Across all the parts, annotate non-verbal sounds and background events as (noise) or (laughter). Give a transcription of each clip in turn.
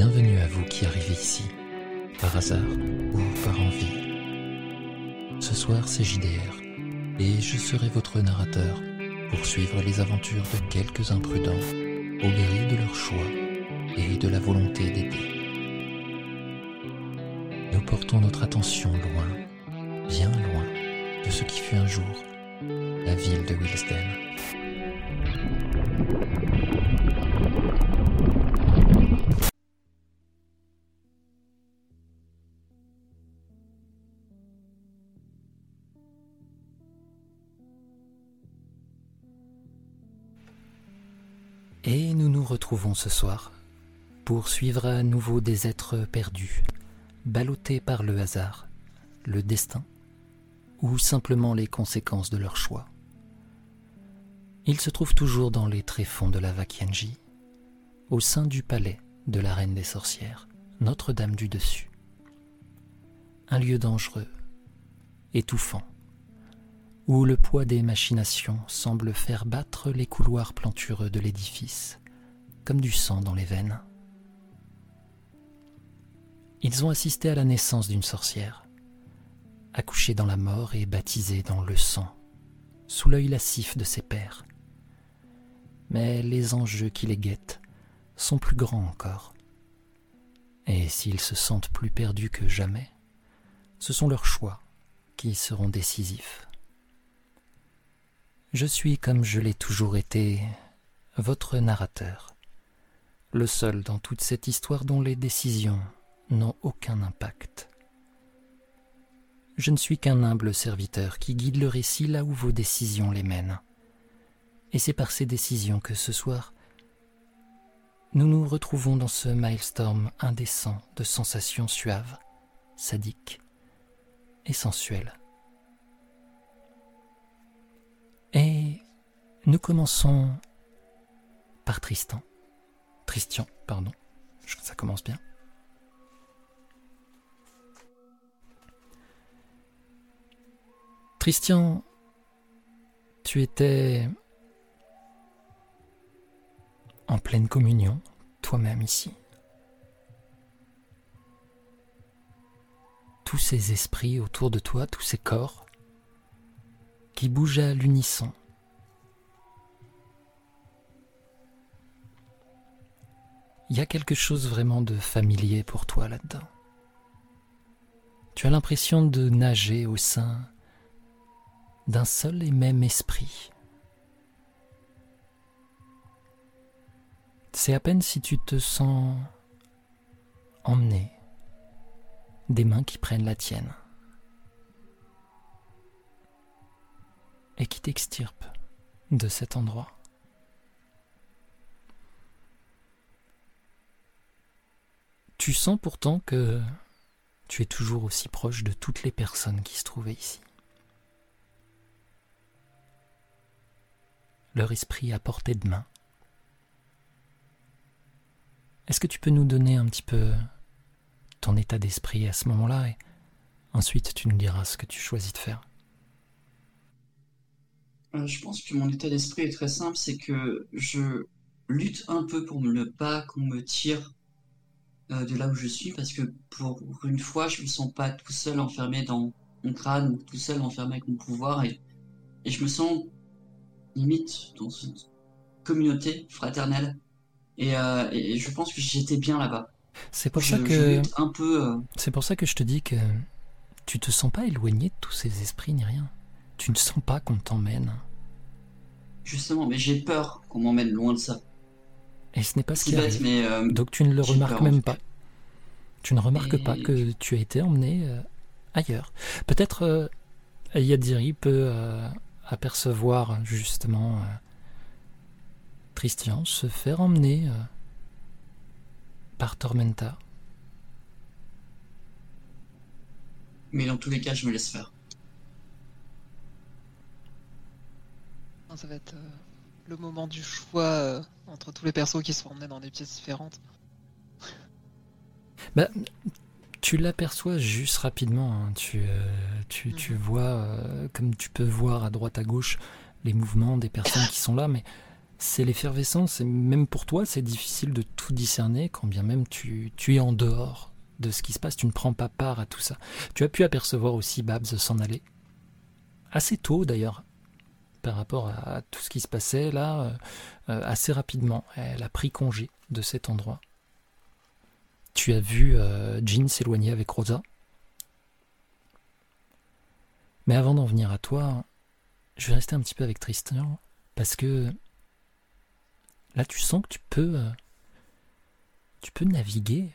Bienvenue à vous qui arrivez ici, par hasard ou par envie. Ce soir, c'est JDR, et je serai votre narrateur pour suivre les aventures de quelques imprudents, au gré de leur choix et de la volonté d'aider. Nous portons notre attention loin, bien loin, de ce qui fut un jour la ville de Wilsden. Ce soir pour suivre à nouveau des êtres perdus, ballottés par le hasard, le destin ou simplement les conséquences de leur choix. Ils se trouvent toujours dans les tréfonds de la Vakianji, au sein du palais de la reine des sorcières, Notre-Dame du Dessus. Un lieu dangereux, étouffant, où le poids des machinations semble faire battre les couloirs plantureux de l'édifice, comme du sang dans les veines. Ils ont assisté à la naissance d'une sorcière, accouchée dans la mort et baptisée dans le sang, sous l'œil lascif de ses pères. Mais les enjeux qui les guettent sont plus grands encore. Et s'ils se sentent plus perdus que jamais, ce sont leurs choix qui seront décisifs. Je suis, comme je l'ai toujours été, votre narrateur, le seul dans toute cette histoire dont les décisions n'ont aucun impact. Je ne suis qu'un humble serviteur qui guide le récit là où vos décisions les mènent. Et c'est par ces décisions que ce soir, nous nous retrouvons dans ce maelstrom indécent de sensations suaves, sadiques et sensuelles. Et nous commençons par Tristan. Tristian, pardon. Ça commence bien. Tristian, tu étais en pleine communion, toi-même ici. Tous ces esprits autour de toi, tous ces corps, qui bouge à l'unisson. Il y a quelque chose vraiment de familier pour toi là-dedans. Tu as l'impression de nager au sein d'un seul et même esprit. C'est à peine si tu te sens emmené, des mains qui prennent la tienne. et qui t'extirpe de cet endroit. Tu sens pourtant que tu es toujours aussi proche de toutes les personnes qui se trouvaient ici. Leur esprit à portée de main. Est-ce que tu peux nous donner un petit peu ton état d'esprit à ce moment-là et ensuite tu nous diras ce que tu choisis de faire? Euh, je pense que mon état d'esprit est très simple, c'est que je lutte un peu pour ne pas qu'on me tire euh, de là où je suis, parce que pour une fois, je me sens pas tout seul enfermé dans mon crâne, ou tout seul enfermé avec mon pouvoir, et, je me sens limite dans une communauté fraternelle, et, euh, je pense que j'étais bien là-bas. C'est pour ça que un peu. C'est pour ça que je te dis que tu te sens pas éloigné de tous ces esprits ni rien. Tu ne sens pas qu'on t'emmène. Justement, mais j'ai peur qu'on m'emmène loin de ça. Et ce n'est pas ce qui arrive. Mais euh, Donc tu ne le remarques même pas. Tu ne remarques pas que tu as été emmené euh, ailleurs. Peut-être euh, Yadiri peut apercevoir justement Tristian se faire emmener par Tormenta. Mais dans tous les cas, je me laisse faire. Ça va être euh, le moment du choix euh, entre tous les persos qui sont emmenés dans des pièces différentes. Bah, tu l'aperçois juste rapidement. Hein. Tu, euh, tu, tu, vois, comme tu peux voir à droite à gauche, les mouvements des personnes qui sont là, mais c'est l'effervescence, et même pour toi, c'est difficile de tout discerner, quand bien même tu, tu es en dehors de ce qui se passe, tu ne prends pas part à tout ça. Tu as pu apercevoir aussi Babs s'en aller. Assez tôt d'ailleurs, par rapport à tout ce qui se passait là, euh, euh, assez rapidement. Elle a pris congé de cet endroit. Tu as vu euh, Jean s'éloigner avec Rosa. Mais avant d'en venir à toi, je vais rester un petit peu avec Tristan, parce que là tu sens que tu peux tu peux naviguer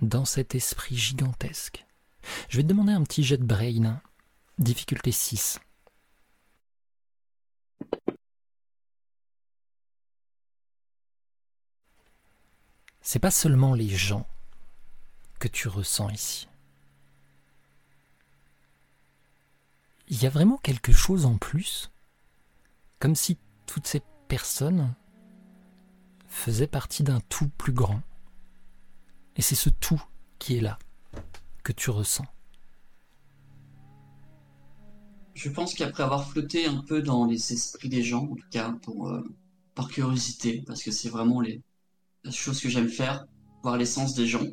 dans cet esprit gigantesque. Je vais te demander un petit jet de brain, hein. difficulté 6. C'est pas seulement les gens que tu ressens ici. Il y a vraiment quelque chose en plus, comme si toutes ces personnes faisaient partie d'un tout plus grand. Et c'est ce tout qui est là, que tu ressens. Je pense qu'après avoir flotté un peu dans les esprits des gens, en tout cas euh, par curiosité, parce que c'est vraiment les, chose que j'aime faire, voir l'essence des gens,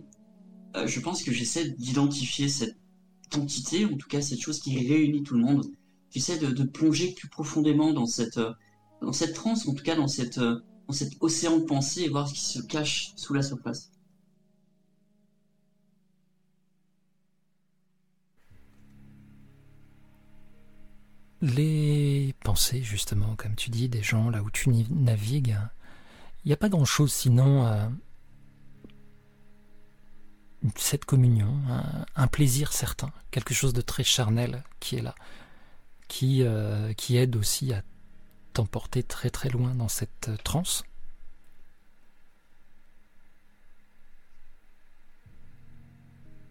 euh, je pense que j'essaie d'identifier cette entité, en tout cas cette chose qui réunit tout le monde. J'essaie de, plonger plus profondément dans cette, euh, dans cette transe, en tout cas dans, cette, dans cet océan de pensée et voir ce qui se cache sous la surface. Les pensées, justement, comme tu dis, des gens là où tu navigues, il n'y a pas grand-chose sinon euh, cette communion, un, plaisir certain, quelque chose de très charnel qui est là, qui, euh, qui aide aussi à t'emporter très très loin dans cette euh, transe.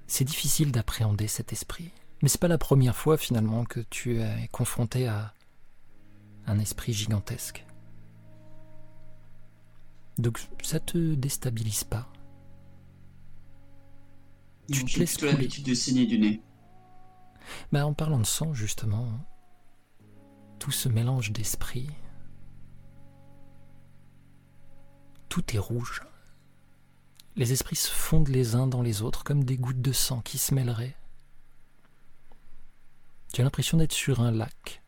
C'est difficile d'appréhender cet esprit. Mais c'est pas la première fois finalement que tu es confronté à un esprit gigantesque. Donc ça te déstabilise pas. Tu te laisses l'habitude de saigner du nez. Bah, en parlant de sang justement, tout ce mélange d'esprit, tout est rouge. Les esprits se fondent les uns dans les autres comme des gouttes de sang qui se mêleraient tu as l'impression d'être sur un lac.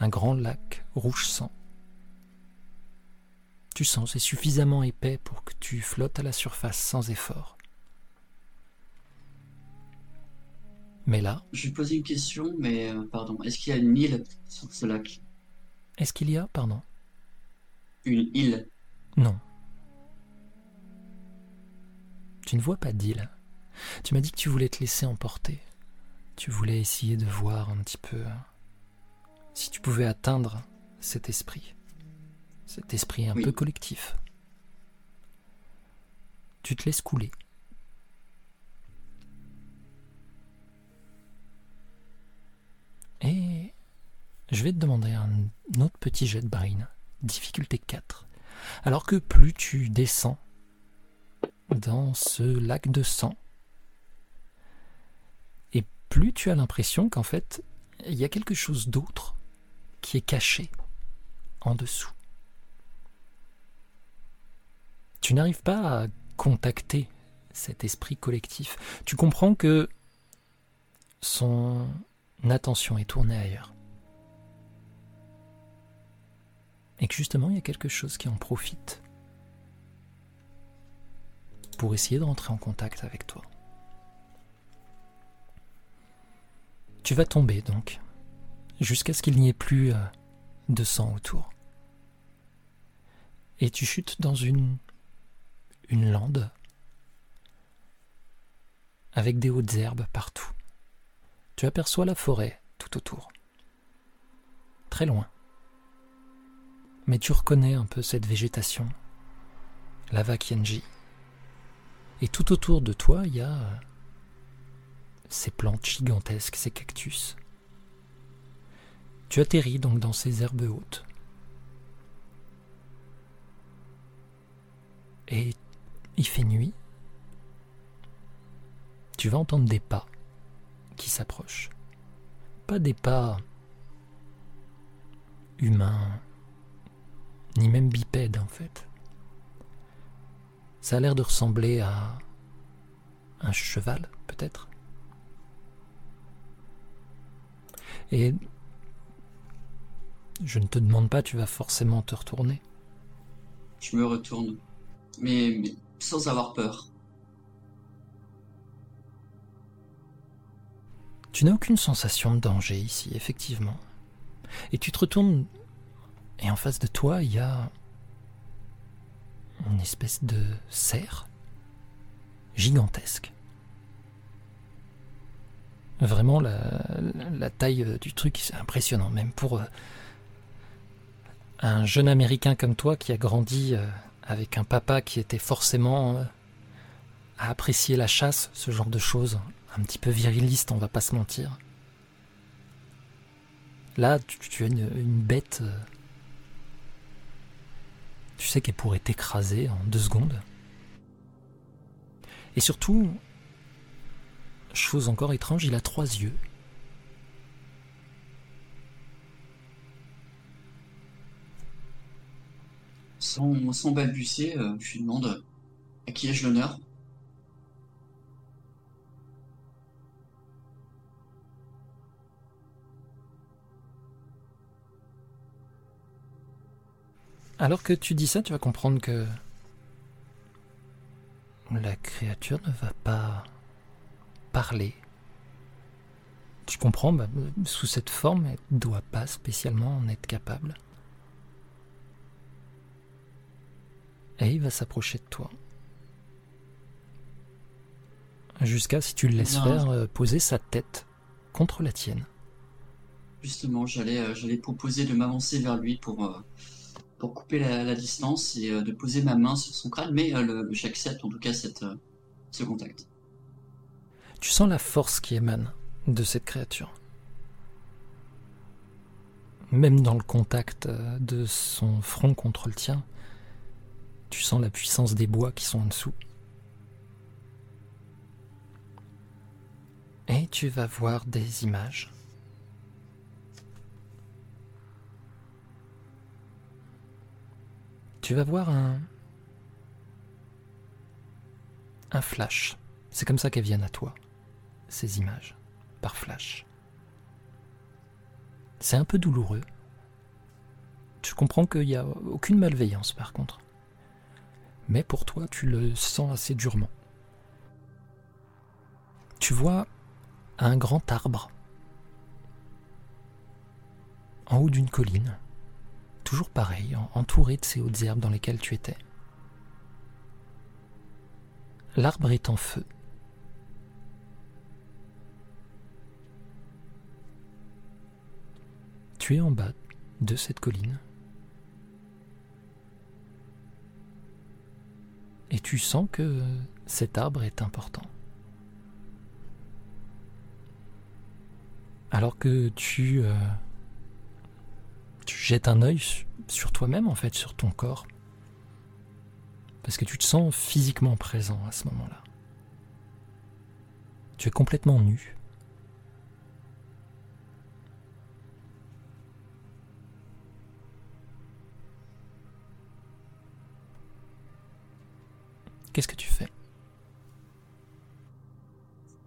Un grand lac rouge sang. Tu sens, c'est suffisamment épais pour que tu flottes à la surface sans effort. Mais là. Je vais poser une question, mais euh, pardon. Est-ce qu'il y a une île sur ce lac? Est-ce qu'il y a, pardon? Une île? Non. Tu ne vois pas d'île. Tu m'as dit que tu voulais te laisser emporter. Tu voulais essayer de voir un petit peu si tu pouvais atteindre cet esprit, cet esprit un peu collectif. Tu te laisses couler. Et je vais te demander un autre petit jet de brain, difficulté 4. Alors que plus tu descends dans ce lac de sang, plus tu as l'impression qu'en fait, il y a quelque chose d'autre qui est caché en dessous. Tu n'arrives pas à contacter cet esprit collectif. Tu comprends que son attention est tournée ailleurs. Et que justement, il y a quelque chose qui en profite pour essayer de rentrer en contact avec toi. Tu vas tomber donc, jusqu'à ce qu'il n'y ait plus euh, de sang autour. Et tu chutes dans une une lande avec des hautes herbes partout. Tu aperçois la forêt tout autour. Très loin. Mais tu reconnais un peu cette végétation, la Vakienji. Et tout autour de toi, il y a euh, ces plantes gigantesques, ces cactus. Tu atterris donc dans ces herbes hautes. Et il fait nuit. Tu vas entendre des pas qui s'approchent. Pas des pas humain, ni même bipède en fait. Ça a l'air de ressembler à un cheval, peut-être. Et je ne te demande pas, tu vas forcément te retourner. Je me retourne, mais, mais sans avoir peur. Tu n'as aucune sensation de danger ici, effectivement. Et tu te retournes, et en face de toi, il y a une espèce de cerf gigantesque. Vraiment, la, taille du truc, c'est impressionnant, même pour euh, un jeune Américain comme toi qui a grandi euh, avec un papa qui était forcément euh, à apprécier la chasse, ce genre de choses, un petit peu viriliste, on va pas se mentir. Là, tu, as une, bête. Euh, tu sais qu'elle pourrait t'écraser en deux secondes. Et surtout, chose encore étrange, il a trois yeux. Sans, balbutier, euh, je lui demande à qui ai-je l'honneur? Alors que tu dis ça, tu vas comprendre que la créature ne va pas parler. Tu comprends, bah, sous cette forme, elle ne doit pas spécialement en être capable. Et il va s'approcher de toi. Jusqu'à si tu le laisses faire euh, poser sa tête contre la tienne. Justement, j'allais euh, j'allais proposer de m'avancer vers lui pour euh, pour couper la, distance et de poser ma main sur son crâne, mais j'accepte en tout cas cette, ce contact. Tu sens la force qui émane de cette créature. Même dans le contact de son front contre le tien, tu sens la puissance des bois qui sont en dessous. Et tu vas voir des images tu vas voir un, un flash. C'est comme ça qu'elles viennent à toi, ces images, par flash. C'est un peu douloureux. Tu comprends qu'il n'y a aucune malveillance par contre. Mais pour toi, tu le sens assez durement. Tu vois un grand arbre en haut d'une colline toujours pareil, entouré de ces hautes herbes dans lesquelles tu étais. L'arbre est en feu. Tu es en bas de cette colline. Et tu sens que cet arbre est important. Alors que tu euh, tu jettes un œil sur toi-même, en fait, sur ton corps. Parce que tu te sens physiquement présent à ce moment-là. Tu es complètement nu. Qu'est-ce que tu fais?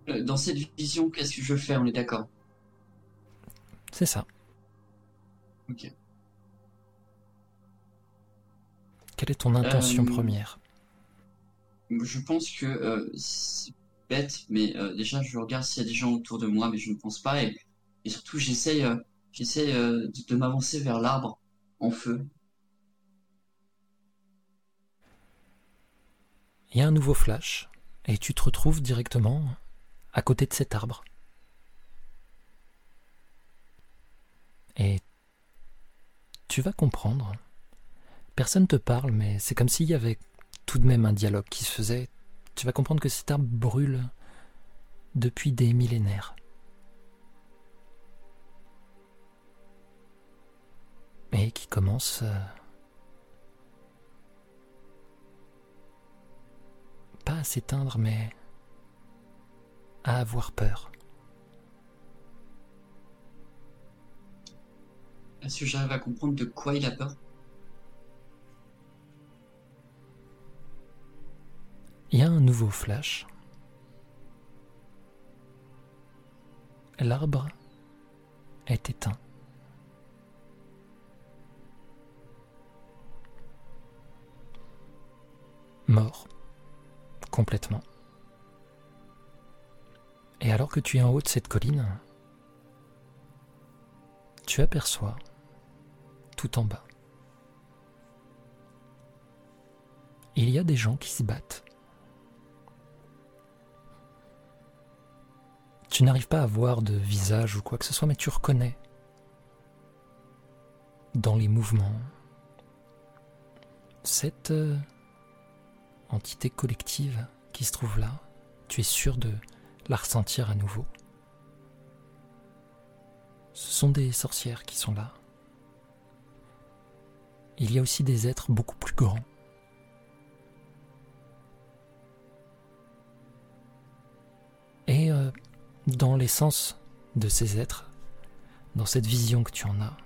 Euh, Dans cette vision, qu'est-ce que je fais? On est d'accord? C'est ça. Ok. Quelle est ton intention Euh, première? Je pense que euh, c'est bête, mais euh, déjà je regarde s'il y a des gens autour de moi, mais je ne pense pas. Et, et surtout, j'essaye de m'avancer vers l'arbre en feu. Il y a un nouveau flash et tu te retrouves directement à côté de cet arbre. Et tu vas comprendre. Personne te parle, mais c'est comme s'il y avait tout de même un dialogue qui se faisait. Tu vas comprendre que cet arbre brûle depuis des millénaires. Et qui commence pas à s'éteindre, mais à avoir peur. Est-ce que j'arrive à comprendre de quoi il a peur? Il y a un nouveau flash. L'arbre est éteint. Mort. Complètement. Et alors que tu es en haut de cette colline, tu aperçois, tout en bas, il y a des gens qui s'y battent. Tu n'arrives pas à voir de visage ou quoi que ce soit, mais tu reconnais dans les mouvements cette euh, entité collective qui se trouve là. Tu es sûr de la ressentir à nouveau? Ce sont des sorcières qui sont là. Il y a aussi des êtres beaucoup plus grands. Et euh, dans l'essence de ces êtres, dans cette vision que tu en as,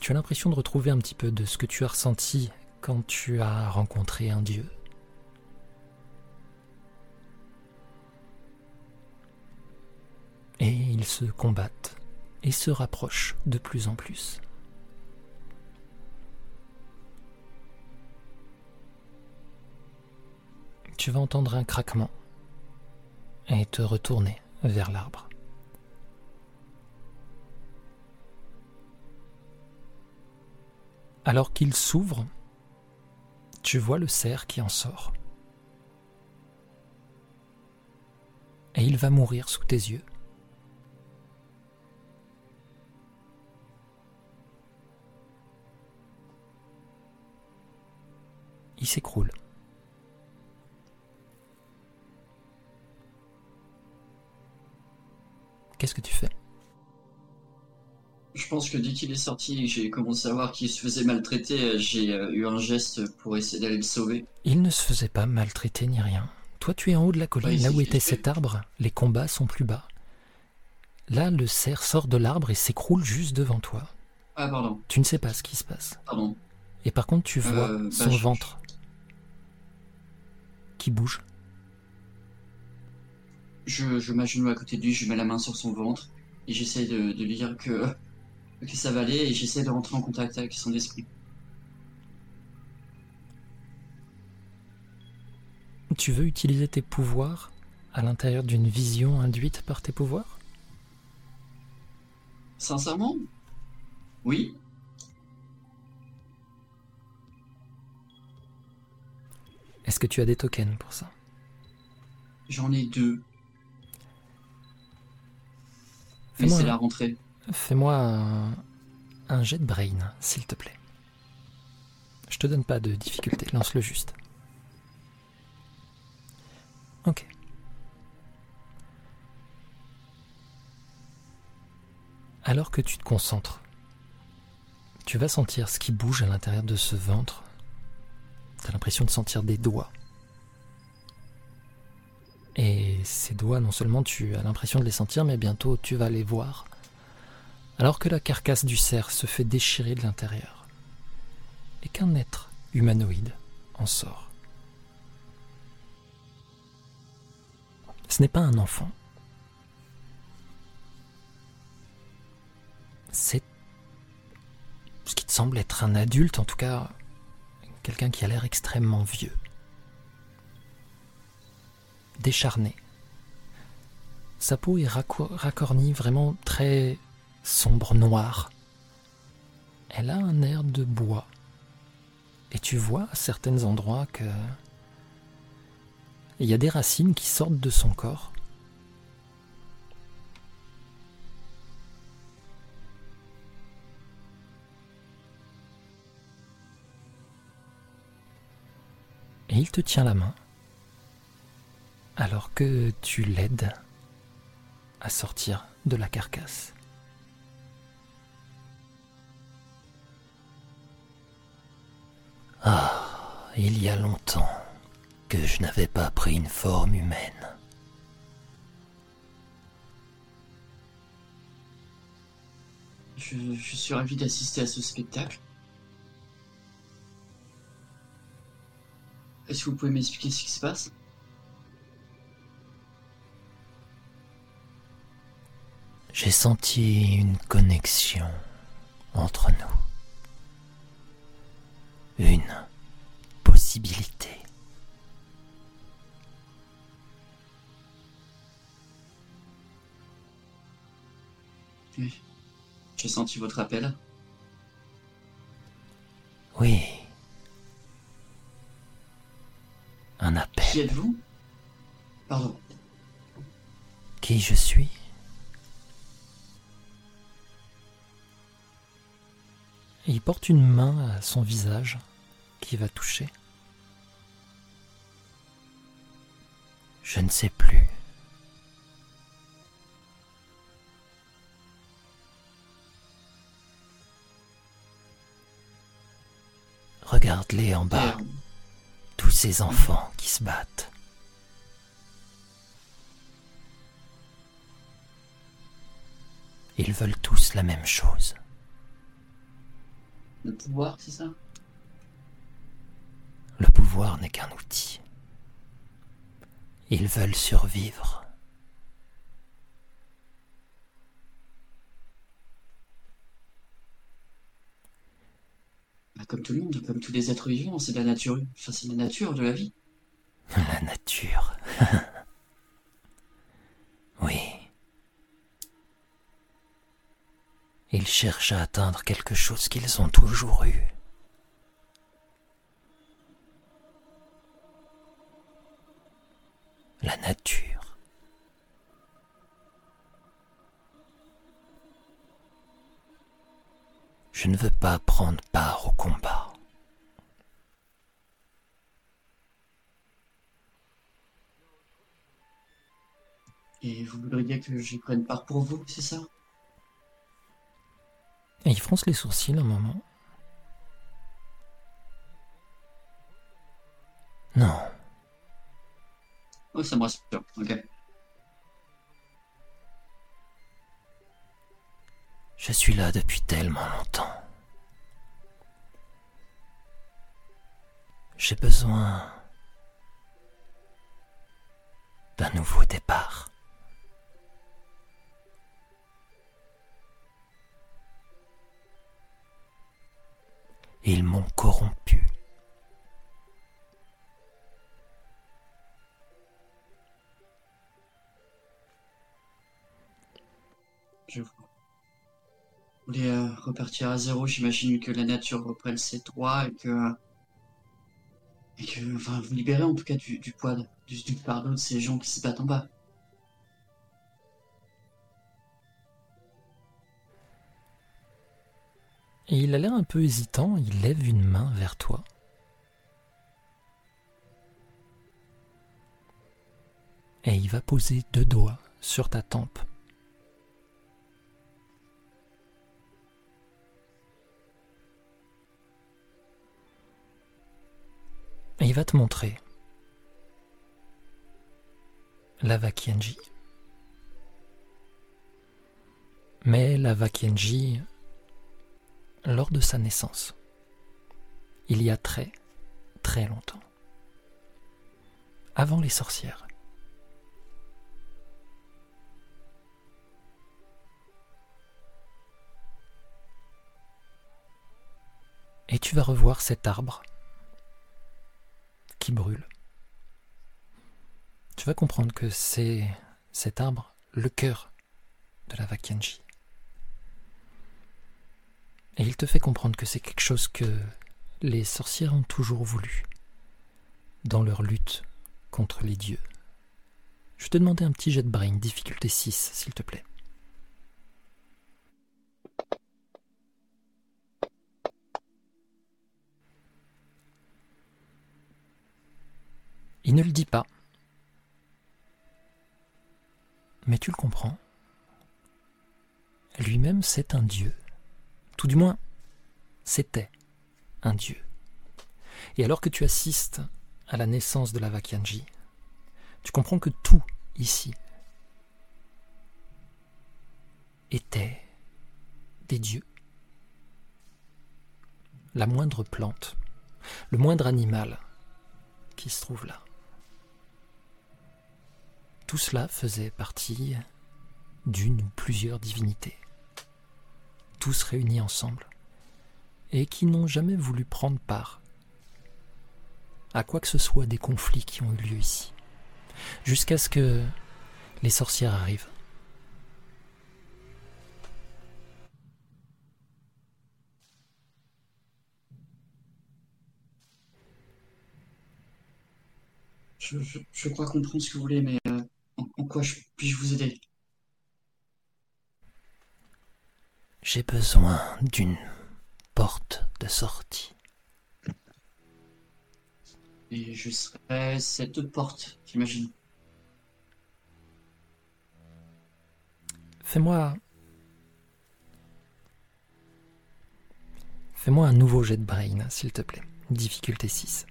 tu as l'impression de retrouver un petit peu de ce que tu as ressenti quand tu as rencontré un dieu. Et ils se combattent et se rapprochent de plus en plus. Tu vas entendre un craquement et te retourner vers l'arbre. Alors qu'il s'ouvre, tu vois le cerf qui en sort. Et il va mourir sous tes yeux. il s'écroule. Qu'est-ce que tu fais? Je pense que dès qu'il est sorti et que j'ai commencé à voir qu'il se faisait maltraiter, j'ai euh, eu un geste pour essayer d'aller le sauver. Il ne se faisait pas maltraiter ni rien. Toi, tu es en haut de la colline, Bah, là où était cet arbre, les combats sont plus bas. Là, le cerf sort de l'arbre et s'écroule juste devant toi. Ah, pardon, Tu ne sais pas ce qui se passe. pardon. Et par contre, tu vois Euh, bah, son je- ventre qui bouge. Je, je m'agenouille à côté de lui, je mets la main sur son ventre et j'essaie de, de lui dire que, que ça va aller et j'essaie de rentrer en contact avec son esprit. Tu veux utiliser tes pouvoirs à l'intérieur d'une vision induite par tes pouvoirs? Sincèrement? Oui. Est-ce que tu as des tokens pour ça? J'en ai deux, mais Fais-moi c'est la rentrée. Fais-moi un, jet de brain, s'il te plaît. Je te donne pas de difficulté, lance-le juste. Ok. Alors que tu te concentres, tu vas sentir ce qui bouge à l'intérieur de ce ventre. Tu as l'impression de sentir des doigts. Et ces doigts, non seulement tu as l'impression de les sentir, mais bientôt tu vas les voir alors que la carcasse du cerf se fait déchirer de l'intérieur, et qu'un être humanoïde en sort. Ce n'est pas un enfant. C'est ce qui te semble être un adulte, en tout cas quelqu'un qui a l'air extrêmement vieux. Décharné. Sa peau est racornie, vraiment très sombre, noire. Elle a un air de bois. Et tu vois à certains endroits que. Il y a des racines qui sortent de son corps. Et il te tient la main. Alors que tu l'aides à sortir de la carcasse. Ah, il y a longtemps que je n'avais pas pris une forme humaine. Je, je suis ravi d'assister à ce spectacle. Est-ce que vous pouvez m'expliquer ce qui se passe? J'ai senti une connexion entre nous. Une possibilité. Oui. J'ai senti votre appel. Oui. Un Qui appel. êtes-vous? Pardon. Qui je suis? Il porte une main à son visage qui va toucher. Je ne sais plus. Regarde-les en bas, tous ces enfants qui se battent. Ils veulent tous la même chose. le pouvoir, c'est ça? Le pouvoir n'est qu'un outil. Ils veulent survivre. Bah, Comme tout le monde, comme tous les êtres vivants, c'est la nature. Enfin, c'est la nature de la vie. La nature. (laughs) oui. Ils cherchent à atteindre quelque chose qu'ils ont toujours eu. La nature. Je ne veux pas prendre part au combat. Et vous voudriez que j'y prenne part pour vous, c'est ça? Et il fronce les sourcils un moment. Non, Oh, ça me je suis là depuis tellement longtemps. J'ai besoin d'un nouveau départ. Ils m'ont corrompu. Euh, repartir à zéro, j'imagine que la nature reprenne ses droits et que. Enfin, vous libérez en tout cas du, poids, du, du fardeau de ces gens qui se battent en bas. Et il a l'air un peu hésitant, il lève une main vers toi. Et il va poser deux doigts sur ta tempe. Il va te montrer la Vakianji. Mais la Vakianji lors de sa naissance, il y a très très longtemps, avant les sorcières. Et tu vas revoir cet arbre brûle. Tu vas comprendre que c'est cet arbre le cœur de la Vakianji. Et il te fait comprendre que c'est quelque chose que les sorcières ont toujours voulu dans leur lutte contre les dieux. Je vais te demander un petit jet de brain, difficulté 6, s'il te plaît. Il ne le dit pas. Mais tu le comprends. Lui-même, c'est un dieu. Tout du moins, c'était un dieu. Et alors que tu assistes à la naissance de la Vakianji, tu comprends que tout ici était des dieux. La moindre plante, le moindre animal qui se trouve là. Tout cela faisait partie d'une ou plusieurs divinités, tous réunis ensemble, et qui n'ont jamais voulu prendre part à quoi que ce soit des conflits qui ont eu lieu ici, jusqu'à ce que les sorcières arrivent. Je, crois comprendre ce que vous voulez, mais euh, quoi puis-je vous aider J'ai besoin d'une porte de sortie. Et je serai cette porte, j'imagine. Fais-moi. Fais-moi un nouveau jet de brain, s'il te plaît. Difficulté 6.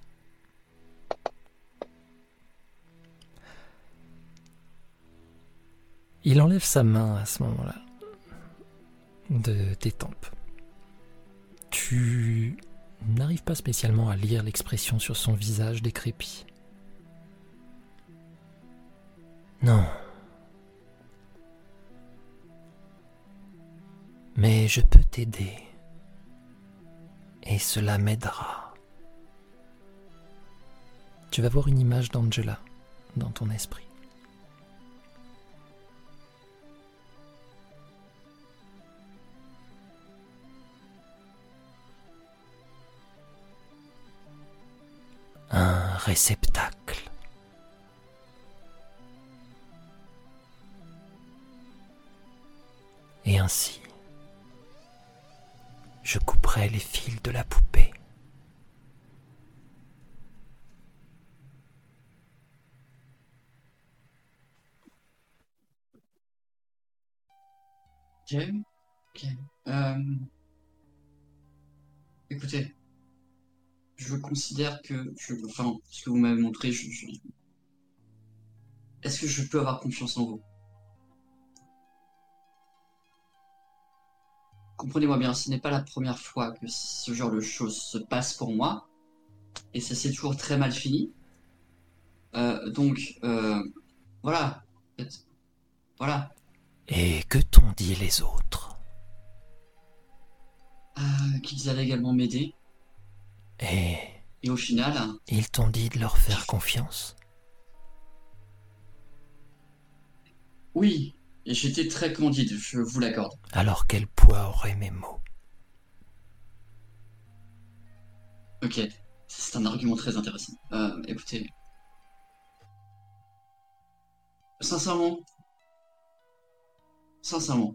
Il enlève sa main à ce moment-là de tes tempes. Tu n'arrives pas spécialement à lire l'expression sur son visage décrépit. Non. Mais je peux t'aider. Et cela m'aidera. Tu vas voir une image d'Angela dans ton esprit. Un réceptacle. Et ainsi, je couperai les fils de la poupée. Je considère que, je, enfin, ce que vous m'avez montré, je, est-ce que je peux avoir confiance en vous? Comprenez-moi bien, ce n'est pas la première fois que ce genre de choses se passe pour moi, et ça s'est toujours très mal fini. Euh, donc, euh, voilà. Voilà. Et que t'ont dit les autres? Euh, Qu'ils allaient également m'aider. Et. Et au final. Ils t'ont dit de leur faire confiance Oui, et j'étais très candide, je vous l'accorde. Alors quel poids auraient mes mots? Ok, c'est un argument très intéressant. Euh, écoutez. Sincèrement. Sincèrement.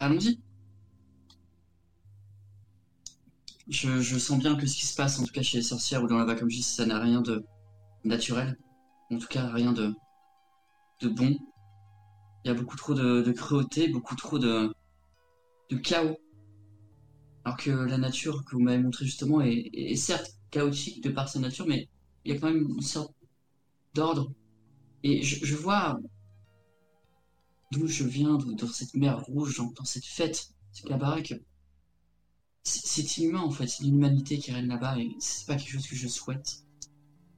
Allons-y. Je, sens bien que ce qui se passe, en tout cas chez les sorcières ou dans la dis, ça n'a rien de naturel. En tout cas, rien de, de bon. Il y a beaucoup trop de, cruauté, beaucoup trop de, chaos. Alors que la nature que vous m'avez montré justement est, certes chaotique de par sa nature, mais il y a quand même une sorte d'ordre. Et je, vois d'où je viens, dans cette mer rouge, dans, cette fête, ce cabaret, que c'est inhumain en fait, c'est l'humanité qui règne là-bas et c'est pas quelque chose que je souhaite.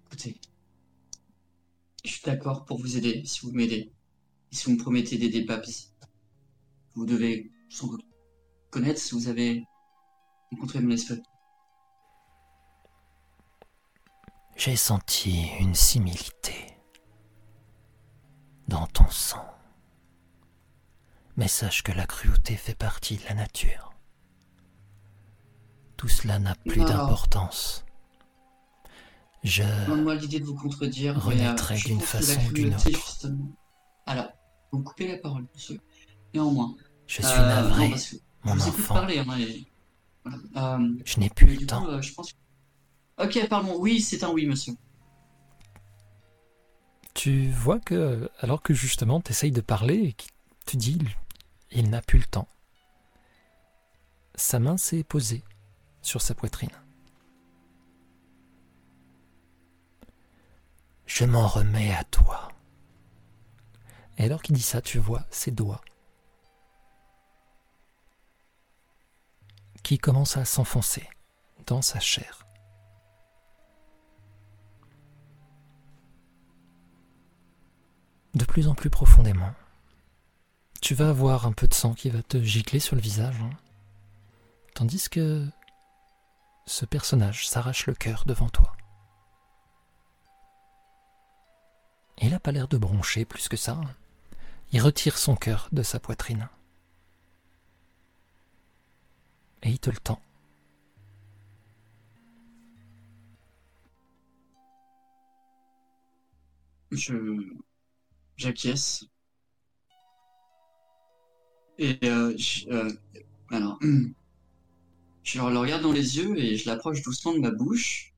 Écoutez, je suis d'accord pour vous aider si vous m'aidez. Et si vous me promettez d'aider Papy, vous devez sans doute connaître si vous avez rencontré mon esprit. J'ai senti une similité dans ton sang. Mais sache que la cruauté fait partie de la nature tout cela n'a plus d'importance. Je moi l'idée de vous contredire. renaîtrai d'une façon ou d'une autre. Alors, vous coupez la parole, monsieur. Néanmoins. Je suis euh, navré, mon enfant. Parler, hein, euh, je n'ai plus le temps. Euh, je pense... Ok, pardon. Oui, c'est un oui, monsieur. Tu vois que, alors que justement tu essayes de parler, tu dis il n'a plus le temps. Sa main s'est posée sur sa poitrine. Je m'en remets à toi. Et alors qu'il dit ça, tu vois ses doigts qui commence à s'enfoncer dans sa chair. De plus en plus profondément. Tu vas avoir un peu de sang qui va te gicler sur le visage, hein. tandis que ce personnage s'arrache le cœur devant toi. Il n'a pas l'air de broncher plus que ça. Hein. Il retire son cœur de sa poitrine. Et il te le tend. Je. J'acquiesce. Et euh, euh, alors, (clears throat) je le regarde dans les yeux et je l'approche doucement de ma bouche,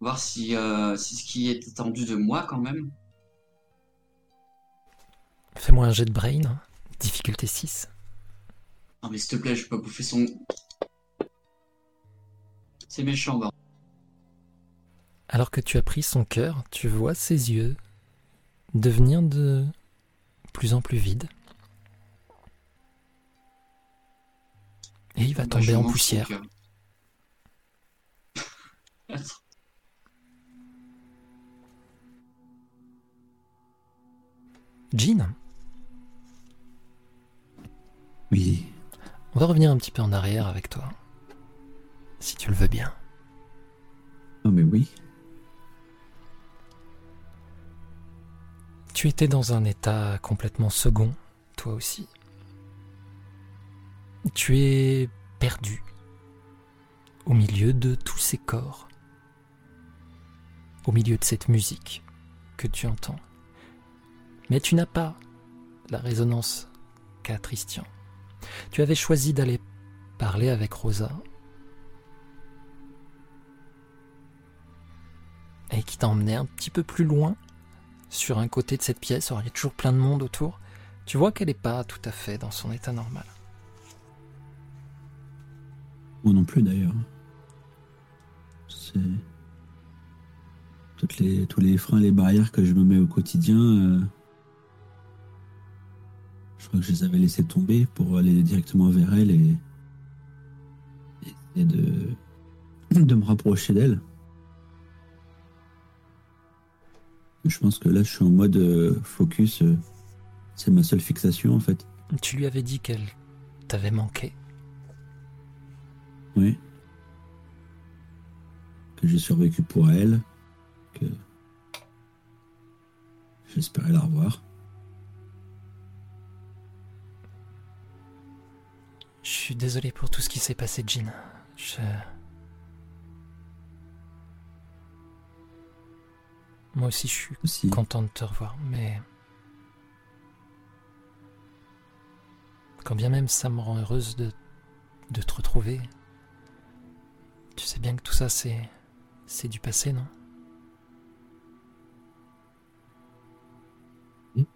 voir si, euh, si ce qui est attendu de moi quand même. Fais-moi un jet de brain, hein. difficulté 6. Non mais s'il te plaît, je peux pas bouffer son... C'est méchant, bah. Alors que tu as pris son cœur, tu vois ses yeux devenir de plus en plus vides. Et il va tomber en poussière. (laughs) Jean, Oui, on va revenir un petit peu en arrière avec toi. Si tu le veux bien. oh mais oui. Tu étais dans un état complètement second, toi aussi. Tu es perdu au milieu de tous ces corps, au milieu de cette musique que tu entends. Mais tu n'as pas la résonance qu'a Tristian. Tu avais choisi d'aller parler avec Rosa et qui t'a emmené un petit peu plus loin sur un côté de cette pièce, alors il y a toujours plein de monde autour. Tu vois qu'elle n'est pas tout à fait dans son état normal. Moi non plus d'ailleurs. C'est. Toutes les, tous les freins, les barrières que je me mets au quotidien, euh, je crois que je les avais laissés tomber pour aller directement vers elle et, et de, de me rapprocher d'elle. Je pense que là, je suis en mode euh, focus. euh, c'est ma seule fixation en fait. Tu lui avais dit qu'elle t'avait manqué. Oui. Que j'ai survécu pour elle. Que j'espérais la revoir. Je suis désolé pour tout ce qui s'est passé, Jean. Je... Moi aussi, je suis Aussi. content de te revoir, mais... Quand bien même ça me rend heureuse de, de te retrouver, tu sais bien que tout ça, c'est... c'est du passé, non? Oui.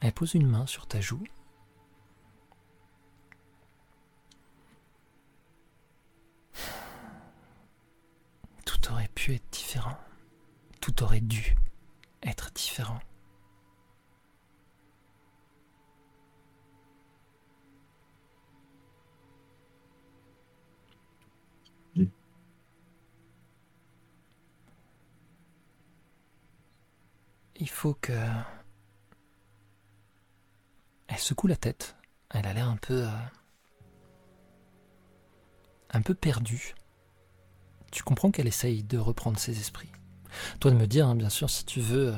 Elle pose une main sur ta joue. Tout aurait pu être différent. Tout aurait dû être différent. Il faut que... Elle secoue la tête. Elle a l'air un peu... euh, un peu perdue. Tu comprends qu'elle essaye de reprendre ses esprits. Toi de me dire, hein, bien sûr, si tu veux euh,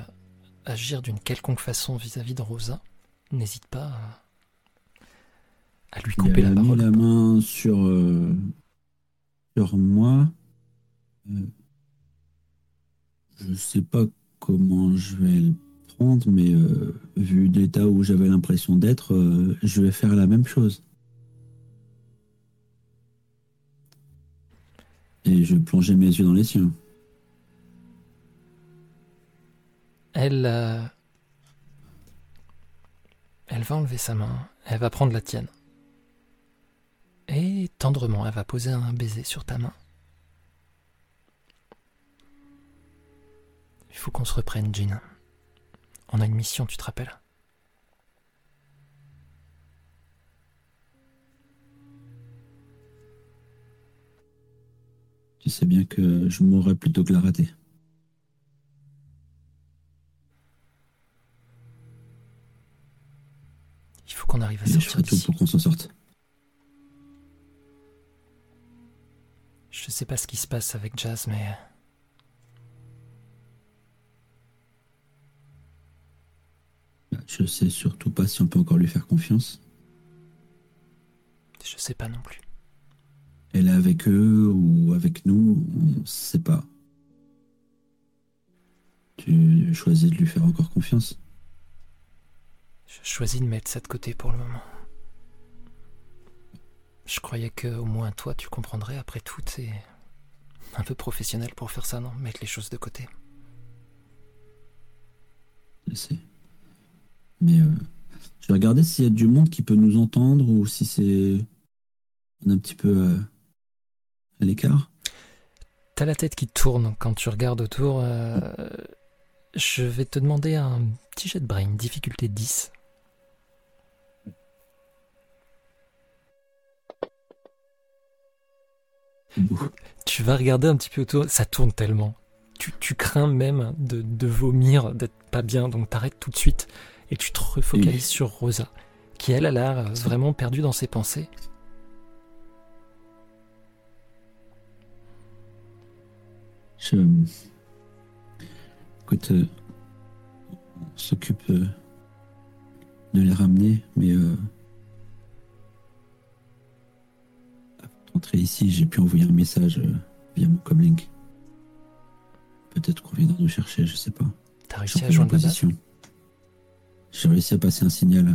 agir d'une quelconque façon vis-à-vis de Rosa, n'hésite pas à, à lui couper la a mis parole. la main sur, euh, sur moi. Euh, je sais pas comment je vais le prendre, mais euh, vu l'état où j'avais l'impression d'être, euh, je vais faire la même chose. Et je plonger mes yeux dans les siens. Elle, euh, elle va enlever sa main, elle va prendre la tienne. Et tendrement, elle va poser un baiser sur ta main. Il faut qu'on se reprenne, Jean. On a une mission, tu te rappelles Tu sais bien que je mourrais plutôt que la rater. Il faut qu'on arrive à sortir. Je ferai tout pour qu'on s'en sorte. Je sais pas ce qui se passe avec Jazz, mais Je sais surtout pas si on peut encore lui faire confiance. je sais pas non plus. Elle est avec eux ou avec nous, on sait pas. Tu choisis de lui faire encore confiance Je choisis de mettre ça de côté pour le moment. Je croyais que au moins toi tu comprendrais. Après tout, c'est un peu professionnel pour faire ça, non? Mettre les choses de côté. Je sais. Mais euh, je vais regarder s'il y a du monde qui peut nous entendre ou si c'est on est un petit peu euh, à l'écart. T'as la tête qui tourne quand tu regardes autour. euh, Je vais te demander un petit jet de brain, difficulté 10. C'est beau. Tu vas regarder un petit peu autour, ça tourne tellement. Tu, tu crains même de, de vomir, d'être pas bien, donc t'arrêtes tout de suite et tu te refocalises Oui. sur Rosa, qui elle a l'air euh, vraiment perdue dans ses pensées. Je... Écoute, euh, on s'occupe euh, de les ramener, mais euh, avant d'entrer ici, j'ai pu envoyer un message via mon comlink. Peut-être qu'on viendra nous chercher, je sais pas. T'as réussi à joindre la base? J'ai réussi à passer un signal euh,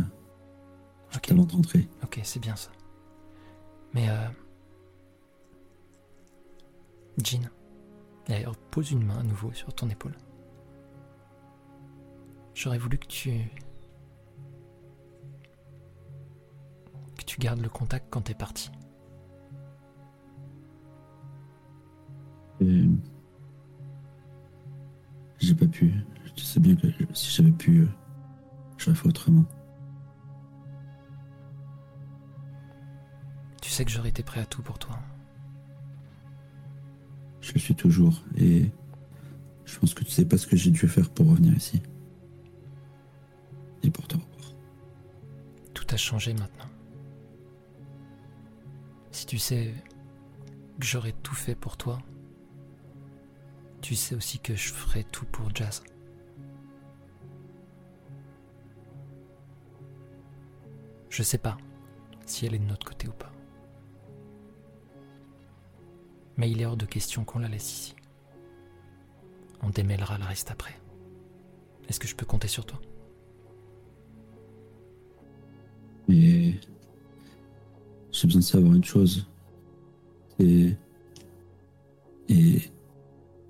juste Ok. avant de rentrer. Ok, c'est bien ça. Mais euh... Jean, d'ailleurs, pose une main à nouveau sur ton épaule. J'aurais voulu que tu... que tu gardes le contact quand t'es parti. Et J'ai pas pu. Je sais bien que si j'avais pu, autrement. Tu sais que j'aurais été prêt à tout pour toi. Je le suis toujours. Et je pense que tu sais pas ce que j'ai dû faire pour revenir ici. Et pour te revoir. Tout a changé maintenant. Si tu sais que j'aurais tout fait pour toi, tu sais aussi que je ferai tout pour Jazz. Je sais pas si elle est de notre côté ou pas. Mais il est hors de question qu'on la laisse ici. On démêlera le reste après. Est-ce que je peux compter sur toi? Mais j'ai besoin de savoir une chose. Et. Et.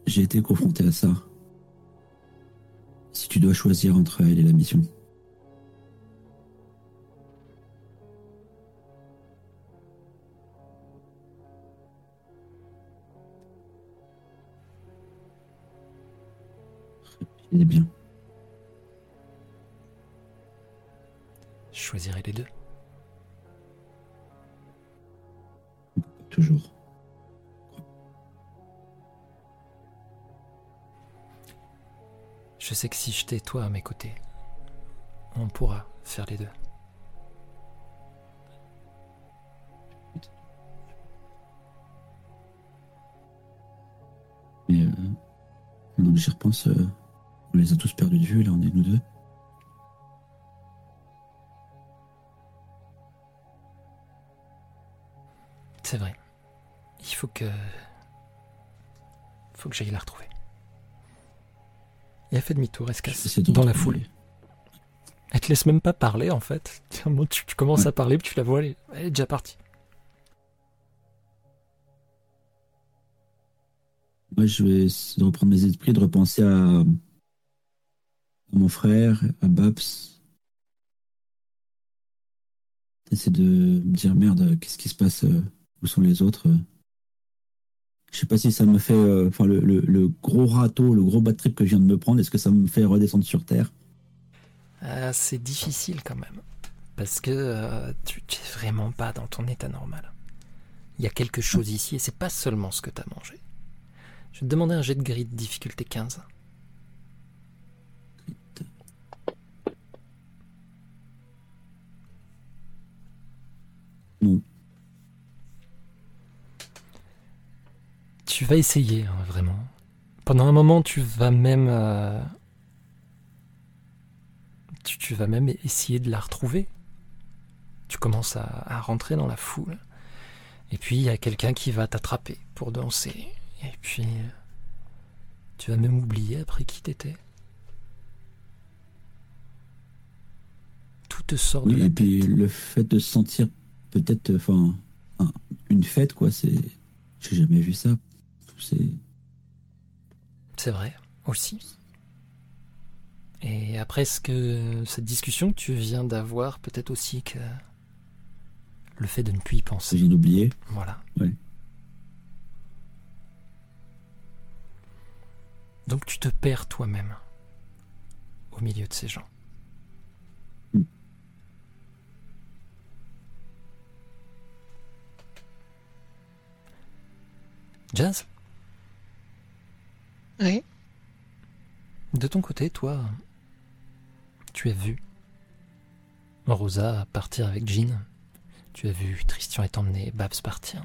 J'ai été confronté à ça. Si tu dois choisir entre elle et la mission. Bien. Je choisirai les deux. Toujours. Je sais que si je t'ai toi à mes côtés, on pourra faire les deux. Mais euh, j'y repense, euh, on les a tous perdus de vue, là on est nous deux. C'est vrai. Il faut que. faut que j'aille la retrouver. Et elle fait demi-tour, elle se casse de dans la foule. Elle te laisse même pas parler en fait. Tiens, Tu, tu commences Ouais. à parler, puis tu la vois, elle est, elle est déjà partie. Moi je vais essayer de reprendre mes esprits, de repenser à, à mon frère, à Babs. Essayer de me dire merde, qu'est-ce qui se passe euh, Où sont les autres euh Je sais pas si ça me fait. euh, Enfin, le, gros râteau, le gros bad trip que je viens de me prendre, est-ce que ça me fait redescendre sur Terre? Ah, c'est difficile quand même. Parce que tu tu es vraiment pas dans ton état normal. Il y a quelque chose ici et c'est pas seulement ce que t'as mangé. Je vais te demander un jet de grid difficulté 15. Tu vas essayer, hein, vraiment. Pendant un moment, tu vas même. euh, tu, tu vas même essayer de la retrouver. Tu commences à, à rentrer dans la foule. Et puis, il y a quelqu'un qui va t'attraper pour danser. Et puis. euh, Tu vas même oublier après qui t'étais. Tout te sort de Oui, la et puis le fait de se sentir peut-être, enfin, un- une fête, quoi, c'est. J'ai jamais vu ça. C'est. C'est vrai, aussi. Et après ce que cette discussion que tu viens d'avoir, peut-être aussi que le fait de ne plus y penser. j'ai oublié. Voilà. Ouais. Donc tu te perds toi-même au milieu de ces gens. Mm. Jazz, Oui. de ton côté, toi, tu as vu Rosa partir avec Jean. Tu as vu Christian est emmené, Babs partir.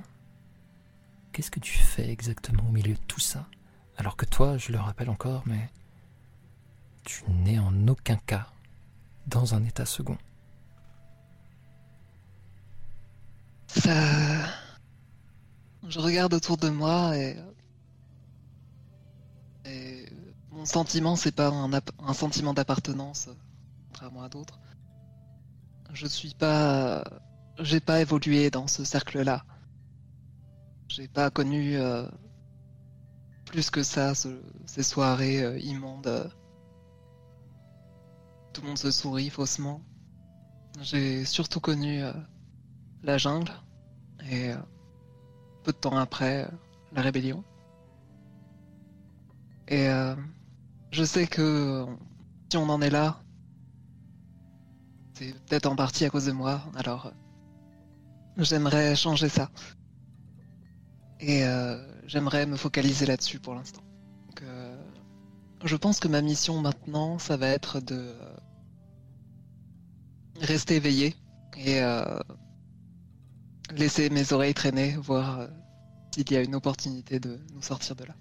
Qu'est-ce que tu fais exactement au milieu de tout ça? Alors que toi, je le rappelle encore, mais tu n'es en aucun cas dans un état second. Ça. Je regarde autour de moi et. Et mon sentiment, c'est pas un, un sentiment d'appartenance, contrairement à d'autres. Je suis pas. J'ai pas évolué dans ce cercle-là. J'ai pas connu euh, plus que ça, ce- ces soirées euh, immondes. euh. Tout le monde se sourit faussement. J'ai surtout connu euh, la jungle et euh, peu de temps après, euh, la rébellion. Et euh, je sais que si on en est là, c'est peut-être en partie à cause de moi, alors euh, j'aimerais changer ça. Et j'aimerais me focaliser là-dessus pour l'instant. Je pense que ma mission maintenant, ça va être de rester éveillé et laisser mes oreilles traîner, voir euh, s'il y a une opportunité de nous sortir de là.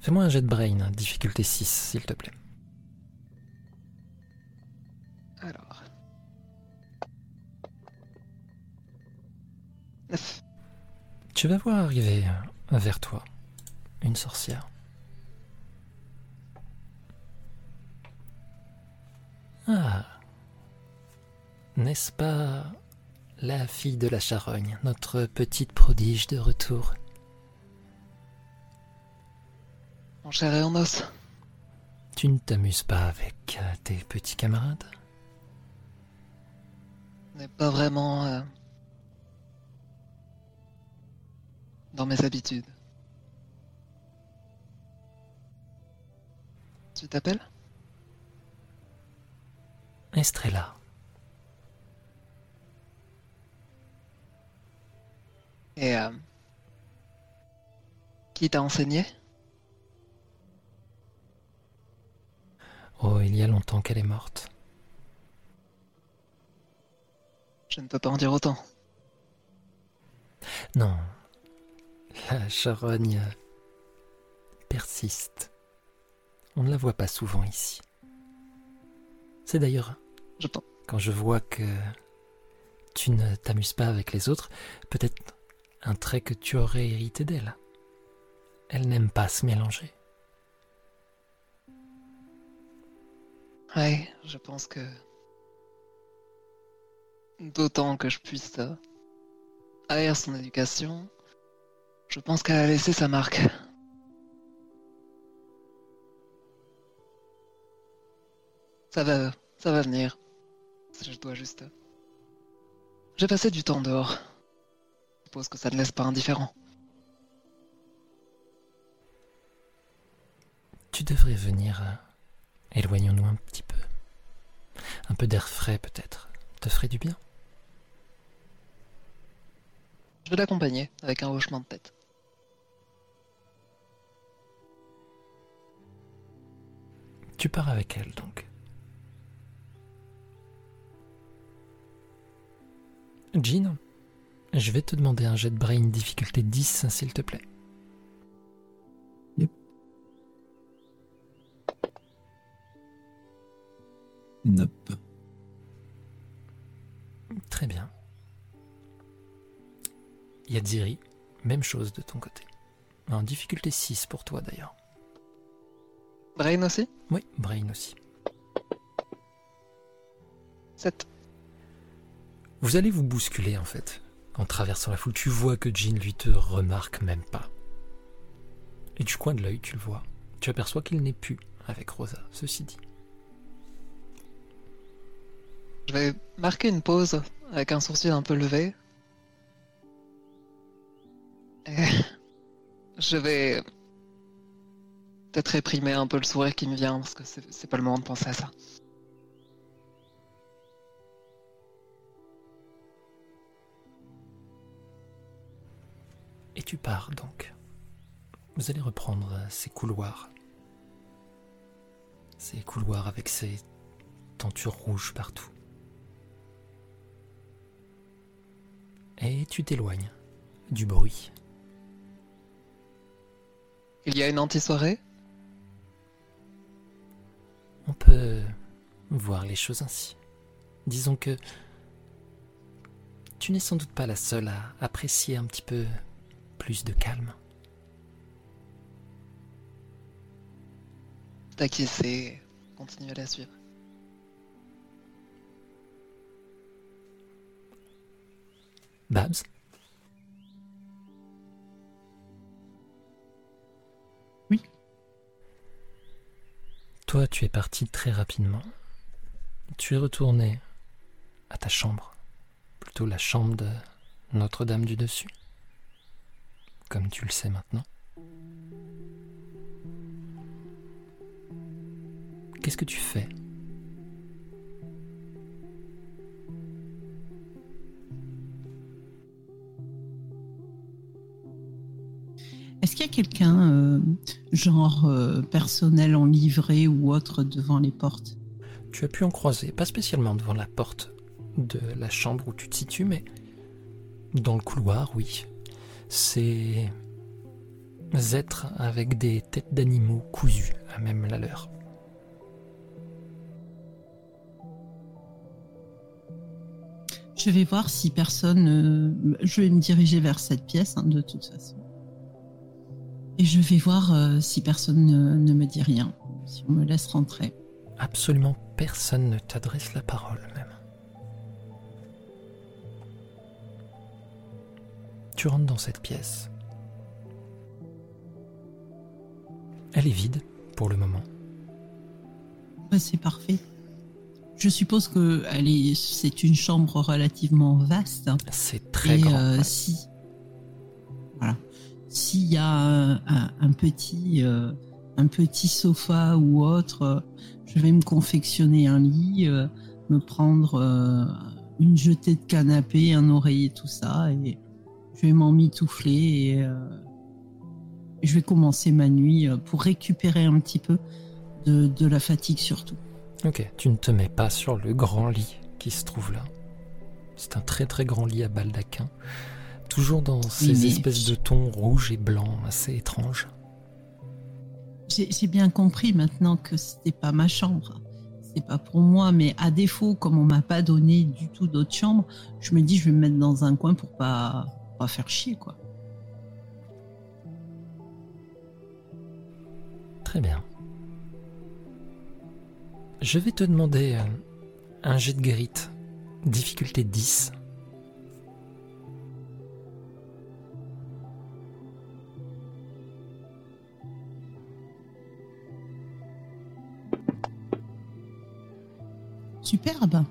Fais-moi un jet de brain, difficulté 6, s'il te plaît. Alors. Tu vas voir arriver euh, vers toi une sorcière. Ah. N'est-ce pas la fille de la charogne, notre petite prodige de retour? En chair et en os. Tu ne t'amuses pas avec euh, tes petits camarades? N'est pas vraiment euh, dans mes habitudes. Tu t'appelles? Estrella, Et euh, qui t'a enseigné? Oh, il y a longtemps qu'elle est morte. Je ne peux pas en dire autant. Non, la charogne persiste. On ne la voit pas souvent ici. C'est d'ailleurs quand je vois que tu ne t'amuses pas avec les autres, peut-être un trait que tu aurais hérité d'elle. Elle n'aime pas se mélanger. Ouais, je pense que. D'autant que je puisse euh, son éducation, je pense qu'elle a laissé sa marque. Ça va, ça va venir. Je dois juste. J'ai passé du temps dehors. Je suppose que ça ne laisse pas indifférent. Tu devrais venir. euh, Éloignons-nous un petit peu. Un peu d'air frais peut-être. Te ferait du bien. Je vais l'accompagner avec un hochement de tête. Tu pars avec elle donc. Jean, je vais te demander un jet de brain difficulté 10 s'il te plaît. Yep. Nope. Très bien. Yadziri, même chose de ton côté. En difficulté 6 pour toi d'ailleurs. Brain aussi? Oui, brain aussi. 7. Vous allez vous bousculer en fait. En traversant la foule, tu vois que Jean lui te remarque même pas. Et du coin de l'œil, tu le vois. Tu aperçois qu'il n'est plus avec Rosa, ceci dit. Je vais marquer une pause avec un sourcil un peu levé. Et (laughs) je vais peut-être réprimer un peu le sourire qui me vient parce que c'est pas le moment de penser à ça. Et tu pars donc. Vous allez reprendre ces couloirs. Ces couloirs avec ces tentures rouges partout. Et tu t'éloignes du bruit. Il y a une anti-soirée? On peut voir les choses ainsi. Disons que tu n'es sans doute pas la seule à apprécier un petit peu plus de calme. D'acquiescer, continuer à la suivre. Babs? Oui. Toi, tu es parti très rapidement. Tu es retourné à ta chambre, plutôt la chambre de Notre-Dame du Dessus, comme tu le sais maintenant. Qu'est-ce que tu fais? Est-ce qu'il y a quelqu'un, euh, genre euh, personnel en livrée ou autre, devant les portes? Tu as pu en croiser, pas spécialement devant la porte de la chambre où tu te situes, mais dans le couloir, oui. Ces êtres avec des têtes d'animaux cousues à même la leur. Je vais voir si personne. euh, je vais me diriger vers cette pièce, hein, de toute façon. Et je vais voir euh, si personne ne, ne me dit rien, si on me laisse rentrer. Absolument personne ne t'adresse la parole Tu rentres dans cette pièce. Elle est vide pour le moment. Ouais, c'est parfait. Je suppose que est, c'est une chambre relativement vaste. C'est très Et grand. euh, ouais. si, voilà, s'il y a un, un- un petit, euh, un petit sofa ou autre, je vais me confectionner un lit, euh, me prendre une jetée de canapé, un oreiller, tout ça, et je vais m'en mitoufler et euh, je vais commencer ma nuit euh, pour récupérer un petit peu de, de la fatigue surtout. Ok, tu ne te mets pas sur le grand lit qui se trouve là. C'est un très très grand lit à baldaquin, toujours dans ces espèces de tons rouges et blancs assez étranges. J'ai j'ai bien compris maintenant que c'était pas ma chambre. C'est pas pour moi, mais à défaut, comme on m'a pas donné du tout d'autre chambre, je me dis je vais me mettre dans un coin pour pas, pas faire chier, quoi. Très bien. Je vais te demander euh, un jet de guérite, difficulté 10. Superbe.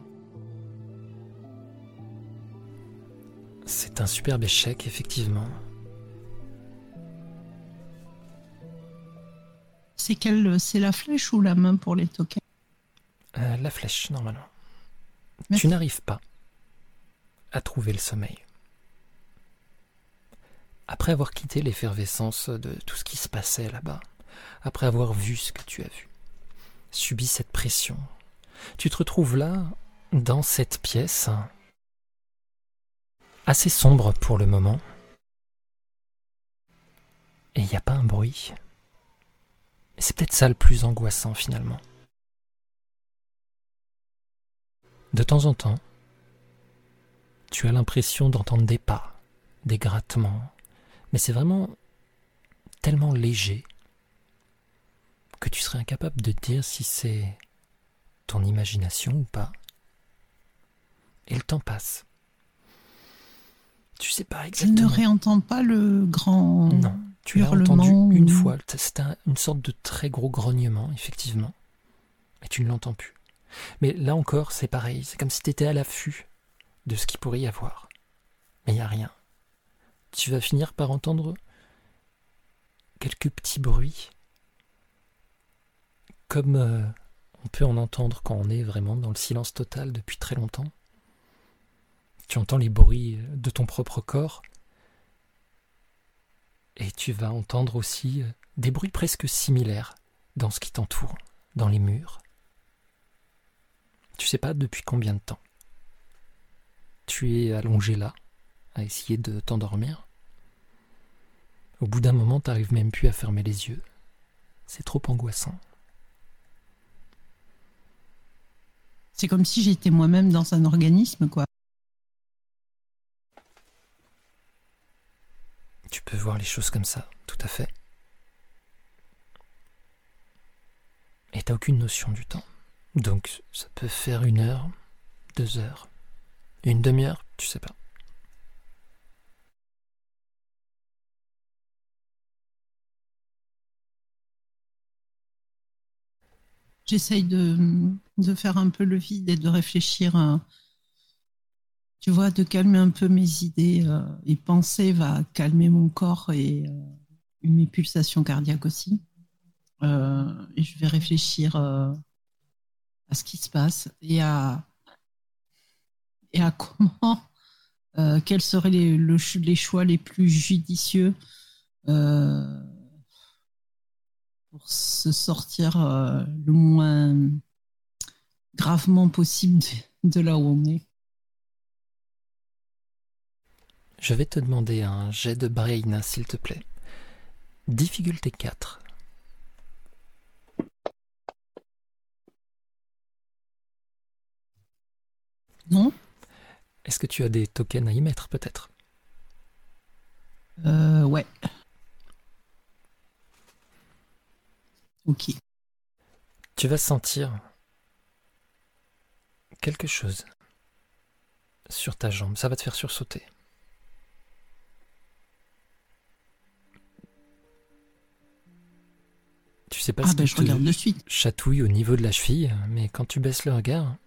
C'est un superbe échec, effectivement. C'est quelle, c'est la flèche ou la main pour les tokens Euh, la flèche, normalement. Merci. Tu n'arrives pas à trouver le sommeil. après avoir quitté l'effervescence de tout ce qui se passait là-bas, après avoir vu ce que tu as vu, subi cette pression, tu te retrouves là, dans cette pièce, assez sombre pour le moment, et il n'y a pas un bruit. C'est peut-être ça le plus angoissant finalement. De temps en temps, tu as l'impression d'entendre des pas, des grattements, mais c'est vraiment tellement léger que tu serais incapable de dire si c'est ton imagination ou pas. Et le temps passe. Tu sais pas Je exactement. ne réentends pas le grand. Non, tu l'as hurlement entendu une fois. C'était un- une sorte de très gros grognement, effectivement. Et tu ne l'entends plus. Mais là encore, c'est pareil. C'est comme si tu étais à l'affût de ce qu'il pourrait y avoir. Mais il n'y a rien. Tu vas finir par entendre quelques petits bruits. Comme euh, on peut en entendre quand on est vraiment dans le silence total depuis très longtemps. Tu entends les bruits de ton propre corps. Et tu vas entendre aussi euh, des bruits presque similaires dans ce qui t'entoure, dans les murs. Tu sais pas depuis combien de temps. Tu es allongé là, à essayer de t'endormir. Au bout d'un moment, t'arrives même plus à fermer les yeux. C'est trop angoissant. C'est comme si j'étais moi-même dans un organisme, quoi. Tu peux voir les choses comme ça, tout à fait. Et t'as aucune notion du temps. Donc ça peut faire une heure, deux heures, une demi-heure, tu sais pas. J'essaye de, de faire un peu le vide et de réfléchir, tu vois, de calmer un peu mes idées. euh, et penser va calmer mon corps et euh, mes pulsations cardiaques aussi. Euh, je vais réfléchir euh, à ce qui se passe et à, et à comment, euh, quels seraient les, les choix les plus judicieux euh, pour se sortir euh, le moins gravement possible de, de là où on est. Je vais te demander un jet de brain, s'il te plaît. Difficulté 4. Non Est-ce que tu as des tokens à y mettre, peut-être? Euh, Ouais. Ok. Tu vas sentir quelque chose sur ta jambe. Ça va te faire sursauter. Tu sais pas Ah ce ben qui je te regarde de suite. chatouille au niveau de la cheville, mais quand tu baisses le regard,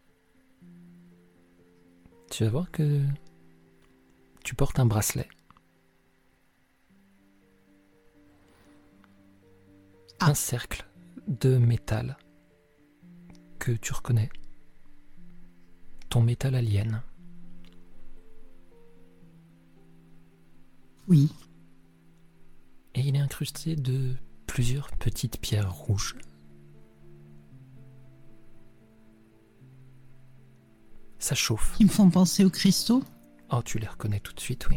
tu vas voir que tu portes un bracelet. Ah. Un cercle de métal que tu reconnais. Ton métal alien. Oui. Et il est incrusté de plusieurs petites pierres rouges. Ça chauffe. Qui me font penser aux cristaux. Oh, tu les reconnais tout de suite, oui.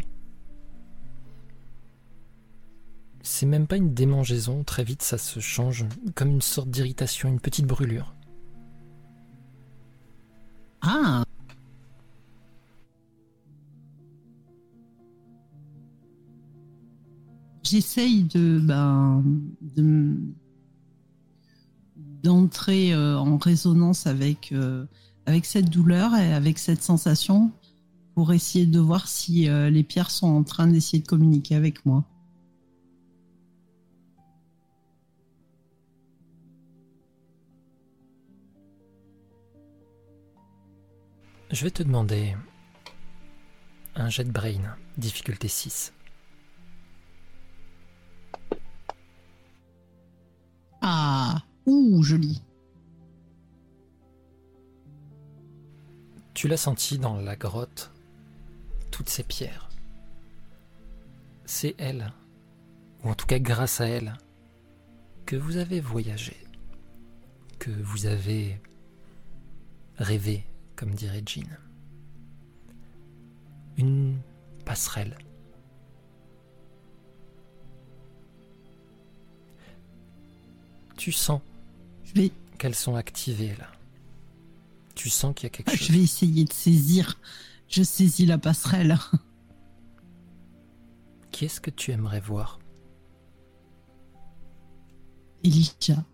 C'est même pas une démangeaison, très vite ça se change comme une sorte d'irritation, une petite brûlure. Ah J'essaye ben, de- d'entrer euh, en résonance avec euh, avec cette douleur et avec cette sensation pour essayer de voir si euh, les pierres sont en train d'essayer de communiquer avec moi. Je vais te demander un jet de brain, difficulté 6. Ah, ouh, joli. Tu l'as senti dans la grotte, toutes ces pierres. c'est elle, ou en tout cas grâce à elle, que vous avez voyagé, que vous avez rêvé, comme dirait Jean. Une passerelle. Tu sens vais, qu'elles sont activées là. Tu sens qu'il y a quelque chose. je vais essayer de saisir. Je saisis la passerelle. (laughs) Qui est-ce que tu aimerais voir? Elijah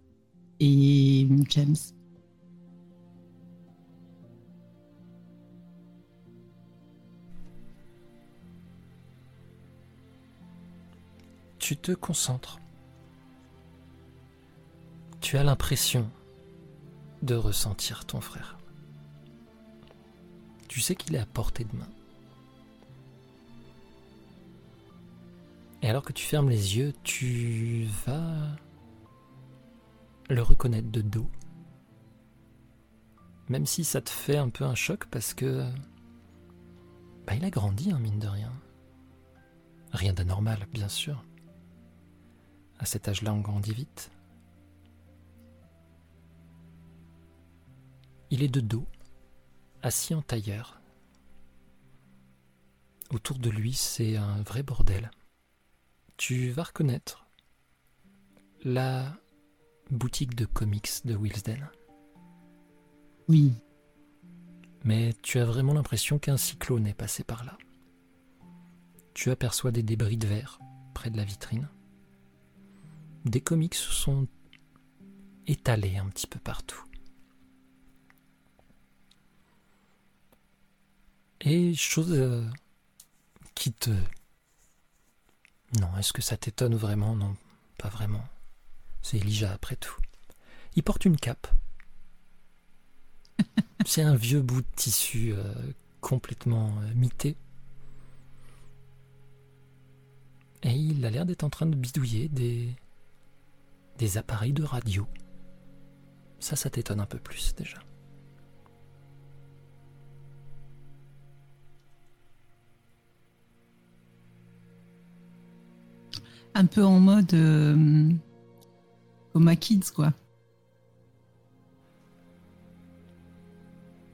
et James. Tu te concentres. Tu as l'impression de ressentir ton frère. Tu sais qu'il est à portée de main. Et alors que tu fermes les yeux, tu vas le reconnaître de dos. Même si ça te fait un peu un choc parce que... Bah, il a grandi, hein, mine de rien. Rien d'anormal, bien sûr. À cet âge-là, on grandit vite. Il est de dos, assis en tailleur. Autour de lui, c'est un vrai bordel. Tu vas reconnaître la boutique de comics de Wilsden. Oui. Mais tu as vraiment l'impression qu'un cyclone est passé par là. Tu aperçois des débris de verre près de la vitrine. Des comics sont étalés un petit peu partout. Et chose euh, qui te... Non, est-ce que ça t'étonne vraiment? Non, pas vraiment. C'est Elijah après tout. Il porte une cape. (laughs) C'est un vieux bout de tissu euh, complètement euh, mité. Et il a l'air d'être en train de bidouiller des, des appareils de radio. Ça, ça t'étonne un peu plus déjà. Un peu en mode euh, Coma Kids, quoi.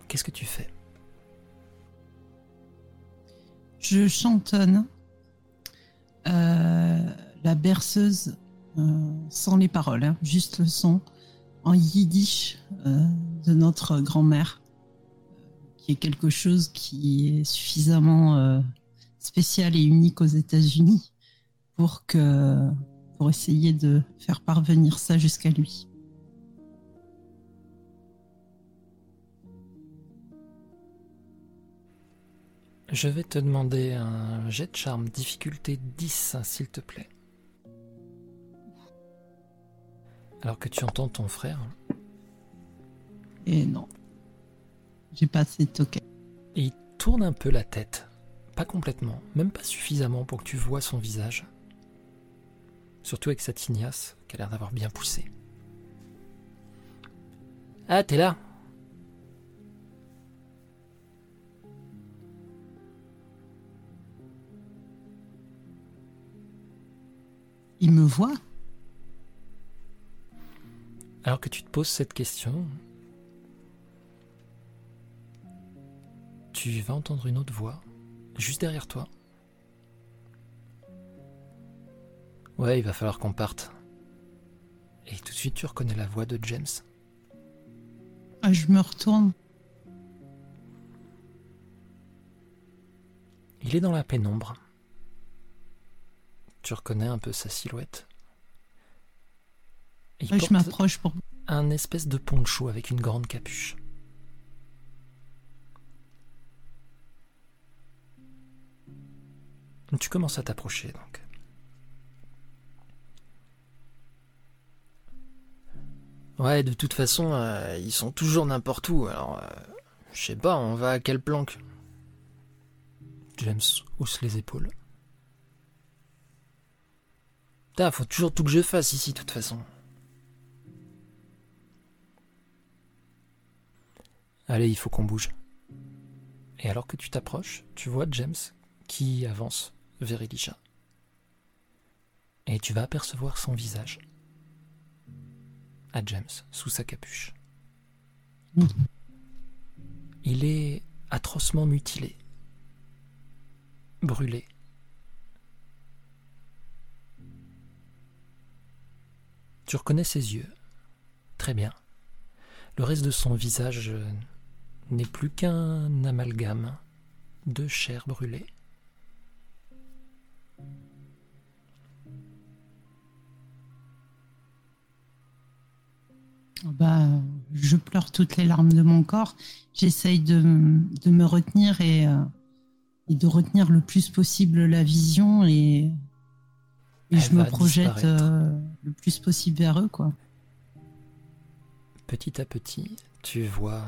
Qu'est-ce que tu fais? Je chantonne euh, la berceuse euh, sans les paroles, hein, juste le son en yiddish euh, de notre grand-mère, qui est quelque chose qui est suffisamment spécial et unique aux États-Unis pour que pour essayer de faire parvenir ça jusqu'à lui. Je vais te demander un jet de charme difficulté 10, s'il te plaît. Alors que tu entends ton frère, Et non, j'ai pas assez de tokens. et il tourne un peu la tête. Pas complètement, même pas suffisamment pour que tu vois son visage. Surtout avec sa tignasse, qui a l'air d'avoir bien poussé. Ah, t'es là Il me voit Alors que tu te poses cette question, tu vas entendre une autre voix, juste derrière toi. Ouais, il va falloir qu'on parte. Et tout de suite, tu reconnais la voix de James. Ah, Je me retourne. Il est dans la pénombre. Tu reconnais un peu sa silhouette. Et il Ouais, je m'approche pour. un espèce de poncho avec une grande capuche. Tu commences à t'approcher donc. Ouais, de toute façon, euh, ils sont toujours n'importe où, alors euh, je sais pas, on va à quelle planque? James hausse les épaules. Putain, faut toujours tout que je fasse ici, de toute façon. Allez, il faut qu'on bouge. Et alors que tu t'approches, tu vois James qui avance vers Elisha. Et tu vas apercevoir son visage. À James, sous sa capuche. Oui. Il est atrocement mutilé. Brûlé. Tu reconnais ses yeux. Très bien. Le reste de son visage n'est plus qu'un amalgame de chair brûlée. Bah, je pleure toutes les larmes de mon corps. J'essaye de, de me retenir et, euh, et de retenir le plus possible la vision et, je me projette euh, le plus possible vers eux, quoi. Petit à petit, tu vois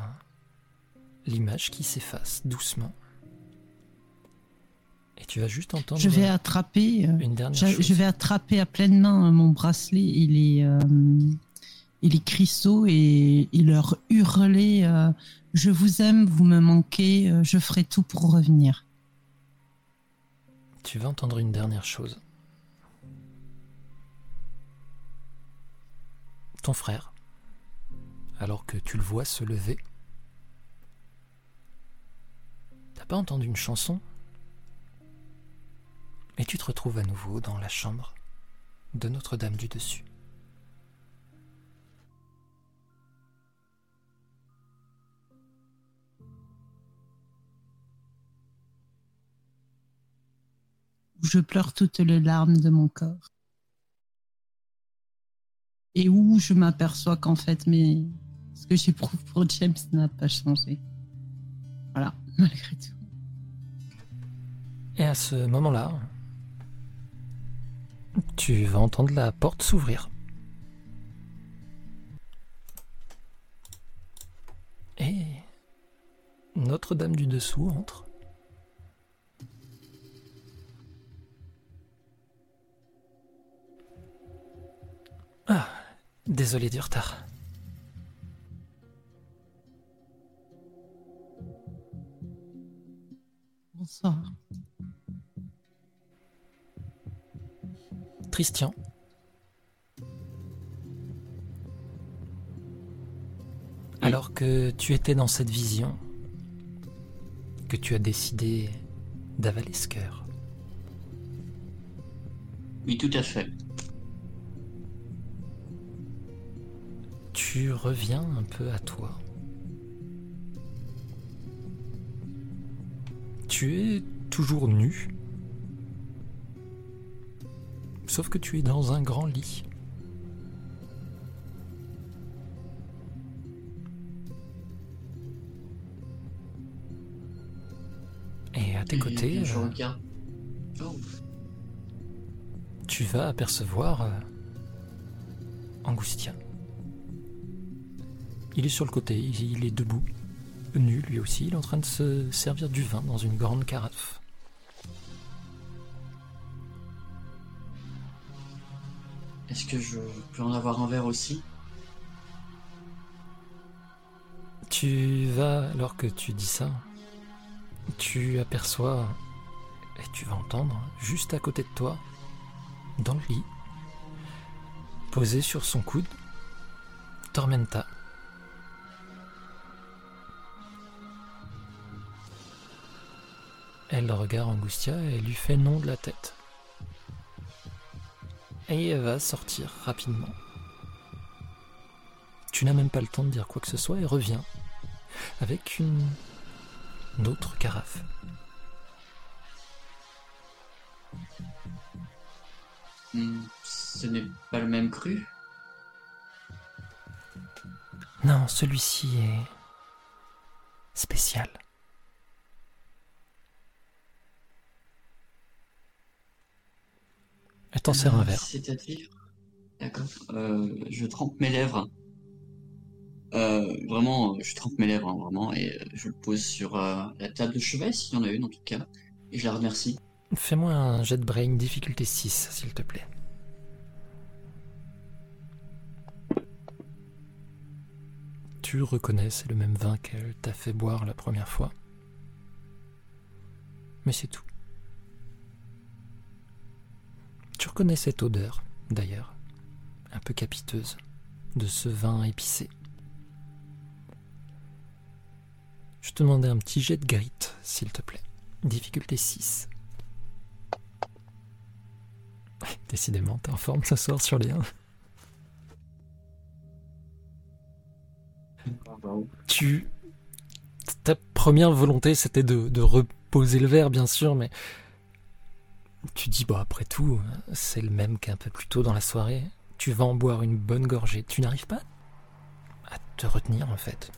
l'image qui s'efface doucement. Et tu vas juste entendre Je vais attraper. euh, une dernière Je, chose. je vais attraper à pleine main mon bracelet et les, euh, et les cristaux et, et leur hurler euh, Je vous aime, vous me manquez, euh, je ferai tout pour revenir. Tu vas entendre une dernière chose? Ton frère, alors que tu le vois se lever, t'as pas entendu une chanson? Et tu te retrouves à nouveau dans la chambre de Notre-Dame du Dessus. Je pleure toutes les larmes de mon corps. Et où je m'aperçois qu'en fait, mais ce que j'éprouve pour James n'a pas changé. Voilà, (laughs) malgré tout. Et à ce moment-là, tu vas entendre la porte s'ouvrir. Et Notre-Dame du Dessous entre. Ah, désolé du retard. Bonsoir. Christian. Alors que tu étais dans cette vision, que tu as décidé d'avaler ce cœur, Oui, tout à fait. Tu reviens un peu à toi. Tu es toujours nu, sauf que tu es dans un grand lit. Et à tes côtés, je euh. Oh, tu vas apercevoir euh, Angustia. Il est sur le côté, il est debout, nu lui aussi, il est en train de se servir du vin dans une grande carafe. Est-ce que je peux en avoir un verre aussi? Tu vas, alors que tu dis ça, tu aperçois et tu vas entendre juste à côté de toi, dans le lit, posé sur son coude, Tormenta. Elle regarde Angustia et lui fait non de la tête. Et elle va sortir rapidement. Tu n'as même pas le temps de dire quoi que ce soit et reviens avec une, une autre carafe. Hmm, Ce n'est pas le même cru? Non, celui-ci est spécial. Elle t'en sert un verre. C'est-à-dire D'accord. Euh, je trempe mes lèvres. Euh, vraiment, je trempe mes lèvres, hein, vraiment, et euh, je le pose sur euh, la table de chevet, s'il y en a une en tout cas, et je la remercie. Fais-moi un jet de brain difficulté 6, s'il te plaît. Tu reconnais, c'est le même vin qu'elle t'a fait boire la première fois. Mais c'est tout. Tu reconnais cette odeur, d'ailleurs, un peu capiteuse, de ce vin épicé. Je te demandais un petit jet de grit, s'il te plaît. Difficulté 6. (laughs) Décidément, t'es en forme ce soir sur les 1. Tu. Ta première volonté, c'était de reposer le verre, bien sûr, mais. Tu dis, bon, après tout, c'est le même qu'un peu plus tôt dans la soirée. Tu vas en boire une bonne gorgée. Tu n'arrives pas à te retenir, en fait.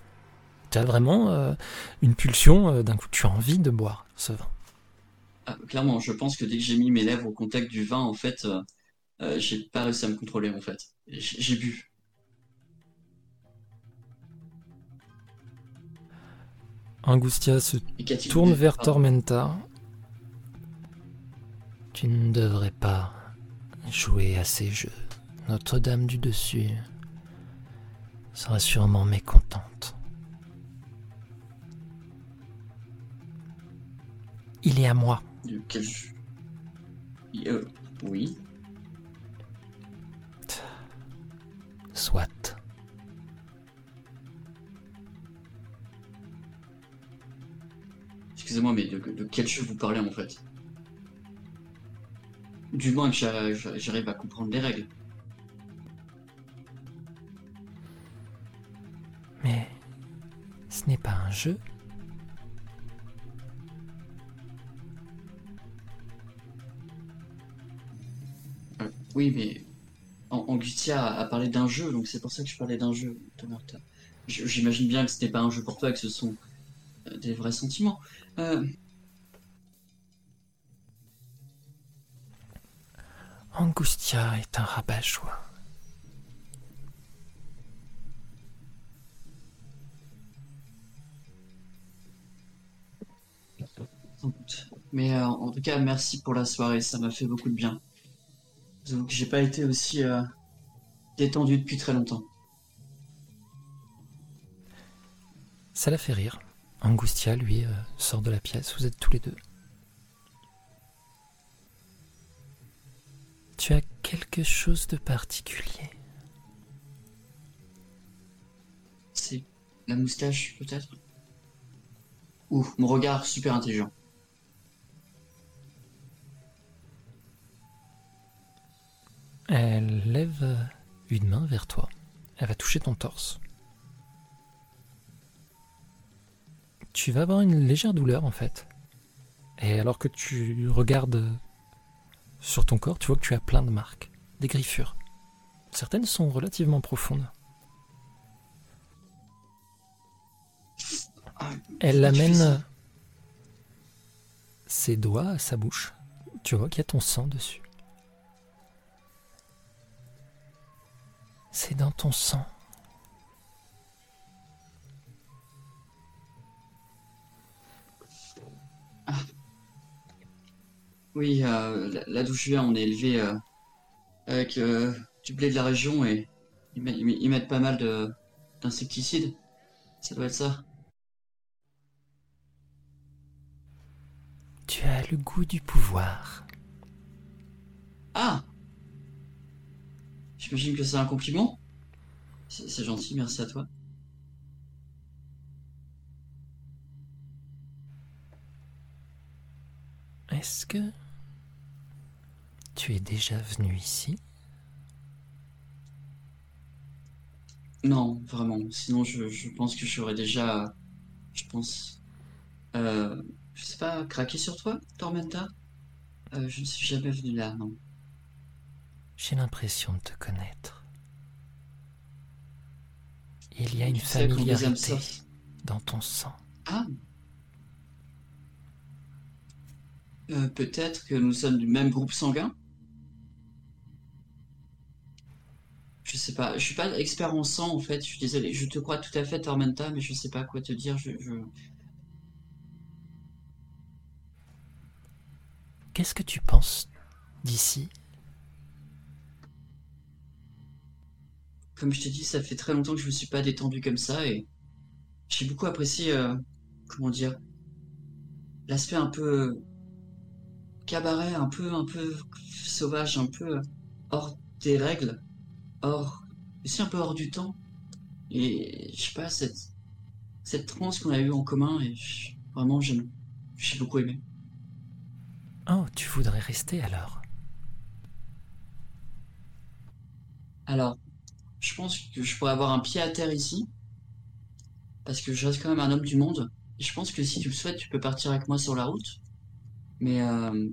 Tu as vraiment euh, une pulsion, euh, d'un coup, tu as envie de boire ce vin. Ah, clairement, je pense que dès que j'ai mis mes lèvres au contact du vin, en fait, euh, j'ai pas réussi à me contrôler, en fait. J'ai bu. Angustia se tourne vers Tormenta. Tu ne devrais pas jouer à ces jeux. Notre-Dame du dessus sera sûrement mécontente. Il est à moi. de quel jeu? Euh, Oui. Soit. Excusez-moi, mais de, de quel jeu vous parlez, en fait? Du moins que j'a- j'a- j'arrive à comprendre les règles. Mais ce n'est pas un jeu. Euh, oui, mais An- Angustia a, parlé d'un jeu, donc c'est pour ça que je parlais d'un jeu, J'imagine bien que ce n'est pas un jeu pour toi, que ce sont euh, des vrais sentiments. Euh, Angustia est un rabat-joie. Mais euh, en tout cas, merci pour la soirée, ça m'a fait beaucoup de bien. Que j'ai pas été aussi euh, détendu depuis très longtemps. Ça la fait rire. Angustia, lui, euh, sort de la pièce. Vous êtes tous les deux. Tu as quelque chose de particulier? C'est la moustache, peut-être? Ou mon regard super intelligent. Elle lève une main vers toi. Elle va toucher ton torse. Tu vas avoir une légère douleur en fait. Et alors que tu regardes sur ton corps, tu vois que tu as plein de marques, des griffures. Certaines sont relativement profondes. Ah, Elle amène ses doigts à sa bouche. Tu vois qu'il y a ton sang dessus. C'est dans ton sang. Oui, euh, là, d'où je viens, on est élevé euh, avec euh, du blé de la région et ils, met- ils met- ils mettent pas mal de d'insecticides. Ça doit être ça. Tu as le goût du pouvoir. Ah J'imagine que c'est un compliment. C'est c'est gentil, merci à toi. Est-ce que tu es déjà venu ici? Non, vraiment. Sinon, je, je pense que j'aurais déjà, je pense, euh, je sais pas, craqué sur toi, Tormenta? Euh, je ne suis jamais venu là, non. J'ai l'impression de te connaître. Il y a une Tu sais, familiarité dans ton sang. Ah. Euh, peut-être que nous sommes du même groupe sanguin? Je sais pas, je suis pas expert en sang en fait, je suis désolé, je te crois tout à fait Tormenta, mais je sais pas quoi te dire, je, je... Qu'est-ce que tu penses d'ici? Comme je t'ai dit, ça fait très longtemps que je me suis pas détendu comme ça et j'ai beaucoup apprécié, euh, comment dire, l'aspect un peu cabaret un peu, un peu sauvage, un peu hors des règles, hors, aussi un peu hors du temps. Et je sais pas, cette, cette transe qu'on a eue en commun, et je- vraiment, j'ai beaucoup aimé. Oh, tu voudrais rester alors? Alors, je pense que je pourrais avoir un pied à terre ici, parce que je reste quand même un homme du monde. Et je pense que si tu le souhaites, tu peux partir avec moi sur la route. Mais, euh,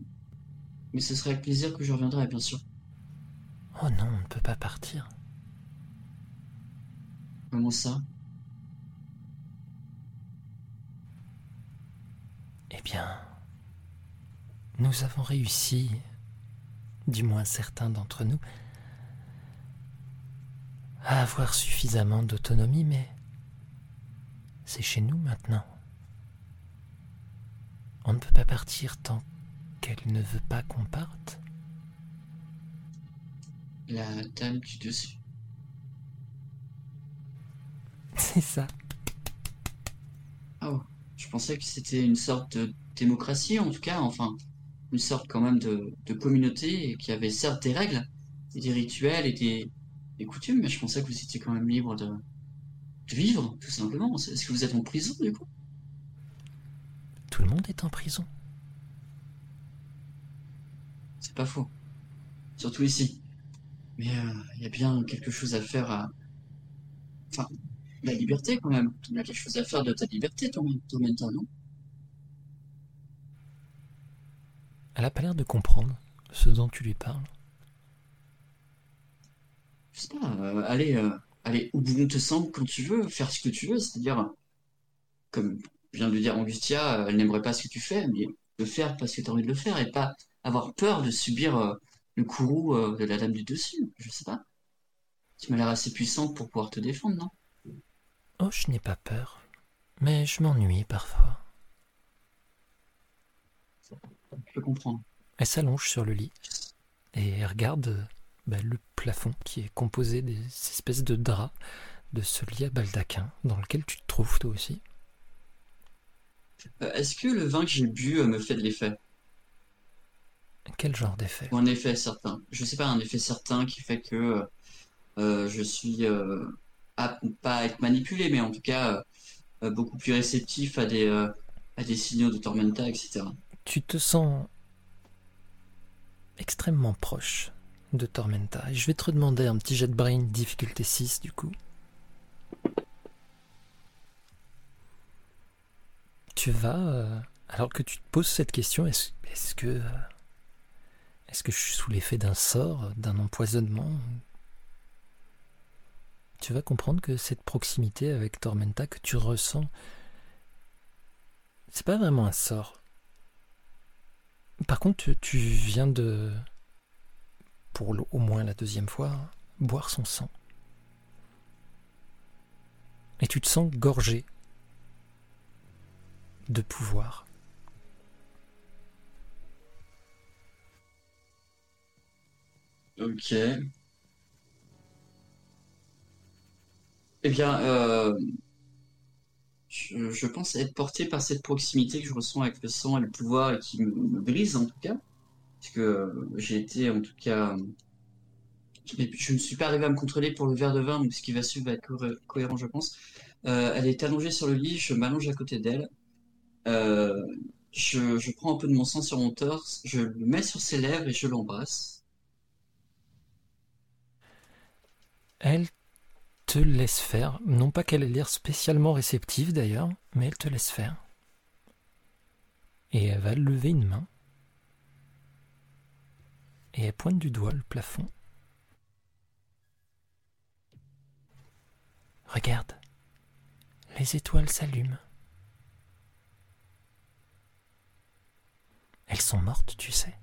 mais ce serait avec plaisir que je reviendrai, bien sûr. Oh non, on ne peut pas partir. Comment ça? Eh bien, nous avons réussi, du moins certains d'entre nous, à avoir suffisamment d'autonomie, mais c'est chez nous maintenant. On ne peut pas partir tant qu'elle ne veut pas qu'on parte. La dame du dessus. (laughs) C'est ça. Oh, je pensais que c'était une sorte de démocratie, en tout cas, enfin, une sorte quand même de, de communauté qui avait certes des règles, et des rituels et des, des coutumes, mais je pensais que vous étiez quand même libre de, de vivre, tout simplement. Est-ce que vous êtes en prison, du coup? Tout le monde est en prison. C'est pas faux. Surtout ici. Mais il y a bien quelque chose à faire à... Enfin, la liberté quand même. Il y a quelque chose à faire de ta liberté, toi, Tormenta, non? Elle a pas l'air de comprendre ce dont tu lui parles. Je sais pas, euh, aller, euh, aller où bon te semble quand tu veux, faire ce que tu veux, c'est-à-dire, comme vient de dire Angustia, euh, elle n'aimerait pas ce que tu fais, mais le faire parce que tu as envie de le faire et pas avoir peur de subir euh, le courroux euh, de la dame du dessus. Je sais pas. Tu m'as l'air assez puissante pour pouvoir te défendre, non? Oh, je n'ai pas peur, mais je m'ennuie parfois. Je peux comprendre. Elle s'allonge sur le lit et elle regarde bah, le plafond qui est composé des espèces de draps de ce lit à baldaquin dans lequel tu te trouves toi aussi. Euh, est-ce que le vin que j'ai bu euh, me fait de l'effet? Quel genre d'effet? Un effet certain? Je sais pas, un effet certain qui fait que euh, euh, je suis euh, apte, pas à être manipulé, mais en tout cas euh, beaucoup plus réceptif à des, à des signaux de Tormenta, etc. Tu te sens extrêmement proche de Tormenta et je vais te demander un petit jet de brain difficulté 6 du coup. Tu vas, alors que tu te poses cette question, est-ce que est-ce que je suis sous l'effet d'un sort, d'un empoisonnement? Tu vas comprendre que cette proximité avec Tormenta que tu ressens, c'est pas vraiment un sort. Par contre, tu, viens de, pour au moins la deuxième fois, boire son sang. Et tu te sens gorgé de pouvoir. Ok. Eh bien, euh, je, pense être porté par cette proximité que je ressens avec le sang et le pouvoir qui me, brise en tout cas. Parce que euh, j'ai été en tout cas... mais je ne suis pas arrivé à me contrôler pour le verre de vin, donc ce qui va suivre va être co- cohérent, je pense. Euh, elle est allongée sur le lit, je m'allonge à côté d'elle. Euh, je prends un peu de mon sang sur mon torse, je le mets sur ses lèvres et je l'embrasse. Elle te laisse faire, non pas qu'elle ait l'air spécialement réceptive d'ailleurs, mais elle te laisse faire. Et elle va lever une main. Et elle pointe du doigt le plafond. Regarde, les étoiles s'allument. Elles sont mortes, tu sais.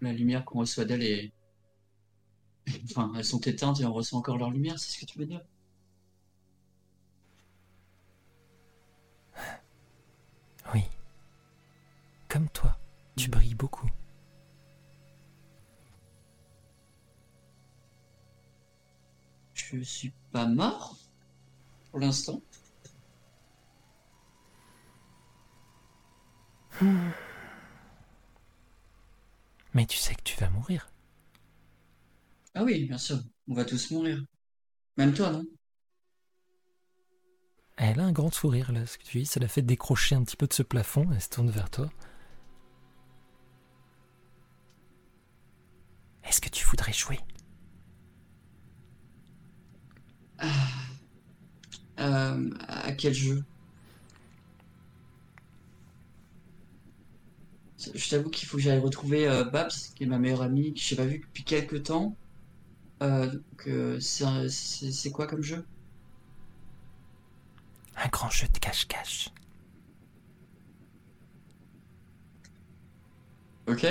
La lumière qu'on reçoit d'elle est... Enfin, elles sont éteintes et on reçoit encore leur lumière, c'est ce que tu veux dire? Oui. Comme toi, tu brilles beaucoup. Je suis pas mort pour l'instant. Mais tu sais que tu vas mourir. Ah oui, bien sûr, on va tous mourir. Même toi, non? Elle a un grand sourire là, ce que tu dis, ça l'a fait décrocher un petit peu de ce plafond, elle se tourne vers toi. Est-ce que tu voudrais jouer? Euh, à quel jeu? Je t'avoue qu'il faut que j'aille retrouver euh, Babs, qui est ma meilleure amie, que j'ai pas vue depuis quelques temps. Euh, donc, euh, c'est c'est quoi comme jeu? Un grand jeu de cache-cache. Ok.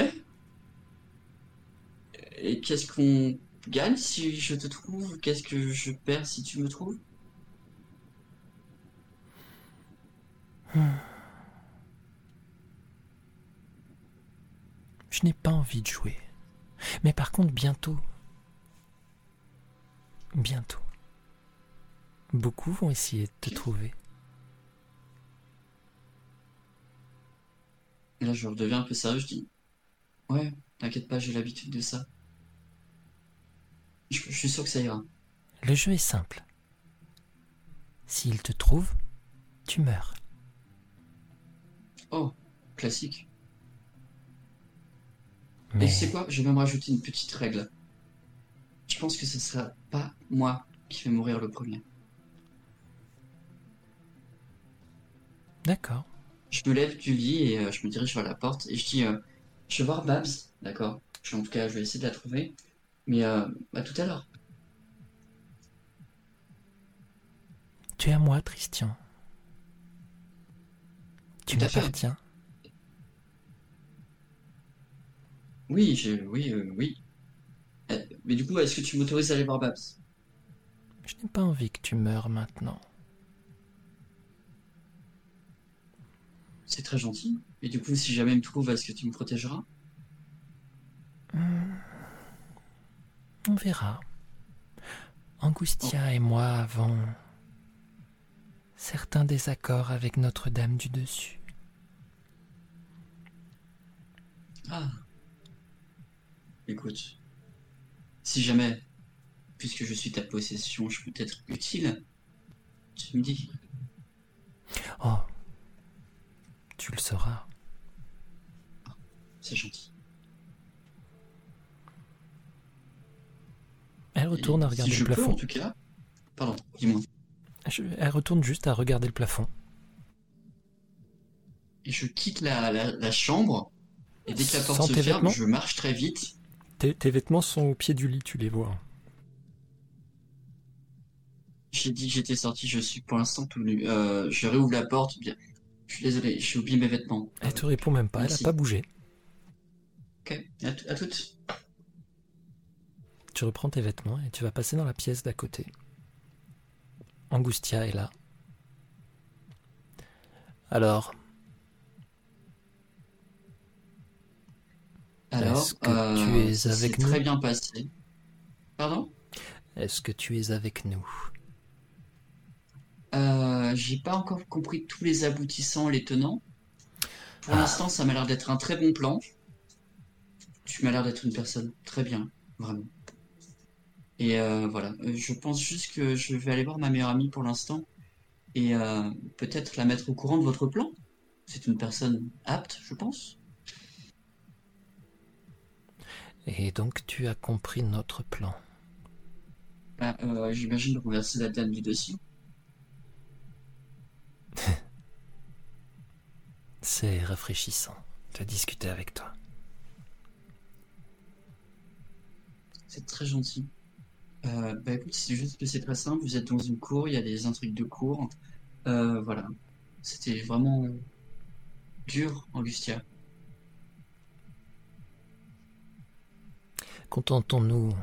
Et qu'est-ce qu'on gagne si je te trouve? Qu'est-ce que je perds si tu me trouves? Je n'ai pas envie de jouer. Mais par contre, bientôt. Bientôt. Beaucoup vont essayer de te trouver. Et là, je redeviens un peu sérieux, je dis, ouais, t'inquiète pas, j'ai l'habitude de ça. Je, je suis sûr que ça ira. Le jeu est simple. S'il te trouve, tu meurs. Oh, classique. Mais Et tu sais quoi? Je vais même rajouter une petite règle. Je pense que ce sera pas moi qui vais mourir le premier. d'accord. Je me lève du lit et euh, je me dirige vers la porte et je dis, euh, je vais voir Babs, d'accord? En tout cas, je vais essayer de la trouver. Mais euh, à tout à l'heure. Tu es à moi, Christian. Tu m'appartiens. Oui, je, oui, euh, oui. Mais du coup, est-ce que tu m'autorises à aller voir Babs? Je n'ai pas envie que tu meurs maintenant. C'est très gentil. Et du coup, si jamais il me trouve, est-ce que tu me protégeras? On verra. Angustia et moi avons certains désaccords avec Notre-Dame du Dessus. Ah. Écoute, si jamais, puisque je suis ta possession, je peux être utile, tu me dis. Oh, tu le sauras. C'est gentil. Elle retourne à regarder si je le peux, plafond. en tout cas. Pardon, dis-moi. Elle retourne juste à regarder le plafond. Et je quitte la, la, la chambre. Et dès que la porte Sans se ferme, je marche très vite. Tes, tes vêtements sont au pied du lit, tu les vois. J'ai dit que j'étais sorti, je suis pour l'instant tout nu. Euh, je réouvre la porte. Bien. Je suis désolé, j'ai oublié mes vêtements. Elle te répond même pas, elle n'a pas bougé. Ok, à, à toutes. Tu reprends tes vêtements et tu vas passer dans la pièce d'à côté. Angustia est là. Alors, Alors, Est-ce que euh, tu es ça s'est avec nous très bien passé. Pardon? est-ce que tu es avec nous? Euh, j'ai pas encore compris tous les aboutissants, les tenants. Pour Ah. l'instant, ça m'a l'air d'être un très bon plan. Tu m'as l'air d'être une personne très bien, vraiment. Et euh, voilà, Euh, je pense juste que je vais aller voir ma meilleure amie pour l'instant et euh, peut-être la mettre au courant de votre plan. C'est une personne apte, je pense. Et donc tu as compris notre plan. Bah, euh, j'imagine renverser la dame du dessus. (laughs) C'est rafraîchissant de discuter avec toi. C'est très gentil. Euh, bah écoute, c'est juste que c'est très simple. Vous êtes dans une cour, il y a des intrigues de cour. Euh, voilà. C'était vraiment dur, Angustia. Contentons-nous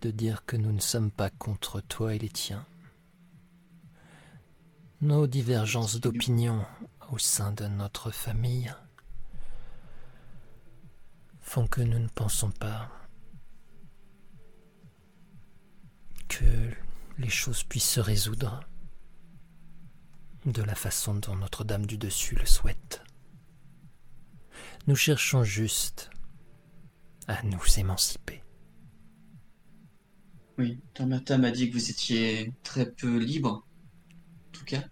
de dire que nous ne sommes pas contre toi et les tiens. Nos divergences d'opinion au sein de notre famille font que nous ne pensons pas que les choses puissent se résoudre de la façon dont Notre-Dame du Dessus le souhaite. Nous cherchons juste à nous émanciper. Oui, Tamata m'a dit que vous étiez très peu libre, en tout cas.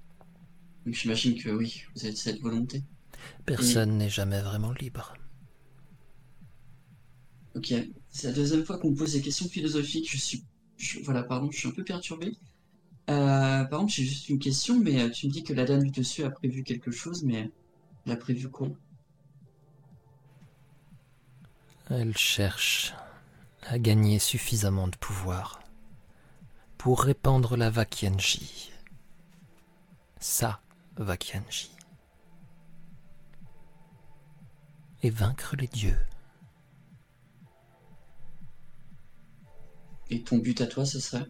Donc j'imagine que oui, vous avez cette volonté. Personne n'est jamais vraiment libre. Ok, c'est la deuxième fois qu'on me pose des questions philosophiques. Je suis, je- voilà, pardon, je suis un peu perturbé. Euh, par contre, j'ai juste une question, mais euh, tu me dis que la dame du dessus a prévu quelque chose, mais elle a prévu quoi? Elle cherche à gagner suffisamment de pouvoir pour répandre la Vakianji. Sa Vakianji. Et vaincre les dieux. Et ton but à toi, ce serait?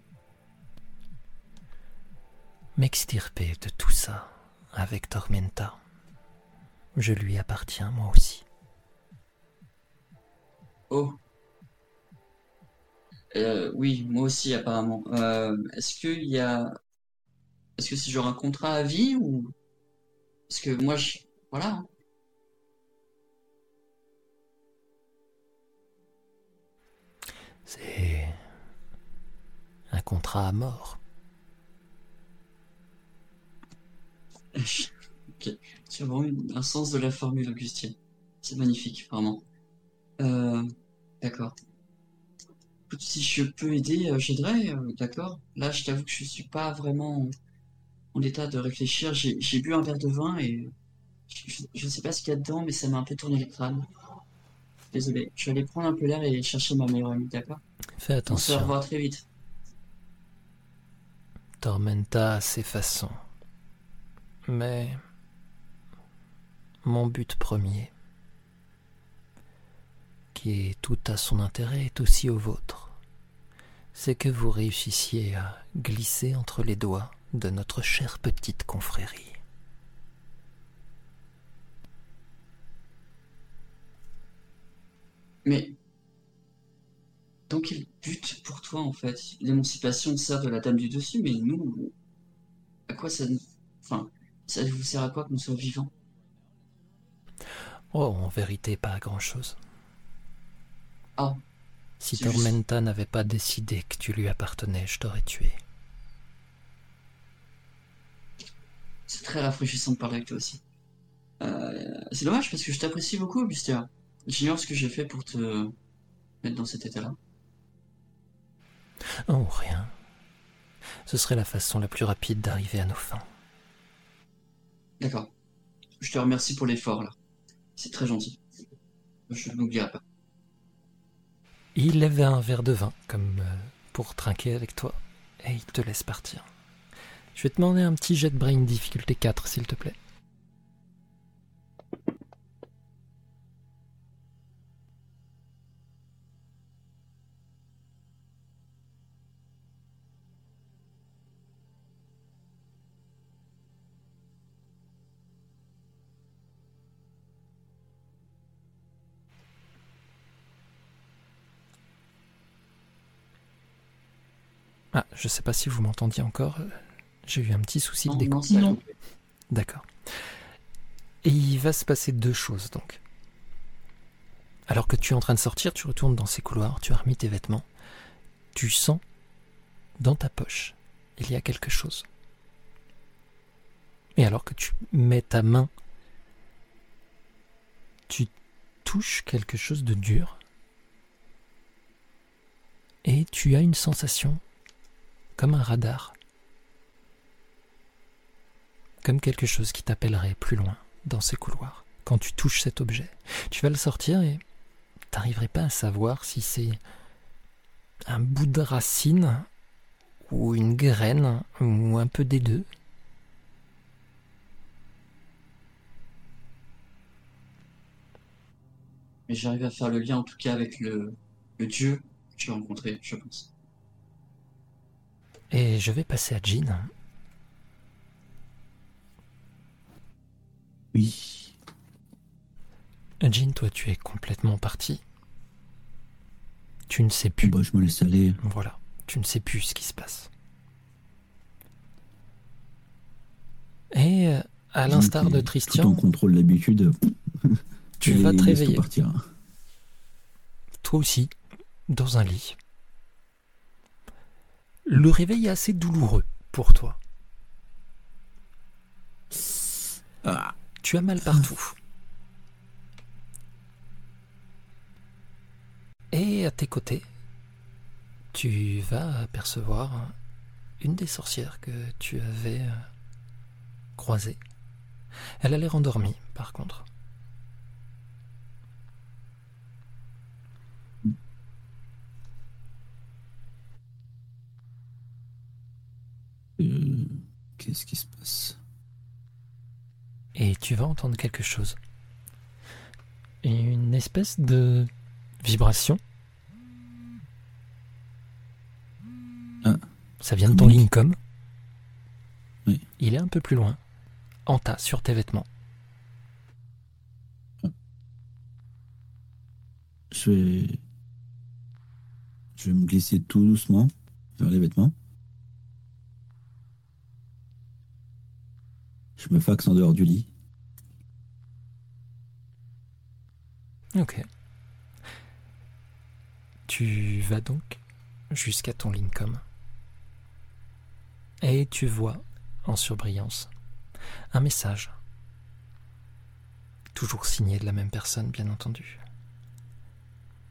M'extirper de tout ça avec Tormenta. Je lui appartiens moi aussi. Oh. Euh, oui, moi aussi apparemment. Euh, est-ce qu'il y a, est-ce que c'est genre un contrat à vie ou parce que moi, je, voilà. hein. C'est un contrat à mort. (laughs) Ok. Tu as vraiment un sens de la formule, Augustine. C'est magnifique, vraiment. Euh, d'accord. Si je peux aider, euh, j'aiderai, euh, d'accord. Là, je t'avoue que je suis pas vraiment en, état de réfléchir. J'ai, bu un verre de vin et je, je sais pas ce qu'il y a dedans, mais ça m'a un peu tourné le crâne. Désolé. Je vais aller prendre un peu l'air et chercher ma meilleure amie, d'accord? Fais On se attention. revoit très vite. Tormenta a ses façons. Mais mon but premier, qui est tout à son intérêt, est aussi au vôtre. C'est que vous réussissiez à glisser entre les doigts de notre chère petite confrérie. Mais dans quel but pour toi en fait? L'émancipation sert de la dame du dessus, mais nous, à quoi ça nous... Enfin, ça vous sert à quoi qu'on soit vivant? Oh, en vérité, pas à grand-chose. Ah, Si juste- Tormenta n'avait pas décidé que tu lui appartenais, je t'aurais tué. c'est très rafraîchissant de parler avec toi aussi. Euh, c'est dommage parce que je t'apprécie beaucoup, Augustin. J'ignore ce que j'ai fait pour te mettre dans cet état-là. Oh, rien. Ce serait la façon la plus rapide d'arriver à nos fins. D'accord. Je te remercie pour l'effort là. C'est très gentil. Je ne l'oublierai pas. Il lève un verre de vin, comme euh, pour trinquer avec toi, et il te laisse partir. Je vais te demander un petit jet de brain difficulté 4, s'il te plaît. Ah, je sais pas si vous m'entendiez encore. euh, J'ai eu un petit souci de Non. D'accord. Et il va se passer deux choses donc. Alors que tu es en train de sortir, tu retournes dans ces couloirs, tu as remis tes vêtements, tu sens dans ta poche, il y a quelque chose. Et alors que tu mets ta main, tu touches quelque chose de dur. Et tu as une sensation comme un radar comme quelque chose qui t'appellerait plus loin dans ces couloirs. Quand tu touches cet objet, tu vas le sortir et t'arriverais pas à savoir si c'est un bout de racine ou une graine ou un peu des deux. Mais j'arrive à faire le lien en tout cas avec le, le dieu que tu as rencontré, je pense. Et je vais passer à Jean. Oui. Jean, toi, tu es complètement parti. Tu ne sais plus. Bah, je me laisse aller. Voilà, tu ne sais plus ce qui se passe. Et euh, à l'instar de Tout en Tristian, contrôle d'habitude. (laughs) Tu vas te tout réveiller, toi aussi, dans un lit. Le réveil est assez douloureux pour toi. Ah, Tu as mal partout. Et à tes côtés, tu vas apercevoir une des sorcières que tu avais euh, croisée. Elle a l'air endormie, par contre. euh, Qu'est-ce qui se passe Et tu vas entendre quelque chose. Une espèce de vibration. Ah. Ça vient de ton. Lincom. Oui. Il est un peu plus loin. En tas sur tes vêtements. Je vais... Je vais me glisser tout doucement vers les vêtements. Je me faxe en dehors du lit. Ok. Tu vas donc jusqu'à ton Lincom. Et tu vois, en surbrillance, un message. Toujours signé de la même personne, bien entendu.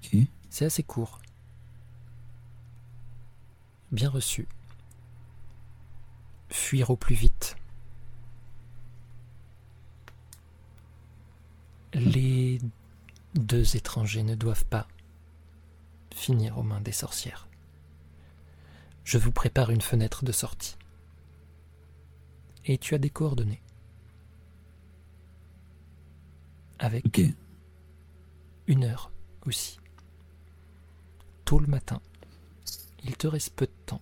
Ok. C'est assez court. Bien reçu. Fuir au plus vite. Les deux étrangers ne doivent pas finir aux mains des sorcières. Je vous prépare une fenêtre de sortie. Et tu as des coordonnées. Avec une heure aussi. Tôt le matin. Il te reste peu de temps.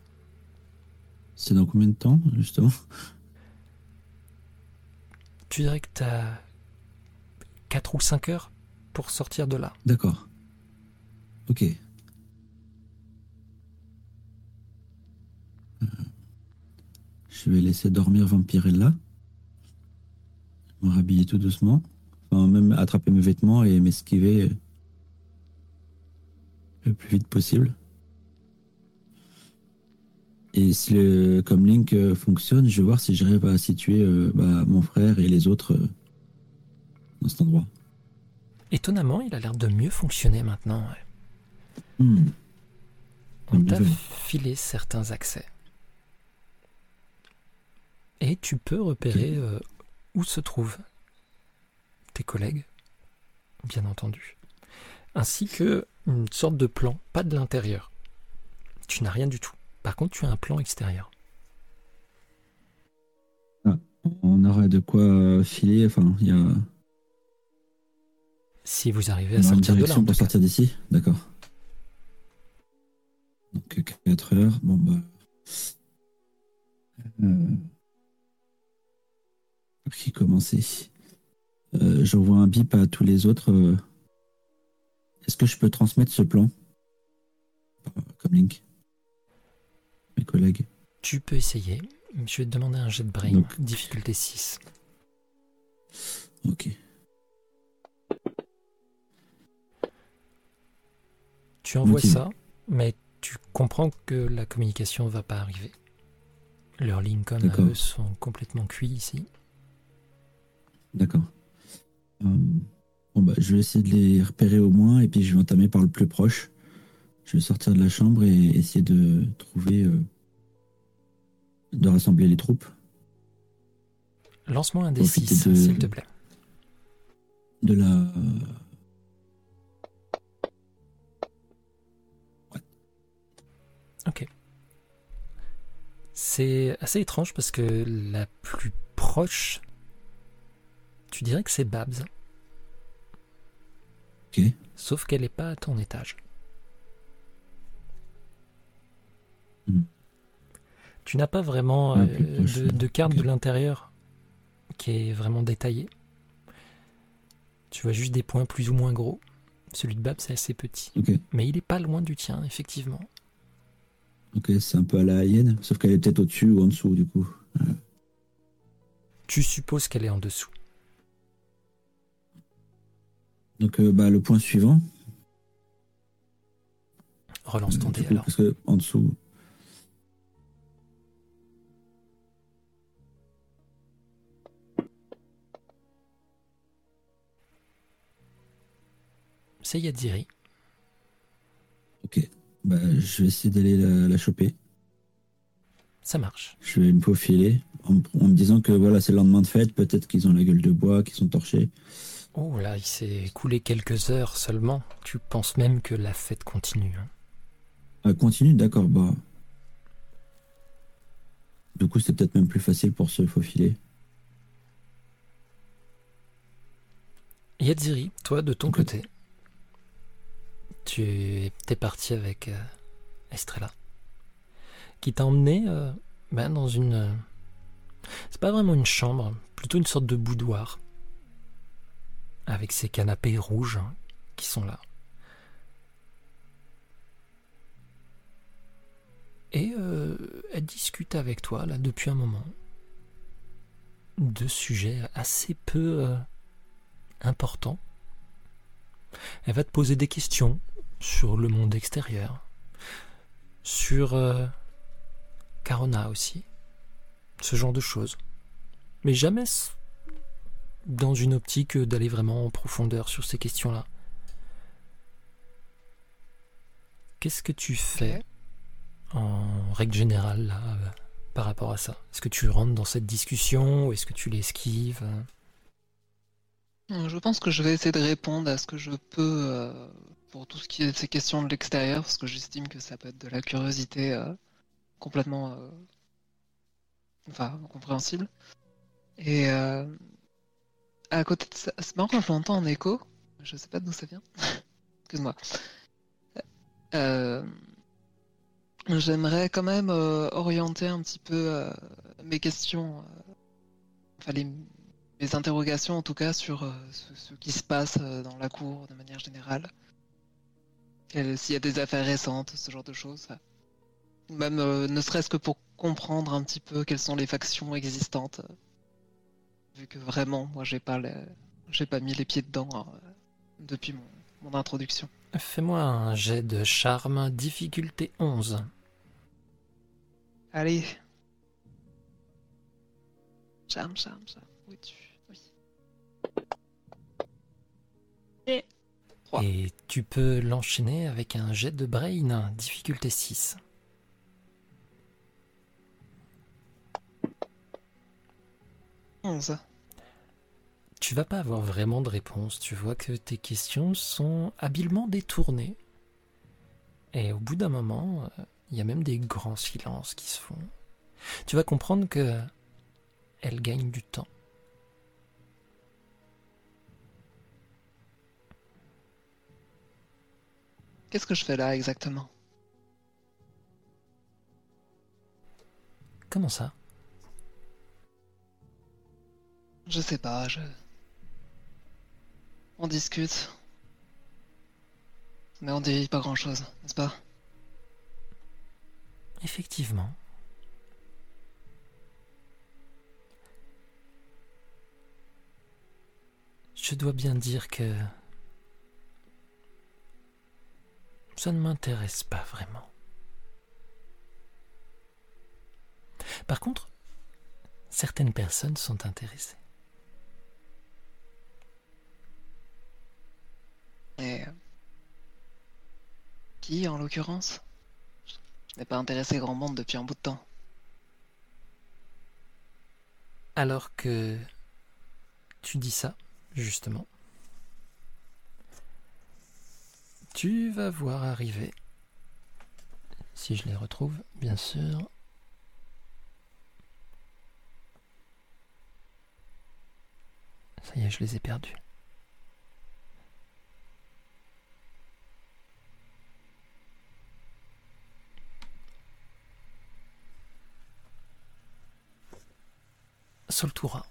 C'est dans combien de temps, justement? Tu dirais que tu as 4 ou 5 heures pour sortir de là. D'accord. Ok. Euh, Je vais laisser dormir Vampirella. Me rhabiller tout doucement. Enfin, même attraper mes vêtements et m'esquiver le plus vite possible. Et si le comme Link euh, fonctionne, je vais voir si j'arrive à situer euh, bah, mon frère et les autres dans cet endroit. Étonnamment, il a l'air de mieux fonctionner maintenant. ouais. Hmm. On t'a filé certains accès. Et tu peux repérer euh, où se trouvent tes collègues, bien entendu, ainsi que une sorte de plan, pas de l'intérieur. Tu n'as rien du tout. Par contre, tu as un plan extérieur. On aura de quoi filer. Enfin, il y a Si vous arrivez à sortir de là, pour sortir d'ici. D'accord. Donc 4 heures. Bon bah. Euh... Par qui commencer euh, J'envoie un bip à tous les autres. euh. Est-ce que je peux transmettre ce plan? Euh, Comme Link Mes collègues. Tu peux essayer. Je vais te demander un jet de brain, Donc- difficulté 6. Ok. Tu envoies ça, mais tu comprends que la communication va pas arriver. Leurs comme à eux sont complètement cuits ici. D'accord. Euh, bon bah, je vais essayer de les repérer au moins et puis je vais entamer par le plus proche. Je vais sortir de la chambre et essayer de trouver, euh, de rassembler les troupes. Lance-moi un des Profitez 6, de- s'il te plaît. De la. Ok. C'est assez étrange parce que la plus proche, tu dirais que c'est Babs. Ok. Sauf qu'elle n'est pas à ton étage. Hmm. Tu n'as pas vraiment Ah, euh, de, de carte de l'intérieur qui est vraiment détaillée. Tu vois juste des points plus ou moins gros. Celui de Babs c'est assez petit. Mais il est pas loin du tien, effectivement. Ok, c'est un peu à la hyène, sauf qu'elle est peut-être au-dessus ou en dessous du coup. Tu supposes qu'elle est en dessous. Donc, euh, bah, le point suivant. Relance ton Euh, dé coup, alors. Parce que en dessous. C'est Yadziri. Ok. Bah, je vais essayer d'aller la, la choper. Ça marche. Je vais me faufiler en, en me disant que voilà, c'est le lendemain de fête. Peut-être qu'ils ont la gueule de bois, qu'ils sont torchés. Oh là, il s'est écoulé quelques heures seulement. Tu penses même que la fête continue. hein. Ah, continue, d'accord. Bah. Du coup, c'est peut-être même plus facile pour se faufiler. Yadziri, toi de ton côté, tu es parti avec euh, Estrella, qui t'a emmené euh, ben, dans une. euh, c'est pas vraiment une chambre, plutôt une sorte de boudoir, avec ces canapés rouges hein, qui sont là. Et elle discute avec toi là depuis un moment de sujets assez peu importants. Elle va te poser des questions sur le monde extérieur, sur euh, Carona aussi, ce genre de choses. Mais jamais dans une optique d'aller vraiment en profondeur sur ces questions-là. Qu'est-ce que tu fais en règle générale là, euh, par rapport à ça? Est-ce que tu rentres dans cette discussion ou est-ce que tu l'esquives Euh, Je pense que je vais essayer de répondre à ce que je peux euh, pour tout ce qui est ces questions de l'extérieur, parce que j'estime que ça peut être de la curiosité euh, complètement euh, enfin, compréhensible. Et euh, à côté de ça, c'est marrant, je l'entends en écho, je sais pas d'où ça vient. (laughs) Excuse-moi. J'aimerais quand même orienter un petit peu mes questions, enfin mes interrogations en tout cas sur ce, qui se passe dans la cour de manière générale. Quel- S'il y a des affaires récentes, ce genre de choses. Même euh, ne serait-ce que pour comprendre un petit peu quelles sont les factions existantes. euh, vu que vraiment, moi j'ai pas, le- j'ai pas mis les pieds dedans euh, depuis mon, mon introduction. Fais-moi un jet de charme, difficulté 11. Allez. Charme, charme, charme. Oui, tu. Oui. Et tu peux l'enchaîner avec un jet de brain, difficulté 6. Onze. Tu vas pas avoir vraiment de réponse. Tu vois que tes questions sont habilement détournées. Et au bout d'un moment, euh, il y a même des grands silences qui se font. Tu vas comprendre que elle gagne du temps. Qu'est-ce que je fais là exactement? Comment ça? Je sais pas, je. On discute. Mais on dit pas grand chose, n'est-ce pas? Effectivement. Je dois bien dire que ça ne m'intéresse pas vraiment. Par contre, certaines personnes sont intéressées. Et. euh, Qui en l'occurrence? N'ai pas intéressé grand monde depuis un bout de temps. Alors que tu dis ça, justement, tu vas voir arriver, si je les retrouve, bien sûr. Ça y est, je les ai perdus. Soltura.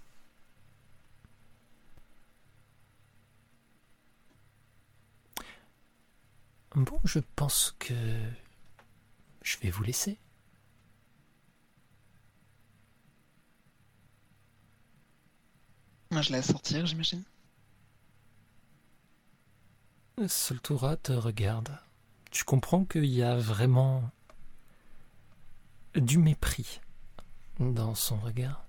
Bon, je pense que je vais vous laisser. Moi, je laisse sortir, j'imagine. Soltura te regarde. Tu comprends qu'il y a vraiment du mépris dans son regard?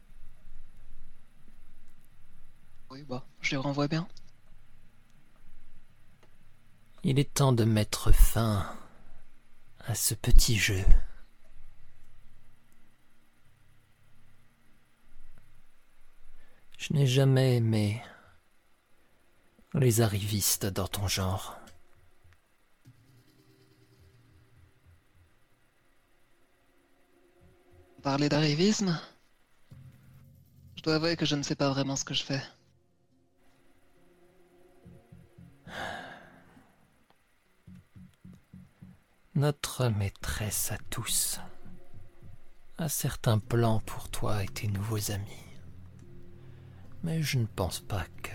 Oui, bah, je les renvoie bien. Il est temps de mettre fin à ce petit jeu. Je n'ai jamais aimé les arrivistes dans ton genre. Parler d'arrivisme? Je dois avouer que je ne sais pas vraiment ce que je fais. Notre maîtresse à tous a certains plans pour toi et tes nouveaux amis. Mais je ne pense pas que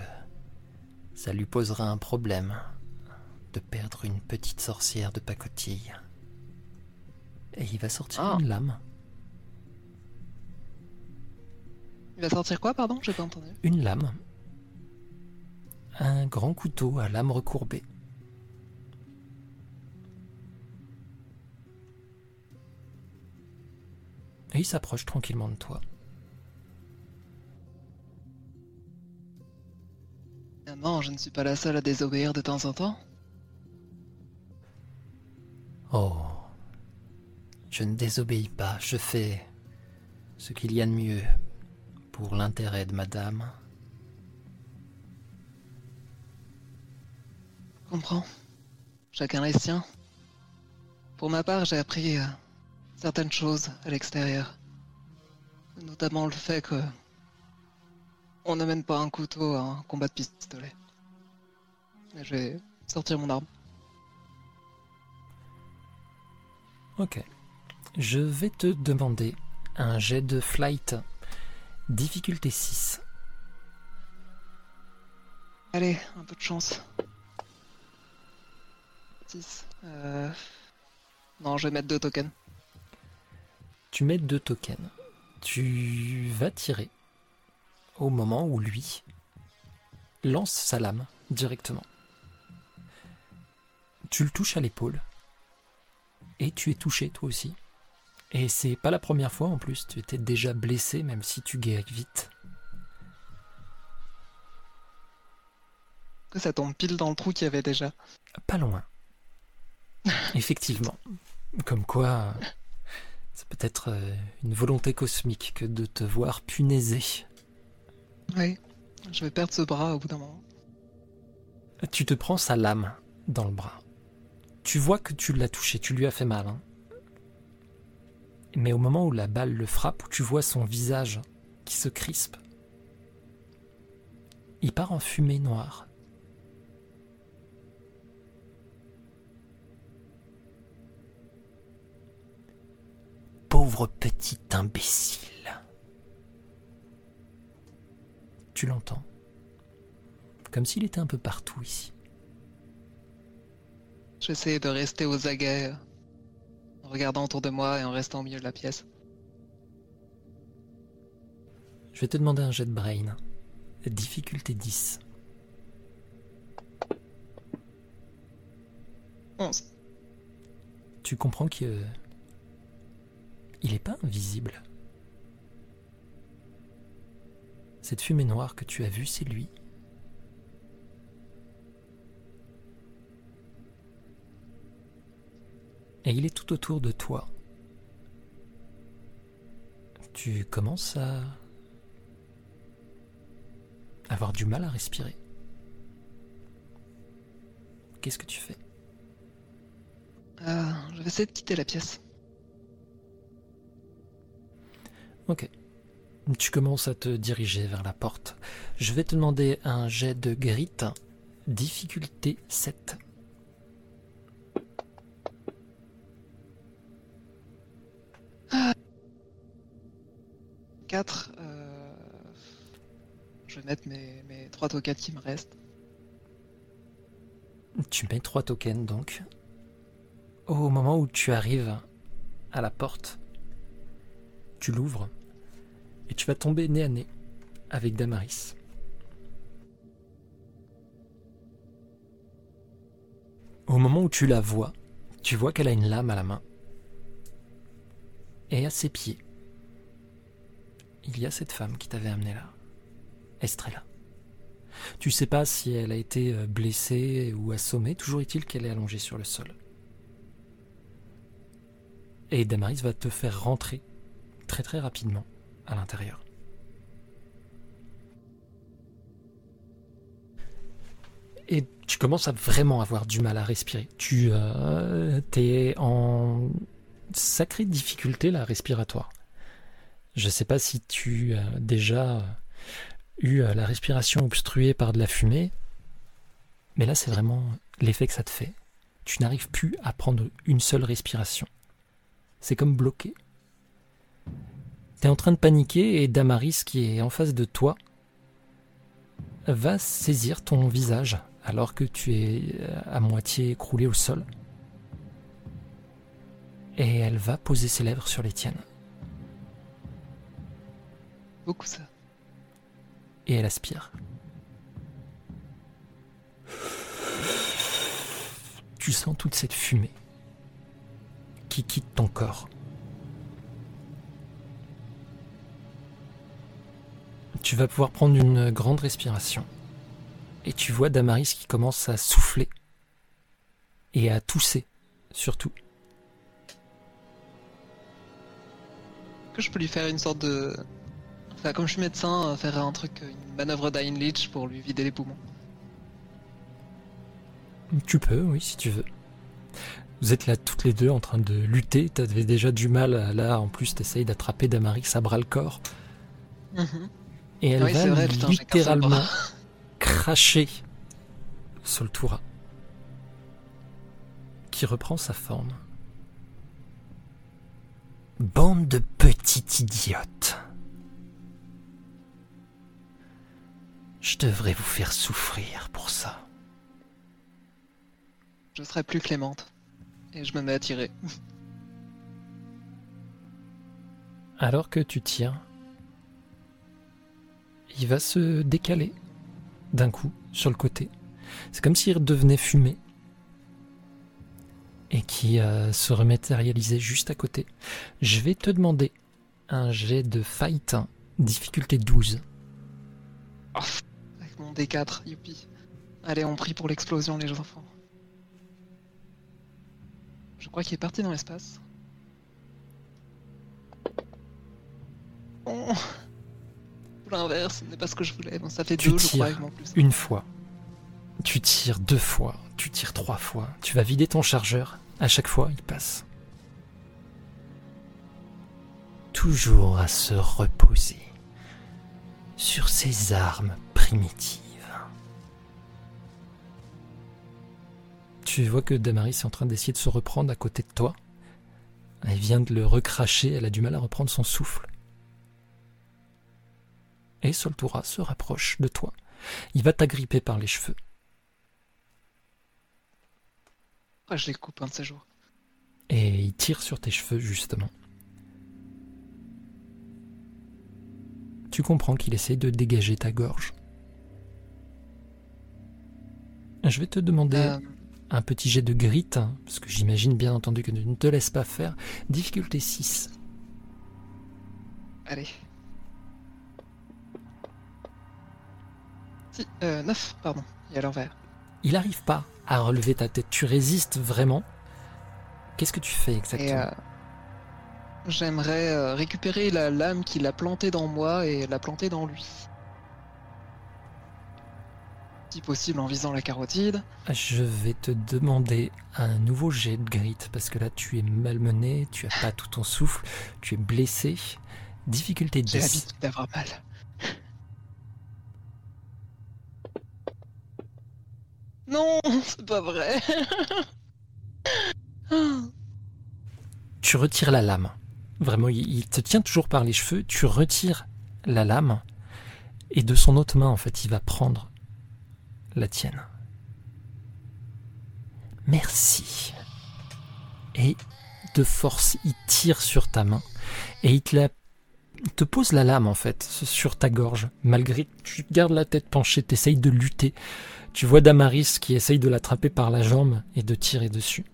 ça lui posera un problème de perdre une petite sorcière de pacotille. Et il va sortir Ah. une lame. Il va sortir quoi, pardon? J'ai pas entendu. Une lame. Un grand couteau à lame recourbée. Et il s'approche tranquillement de toi. Finalement, je ne suis pas la seule à désobéir de temps en temps. Oh. Je ne désobéis pas, je fais ce qu'il y a de mieux pour l'intérêt de madame. Je comprends. Chacun les siens. Pour ma part, j'ai appris euh, certaines choses à l'extérieur. Notamment le fait que on n'amène pas un couteau à un combat de pistolet. Et je vais sortir mon arme. Ok. Je vais te demander un jet de flight. Difficulté 6. Allez, un peu de chance. 6. Euh... Non, je vais mettre deux tokens. Tu mets deux tokens. Tu vas tirer au moment où lui lance sa lame directement. Tu le touches à l'épaule et tu es touché toi aussi. Et c'est pas la première fois en plus, tu étais déjà blessé même si tu guéris vite. Ça tombe pile dans le trou qu'il y avait déjà. Pas loin. (laughs) Effectivement. Comme quoi, c'est peut-être euh, une volonté cosmique que de te voir punaisé. Oui. Je vais perdre ce bras au bout d'un moment. Tu te prends sa lame dans le bras. Tu vois que tu l'as touché, tu lui as fait mal. hein. Mais au moment où la balle le frappe, où tu vois son visage qui se crispe, il part en fumée noire. Pauvre petit imbécile. Tu l'entends? Comme s'il était un peu partout ici. J'essaie de rester aux aguets, en regardant autour de moi et en restant au milieu de la pièce. Je vais te demander un jet de brain. Difficulté 10. 11. Tu comprends que. Il n'est pas invisible. Cette fumée noire que tu as vue, c'est lui. Et il est tout autour de toi. Tu commences à avoir du mal à respirer. Qu'est-ce que tu fais? Euh, je vais essayer de quitter la pièce. Ok. Tu commences à te diriger vers la porte. Je vais te demander un jet de grit, difficulté 7. 4. Euh... Je vais mettre mes, mes 3 tokens qui me restent. Tu mets trois tokens donc. Au moment où tu arrives à la porte, tu l'ouvres et tu vas tomber nez à nez avec Damaris. Au moment où tu la vois, tu vois qu'elle a une lame à la main. Et à ses pieds, il y a cette femme qui t'avait amené là, Estrella. Tu sais pas si elle a été euh, blessée ou assommée, toujours est-il qu'elle est allongée sur le sol. Et Damaris va te faire rentrer très très rapidement à l'intérieur. Et tu commences à vraiment avoir du mal à respirer. Tu euh, es en sacrée difficulté la respiratoire. Je sais pas si tu as déjà eu euh, la respiration obstruée par de la fumée, mais là c'est vraiment l'effet que ça te fait. Tu n'arrives plus à prendre une seule respiration. C'est comme bloqué. Tu es en train de paniquer et Damaris qui est en face de toi va saisir ton visage alors que tu es euh, à moitié écroulé au sol. Et elle va poser ses lèvres sur les tiennes. Beaucoup ça. Et elle aspire. Tu sens toute cette fumée qui quitte ton corps. Tu vas pouvoir prendre une grande respiration. Et tu vois Damaris qui commence à souffler. Et à tousser, surtout. Que je peux lui faire une sorte de. Enfin, comme je suis médecin, euh, faire un truc, une manœuvre d'Heinlich pour lui vider les poumons? Tu peux, oui, si tu veux. Vous êtes là toutes les deux en train de lutter. T'avais déjà du mal. Là, en plus, t'essayes d'attraper Damaris à bras le corps. Mhm. Et elle Oui, va vrai, putain, littéralement cracher sur le Toura. Qui reprend sa forme. Bande de petits idiotes. Je devrais vous faire souffrir pour ça. Je serai plus clémente. Et je me mets à tirer. Alors que tu tires, il va se décaler d'un coup sur le côté. C'est comme s'il redevenait fumé et qui euh, se rematérialisait juste à côté. Je vais te demander un jet de fight, hein, difficulté 12. Avec mon D4, youpi. Allez, on prie pour l'explosion, les enfants. Je crois qu'il est parti dans l'espace. Oh. L'inverse, ce n'est pas ce que je voulais. Bon, ça fait Tu deux, je crois, plus. Une fois, tu tires deux fois, tu tires trois fois, tu vas vider ton chargeur, à chaque fois il passe. Toujours à se reposer sur ses armes primitives. Tu vois que Damaris est en train d'essayer de se reprendre à côté de toi. Elle vient de le recracher, elle a du mal à reprendre son souffle. Et Soltura se rapproche de toi. Il va t'agripper par les cheveux. Ah, je les coupe un de ces jours. Et il tire sur tes cheveux, justement. Tu comprends qu'il essaie de dégager ta gorge. Je vais te demander Euh, un petit jet de grit, hein, parce que j'imagine bien entendu que tu ne te laisses pas faire. Difficulté 6. allez. Si, euh, 9, pardon. Et à l'envers. Il n'arrive pas à relever ta tête. Tu résistes vraiment. Qu'est-ce que tu fais exactement euh, j'aimerais euh, récupérer la lame qu'il a plantée dans moi et la planter dans lui. Si possible en visant la carotide. Je vais te demander un nouveau jet de grit parce que là tu es malmené, tu as pas tout ton souffle, tu es blessé. Difficulté J'ai 10. l'habitude d'avoir mal. Non, (laughs) c'est pas vrai. (laughs) Tu retires la lame. Vraiment, il, te tient toujours par les cheveux. Tu retires la lame et de son autre main, en fait, il va prendre la tienne. Merci. Et de force, il tire sur ta main et il te pose la lame en fait sur ta gorge. Malgré que tu gardes la tête penchée, t'essayes de lutter. Tu vois Damaris qui essaye de l'attraper par la jambe et de tirer dessus.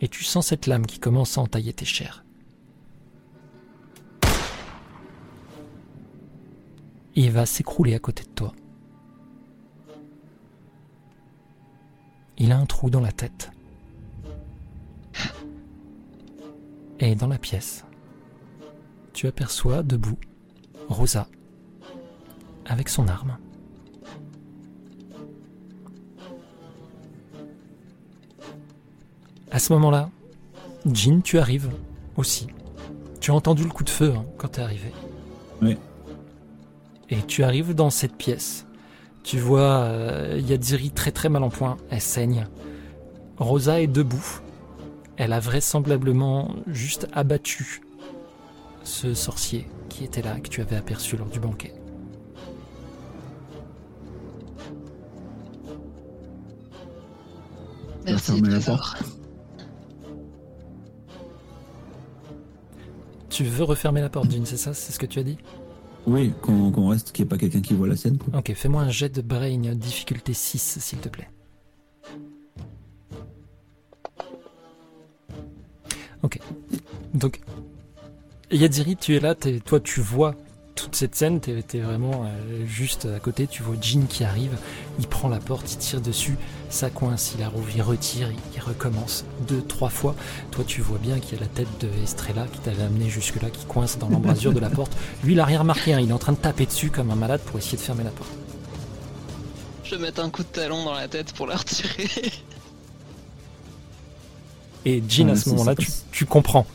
Et tu sens cette lame qui commence à entailler tes chairs. Il va s'écrouler à côté de toi. Il a un trou dans la tête. Et dans la pièce, tu aperçois debout Rosa avec son arme. À ce moment-là, Jean, tu arrives aussi. Tu as entendu le coup de feu hein, quand tu es arrivé. Oui. Et tu arrives dans cette pièce. Tu vois euh, Yadiri très très mal en point. Elle saigne. Rosa est debout. Elle a vraisemblablement juste abattu ce sorcier qui était là, que tu avais aperçu lors du banquet. Merci, Trésor. Tu veux refermer la porte, Jean, c'est ça C'est ce que tu as dit? Oui, qu'on reste, qu'il n'y ait pas quelqu'un qui voit la scène. Quoi. Ok, fais-moi un jet de brain, difficulté 6, s'il te plaît. Ok. Donc, Yadiri, tu es là, toi tu vois toute cette scène, t'es es vraiment euh, juste à côté, tu vois Jean qui arrive, il prend la porte, il tire dessus, ça coince, il la rouvre, il retire, il, il recommence deux, trois fois. Toi tu vois bien qu'il y a la tête de Estrella qui t'avait amené jusque-là, qui coince dans l'embrasure de la porte. Lui il a rien remarqué, hein, il est en train de taper dessus comme un malade pour essayer de fermer la porte. Je vais mettre un coup de talon dans la tête pour la retirer. Et Jean, Ouais, à ce moment-là, tu comprends.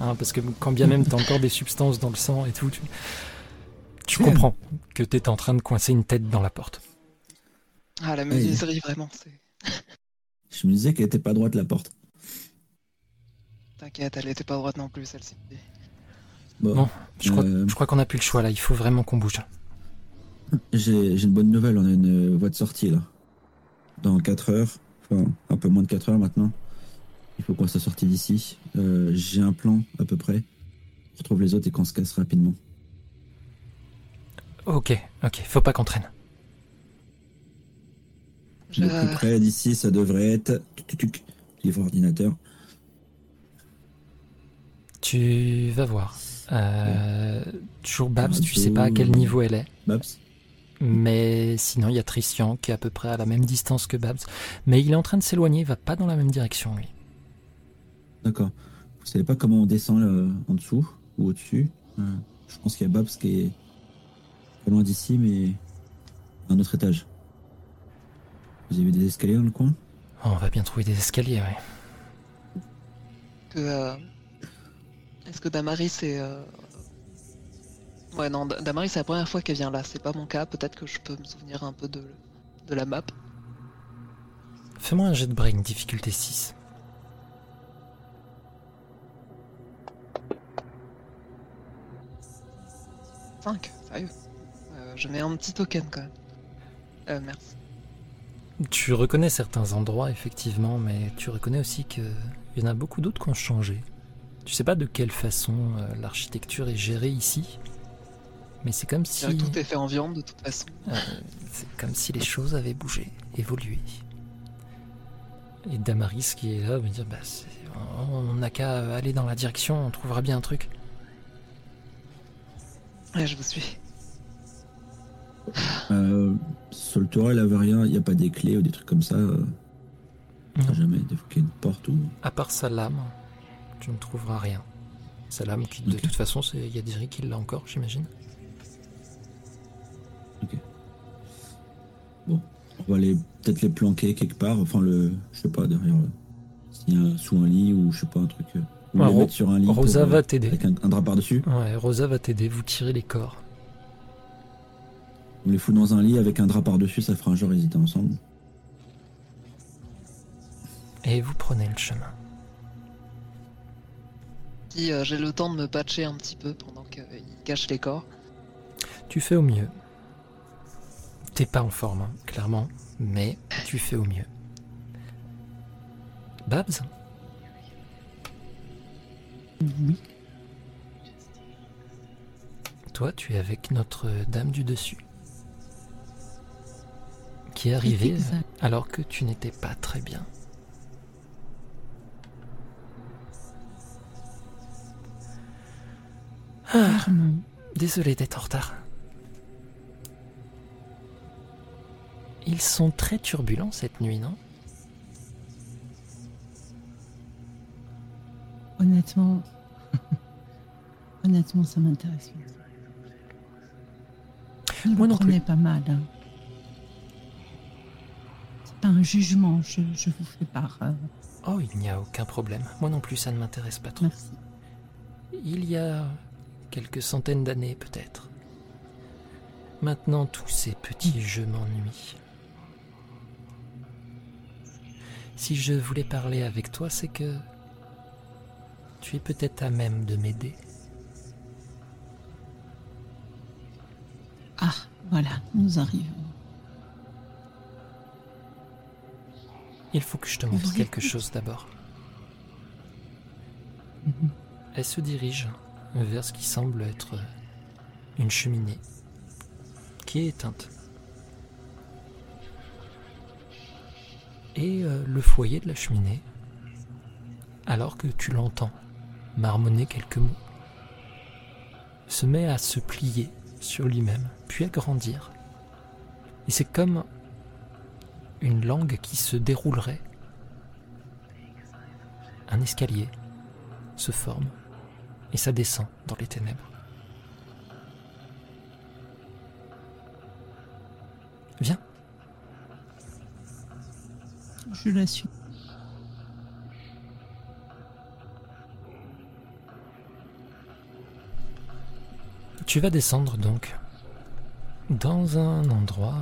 Hein, parce que quand bien même t'as encore des substances dans le sang et tout, tu, tu comprends que t'es en train de coincer une tête dans la porte. Ah, la menuiserie, vraiment, c'est. Je me disais qu'elle était pas droite la porte. T'inquiète, elle était pas droite non plus, celle-ci. Bon, Bon. Je crois, Euh. je crois qu'on n'a plus le choix là, il faut vraiment qu'on bouge. j'ai j'ai une bonne nouvelle, on a une euh, voie de sortie là. Dans 4 heures, enfin un peu moins de 4 heures maintenant. Il faut qu'on soit sorti d'ici. Euh, j'ai un plan à peu près. On retrouve les autres et qu'on se casse rapidement. Ok, ok, faut pas qu'on traîne. Je... Le plus près d'ici, ça devrait être. Livre ordinateur. Tu vas voir. Euh, toujours Babs, tu sais pas à quel niveau elle est. Babs Mais sinon, il y a Tristian qui est à peu près à la même distance que Babs. Mais il est en train de s'éloigner, il va pas dans la même direction lui. D'accord. Vous savez pas comment on descend là, en dessous ou au-dessus? Euh, Je pense qu'il y a Babs qui est pas loin d'ici, mais à un autre étage. Vous avez vu des escaliers dans le coin? Oh, on va bien trouver des escaliers, ouais. que. euh, Est-ce que Damaris est. euh, Ouais, non, Da- Damaris, c'est la première fois qu'elle vient là. C'est pas mon cas. Peut-être que je peux me souvenir un peu de, de la map. Fais-moi un jet de brain, difficulté 6. Cinq, sérieux? Je mets un petit token quand même. Euh, merci. Tu reconnais certains endroits, effectivement, mais tu reconnais aussi qu'il y en a beaucoup d'autres qui ont changé. Tu sais pas de quelle façon euh, l'architecture est gérée ici, mais c'est comme si, Tout est fait en viande de toute façon. euh, c'est comme si les choses avaient bougé, évolué. Et Damaris qui est là me dire bah, on n'a qu'à aller dans la direction, on trouvera bien un truc. Ouais, je vous suis. Euh, Sur le toit, il avait rien. Il n'y a pas des clés ou des trucs comme ça. euh, Non. Jamais. Y a une porte ou. À part sa lame, tu ne trouveras rien. Sa lame qui, de Ok. toute façon, c'est Yadiri qui l'a encore, j'imagine. On va les peut-être les planquer quelque part. Enfin, le. Je sais pas, derrière. euh, S'il y a un- sous un lit ou je sais pas, un truc. euh, ou Ouais, les Ro- mettre sur un lit. Rosa pour, euh, va t'aider. Avec un, un drap par-dessus. Ouais, Rosa va t'aider, vous tirez les corps. On les fout dans un lit avec un drap par-dessus, ça fera un genre, ils étaient ensemble. Et vous prenez le chemin. Si euh, j'ai le temps de me patcher un petit peu pendant qu'il cache les corps. Tu fais au mieux. T'es pas en forme, hein, clairement, mais tu fais au mieux. Babs, Oui. Toi, tu es avec notre dame du dessus, qui est alors que tu n'étais pas très bien. Ah, désolé d'être en retard. Ils sont très turbulents cette nuit, non? Honnêtement, (laughs) honnêtement, ça m'intéresse. Moi non plus. prenez pas mal. hein. C'est pas un jugement, je, je vous fais part. euh, Oh, il n'y a aucun problème. Moi non plus, ça ne m'intéresse pas trop. merci. Il y a quelques centaines d'années peut-être. Maintenant, tous ces petits jeux m'ennuient. Si je voulais parler avec toi, c'est que tu es peut-être à même de m'aider. Ah, voilà, nous arrivons. Il faut que je te montre quelque chose d'abord. Mhm. Elle se dirige vers ce qui semble être une cheminée qui est éteinte. Et euh, le foyer de la cheminée, alors que tu l'entends marmonner quelques mots, se met à se plier sur lui-même, puis à grandir. Et c'est comme une langue qui se déroulerait. Un escalier se forme et ça descend dans les ténèbres. Viens, Je la suis. tu vas descendre donc dans un endroit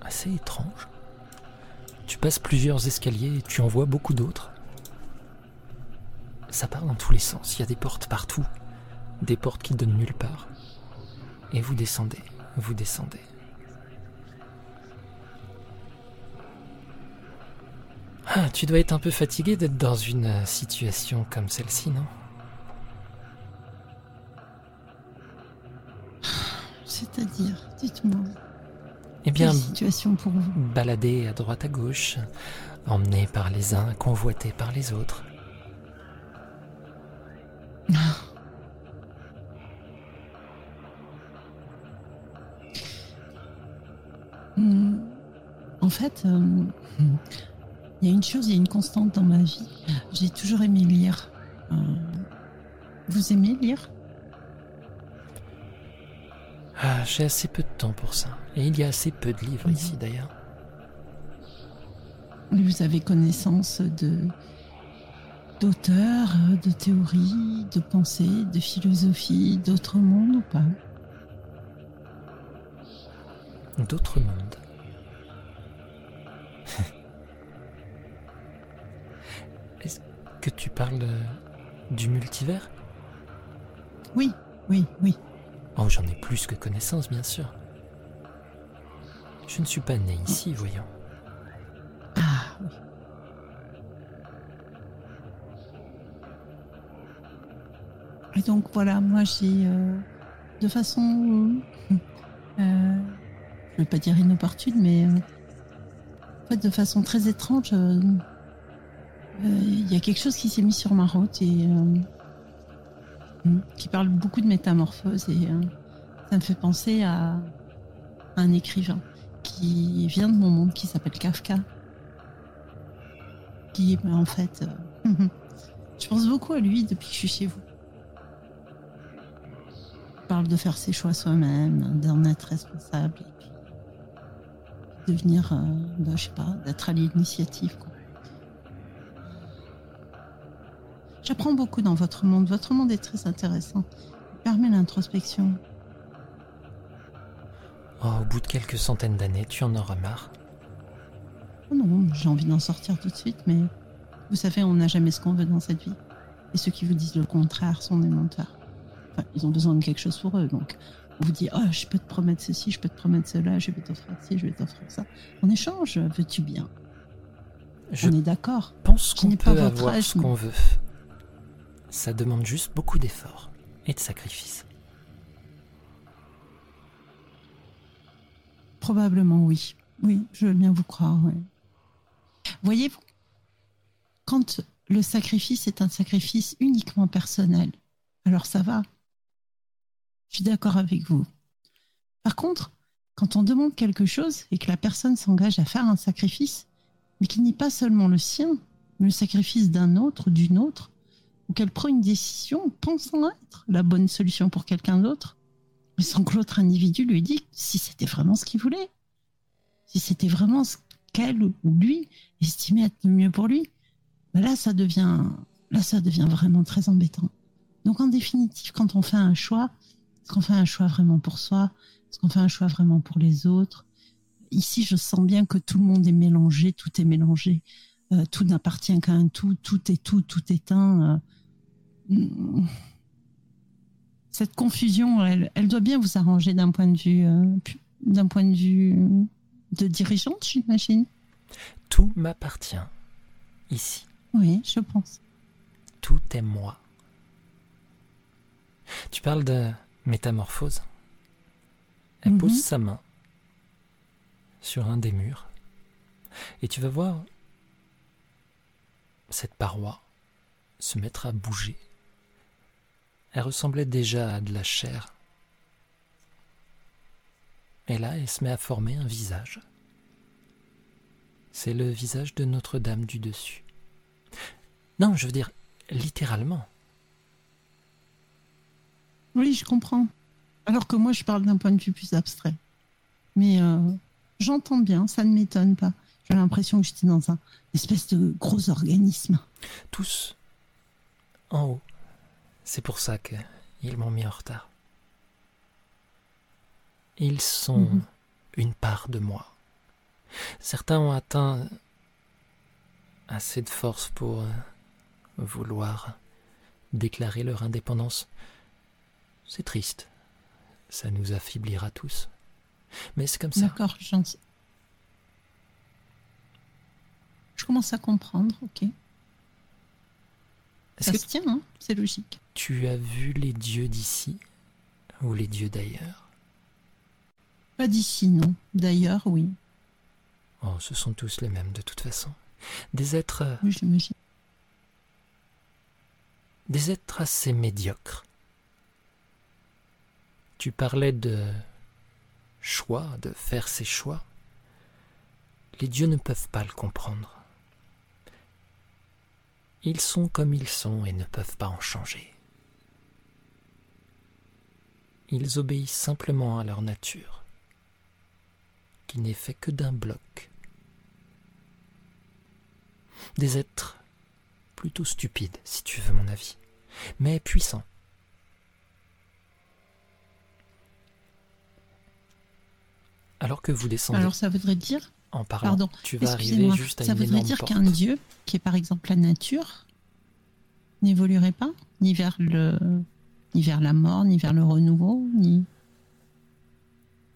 assez étrange. Tu passes plusieurs escaliers et tu en vois beaucoup d'autres. Ça part dans tous les sens, il y a des portes partout, des portes qui donnent nulle part. Et vous descendez, vous descendez. Ah, tu dois être un peu fatigué d'être dans une situation comme celle-ci, non? C'est-à-dire, dites-moi, Eh bien, quelle situation pour vous baladé à droite à gauche, emmené par les uns, convoité par les autres. Hmm, En fait, euh, il y a une chose, il y a une constante dans ma vie. J'ai toujours aimé lire. Euh, vous aimez lire? Ah, J'ai assez peu de temps pour ça. Et il y a assez peu de livres ici d'ailleurs. Vous avez connaissance de d'auteurs, euh, de théories, de pensées, de philosophie, d'autres mondes ou pas? D'autres mondes. (laughs) Est-ce que tu parles euh, du multivers? Oui, oui, oui. Oh, j'en ai plus que connaissance, bien sûr. Je ne suis pas né ici, voyons. Ah oui. Et donc voilà, moi j'ai euh, de façon, euh, (laughs) je ne vais pas dire inopportune, mais euh, en fait de façon très étrange, euh, euh, il y a quelque chose qui s'est mis sur ma route et euh, qui parle beaucoup de métamorphose et euh, ça me fait penser à un écrivain qui vient de mon monde qui s'appelle Kafka. Qui mais en fait euh, je pense beaucoup à lui depuis que je suis chez vous. Il parle de faire ses choix soi-même d'en être responsable et puis devenir euh, bah, je sais pas d'être à l'initiative quoi. J'apprends beaucoup dans votre monde votre monde est très intéressant il permet l'introspection Oh, au bout de quelques centaines d'années, tu en auras marre. Oh non, j'ai envie d'en sortir tout de suite, mais vous savez, on n'a jamais ce qu'on veut dans cette vie. Et ceux qui vous disent le contraire sont des menteurs. Enfin, ils ont besoin de quelque chose pour eux, donc on vous dit, oh, je peux te promettre ceci, je peux te promettre cela, je vais t'offrir ci, je vais t'offrir ça. En échange, veux-tu bien? Je On est d'accord. pense qu'on n'ai pas peut votre avoir âge, ce qu'on veut ça demande juste beaucoup d'efforts et de sacrifices. Probablement oui. Oui, je veux bien vous croire. Ouais. Voyez, quand le sacrifice est un sacrifice uniquement personnel, alors ça va. Je suis d'accord avec vous. Par contre, quand on demande quelque chose et que la personne s'engage à faire un sacrifice, mais qui n'est pas seulement le sien, mais le sacrifice d'un autre, d'une autre, ou qu'elle prend une décision pensant être la bonne solution pour quelqu'un d'autre, mais sans que l'autre individu lui dise si c'était vraiment ce qu'il voulait, si c'était vraiment ce qu'elle ou lui estimait être le mieux pour lui, ben là ça devient là ça devient vraiment très embêtant. Donc en définitive, quand on fait un choix, est-ce qu'on fait un choix vraiment pour soi? Est-ce qu'on fait un choix vraiment pour les autres? Ici, je sens bien que tout le monde est mélangé, tout est mélangé. Euh, tout n'appartient qu'à un tout, tout est tout, tout est un. euh. Cette confusion, elle, elle doit bien vous arranger d'un point de vue, euh, d'un point de vue de dirigeante, j'imagine. Tout m'appartient. Ici, Oui, je pense. tout est moi. Tu parles de métamorphose Elle Mhm. pose sa main sur un des murs et tu vas voir cette paroi se mettre à bouger. Elle ressemblait déjà à de la chair. Et là, elle se met à former un visage. C'est le visage de Notre-Dame du dessus. Non, je veux dire littéralement. Oui, je comprends. Alors que moi, je parle d'un point de vue plus abstrait. Mais euh, j'entends bien, ça ne m'étonne pas. J'ai l'impression que j'étais dans un espèce de gros organisme. Tous en haut. C'est pour ça qu'ils m'ont mis en retard. Ils sont Mhm. une part de moi. Certains ont atteint assez de force pour euh, vouloir déclarer leur indépendance. C'est triste. Ça nous affaiblira tous. Mais c'est comme ça. D'accord, j'en sais. Je commence à comprendre, ok. Ça se tient, hein c'est logique. tu as vu les dieux d'ici ou les dieux d'ailleurs? Pas d'ici, non. D'ailleurs, oui. Oh, ce sont tous les mêmes de toute façon. Des êtres, Oui, j'imagine. des êtres assez médiocres. Tu parlais de choix, de faire ses choix. Les dieux ne peuvent pas le comprendre. Ils sont comme ils sont et ne peuvent pas en changer. Ils obéissent simplement à leur nature, qui n'est fait que d'un bloc. Des êtres plutôt stupides, si tu veux mon avis, mais puissants. Alors que vous descendez Alors, ça voudrait dire, en parlant, pardon, tu vas arriver excusez-moi, juste à ça une voudrait dire qu'un dieu, qui est par exemple la nature, n'évoluerait pas, ni vers le, ni vers la mort, ni vers le renouveau, ni.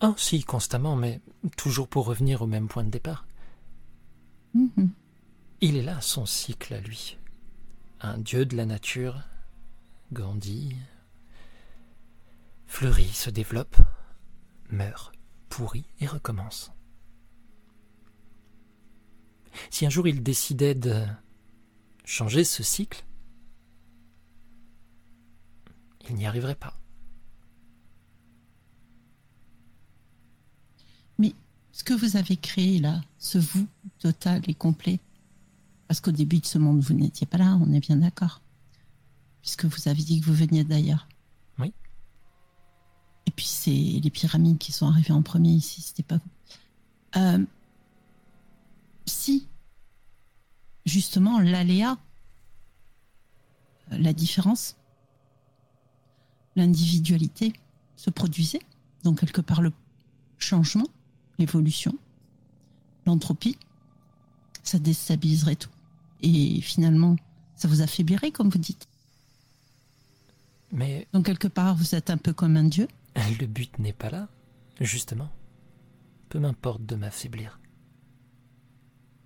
Ah si, constamment, mais toujours pour revenir au même point de départ. Mhm. Il est là, son cycle à lui. Un dieu de la nature grandit, fleurit, se développe, meurt, pourrit et recommence. Si un jour il décidait de changer ce cycle, il n'y arriverait pas. Ce que vous avez créé là, ce vous total et complet, parce qu'au début de ce monde, vous n'étiez pas là, on est bien d'accord. Puisque vous avez dit que vous veniez d'ailleurs. Oui. Et puis c'est les pyramides qui sont arrivées en premier ici, c'était pas vous. Euh, si, justement, l'aléa, euh, la différence, l'individualité se produisait, donc quelque part le changement, l'évolution, l'entropie, ça déstabiliserait tout. Et finalement, ça vous affaiblirait, comme vous dites. Mais Donc, quelque part, vous êtes un peu comme un dieu. (laughs) le but n'est pas là, justement. Peu m'importe de m'affaiblir.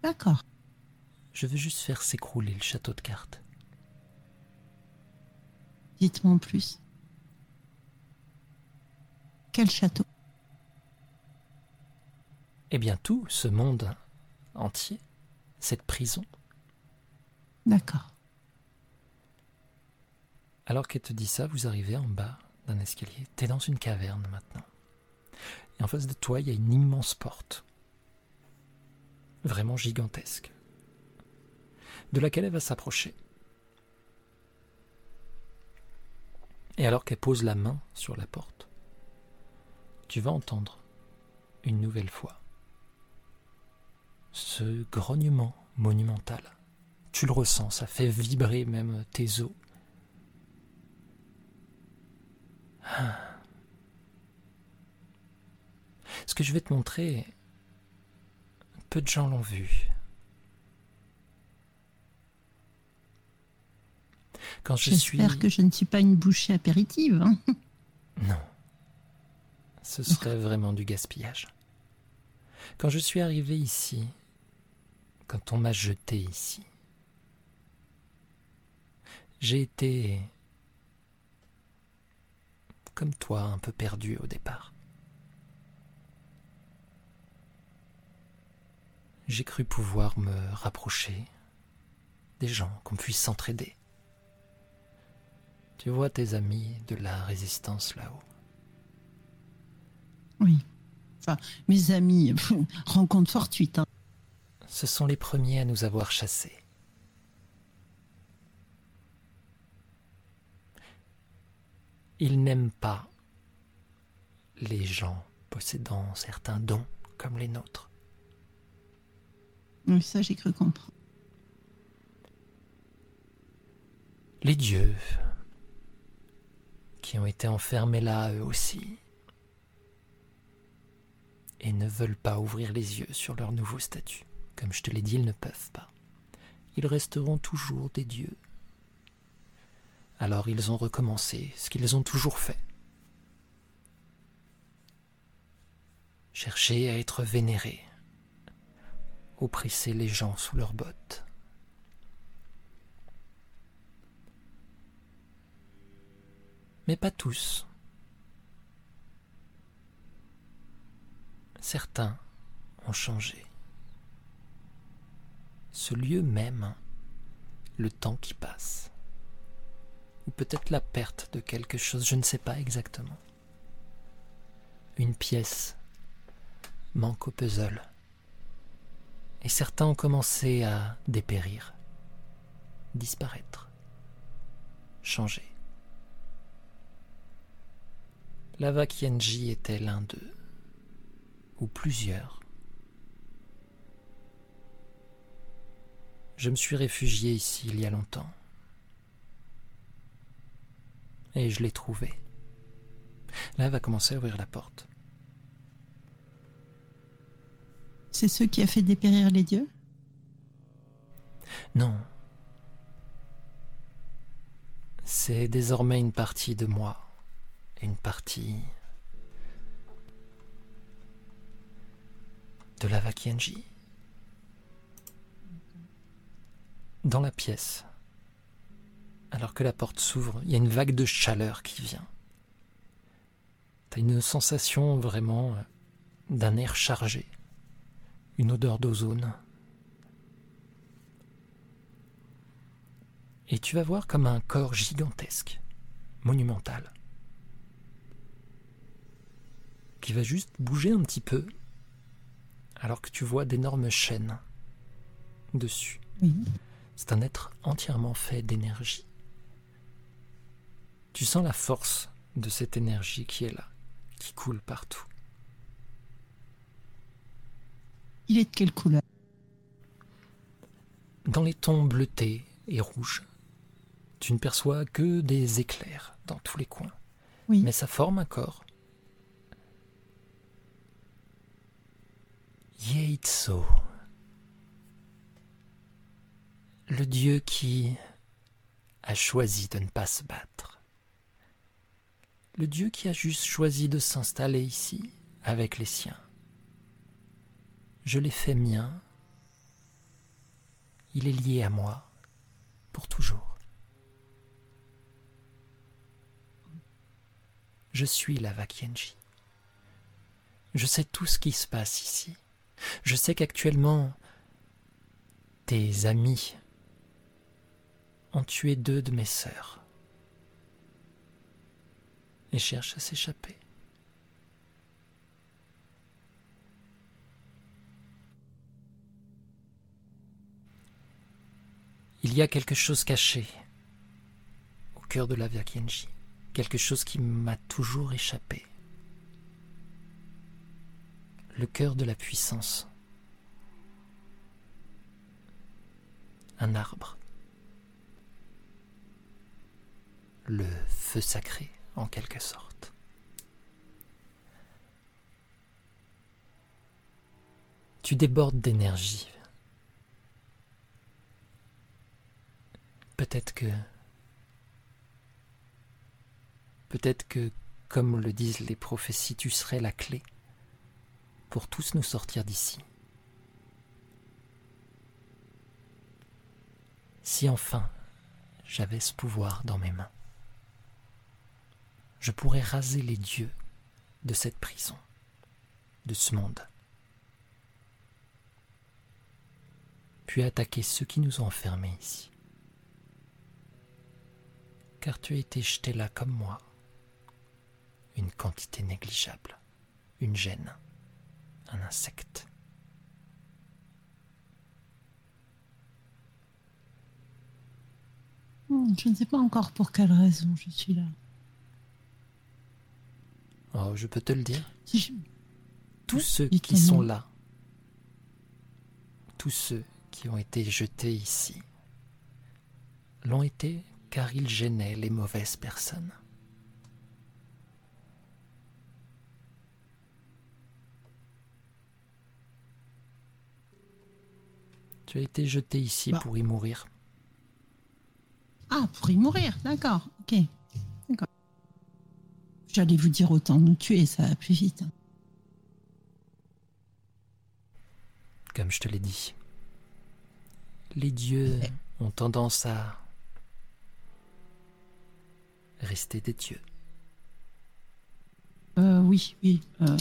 D'accord. Je veux juste faire s'écrouler le château de cartes. Dites-moi en plus. Quel château? Eh bien tout, ce monde entier, cette prison. D'accord. Alors qu'elle te dit ça, vous arrivez en bas d'un escalier. T'es dans une caverne maintenant. Et en face de toi, il y a une immense porte. Vraiment gigantesque. De laquelle elle va s'approcher. Et alors qu'elle pose la main sur la porte, tu vas entendre une nouvelle fois ce grognement monumental. Tu le ressens, ça fait vibrer même tes os. Ah. Ce que je vais te montrer, peu de gens l'ont vu. Quand je suis. J'espère que je ne suis pas une bouchée apéritive. hein. (laughs) Non. Ce serait vraiment du gaspillage. Quand je suis arrivé ici, quand on m'a jeté ici, j'ai été comme toi, un peu perdu au départ. J'ai cru pouvoir me rapprocher des gens, qu'on puisse s'entraider. Tu vois tes amis de la résistance là-haut. Oui. Enfin, mes amis, (laughs) rencontre fortuite. hein. Ce sont les premiers à nous avoir chassés. Ils n'aiment pas les gens possédant certains dons comme les nôtres. Oui, ça, j'ai cru comprendre. Les dieux qui ont été enfermés là eux aussi et ne veulent pas ouvrir les yeux sur leur nouveau statut. Comme je te l'ai dit, ils ne peuvent pas. Ils resteront toujours des dieux. Alors ils ont recommencé ce qu'ils ont toujours fait. Chercher à être vénérés, oppresser les gens sous leurs bottes. Mais pas tous. Certains ont changé. Ce lieu même, le temps qui passe, ou peut-être la perte de quelque chose, je ne sais pas exactement. Une pièce manque au puzzle, et certains ont commencé à dépérir, disparaître, changer. Lava Kienji était l'un d'eux ou plusieurs. Je me suis réfugié ici il y a longtemps. Et je l'ai trouvé. Là, va commencer à ouvrir la porte. C'est ce qui a fait dépérir les dieux Non. C'est désormais une partie de moi. Une partie de la Vakienji. Dans la pièce, alors que la porte s'ouvre, il y a une vague de chaleur qui vient. T'as une sensation vraiment d'un air chargé, une odeur d'ozone. Et tu vas voir comme un corps gigantesque, monumental, qui va juste bouger un petit peu alors que tu vois d'énormes chaînes dessus. Oui. C'est un être entièrement fait d'énergie. Tu sens la force de cette énergie qui est là, qui coule partout. Il est de quelle couleur? Dans les tons bleutés et rouges, tu ne perçois que des éclairs dans tous les coins. Oui. Mais ça forme un corps. Yeitso. Le dieu qui a choisi de ne pas se battre. Le dieu qui a juste choisi de s'installer ici avec les siens. Je l'ai fait mien. Il est lié à moi pour toujours. Je suis la Vakienji. Je sais tout ce qui se passe ici. Je sais qu'actuellement, tes amis ont tué deux de mes sœurs et cherchent à s'échapper. Il y a quelque chose caché au cœur de la Kenji, quelque chose qui m'a toujours échappé. Le cœur de la puissance. Un arbre. Le feu sacré, en quelque sorte. Tu débordes d'énergie, Peut-être que... Peut-être que, comme le disent les prophéties, tu serais la clé pour tous nous sortir d'ici. Si enfin j'avais ce pouvoir dans mes mains, je pourrais raser les dieux de cette prison, de ce monde, puis attaquer ceux qui nous ont enfermés ici car tu as été jeté là comme moi. Une quantité négligeable, une gêne, un insecte. Hmm, je ne sais pas encore pour quelle raison je suis là. Oh, je peux te le dire. Tous Oui, ceux qui sont là, tous ceux qui ont été jetés ici, l'ont été car ils gênaient les mauvaises personnes. Tu as été jeté ici Bah. pour y mourir. Ah, pour y mourir, d'accord, ok. D'accord. J'allais vous dire autant nous tuer, ça va plus vite. comme je te l'ai dit. Les dieux ont tendance à rester des dieux. Euh, oui, oui. euh,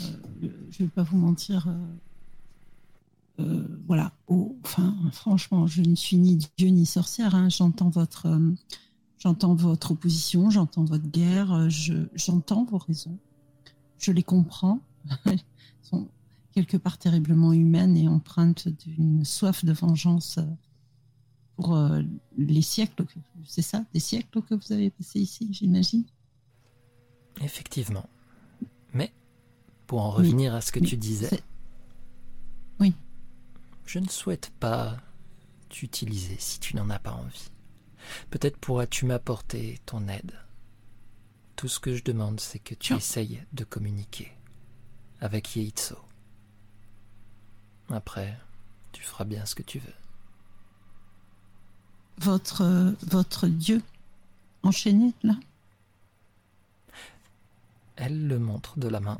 je vais pas vous mentir. euh, euh, voilà. Enfin, franchement, je ne suis ni dieu ni sorcière. hein. J'entends votre, j'entends votre opposition, j'entends votre guerre, je, j'entends vos raisons. Je les comprends. (laughs) Elles sont quelque part terriblement humaines et empreintes d'une soif de vengeance pour euh, les siècles. que- C'est ça, des siècles que vous avez passés ici, j'imagine? Effectivement. Mais, pour en revenir à ce que tu disais, Oui. je ne souhaite pas t'utiliser si tu n'en as pas envie. Peut-être pourras-tu m'apporter ton aide. Tout ce que je demande, c'est que tu Non. essayes de communiquer avec Yeitso. Après, tu feras bien ce que tu veux. Votre, votre dieu enchaîné, là? Elle le montre de la main.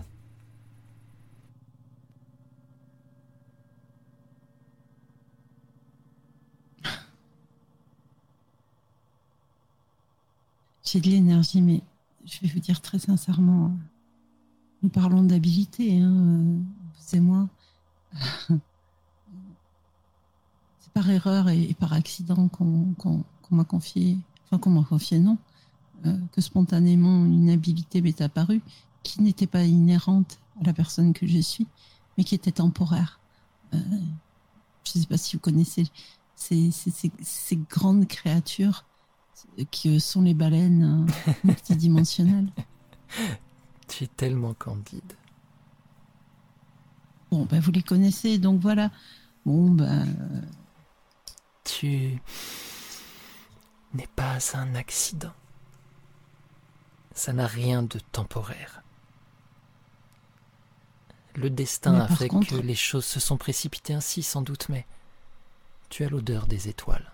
J'ai de l'énergie, mais je vais vous dire très sincèrement, nous parlons d'habilité, hein, euh, vous et moi. (laughs) Par erreur et, et par accident qu'on m'a confié, enfin qu'on m'a confié, non, euh, que spontanément une habilité m'est apparue qui n'était pas inhérente à la personne que je suis, mais qui était temporaire. Euh, je ne sais pas si vous connaissez ces, ces- ces- ces grandes créatures que sont les baleines euh, (laughs) multidimensionnelles. Tu es tellement candide. Bon, ben vous les connaissez, donc voilà. Bon, ben, Tu n'es pas un accident. Ça n'a rien de temporaire. Le destin Mais a fait contre- que les choses se sont précipitées ainsi, sans doute, mais tu as l'odeur des étoiles.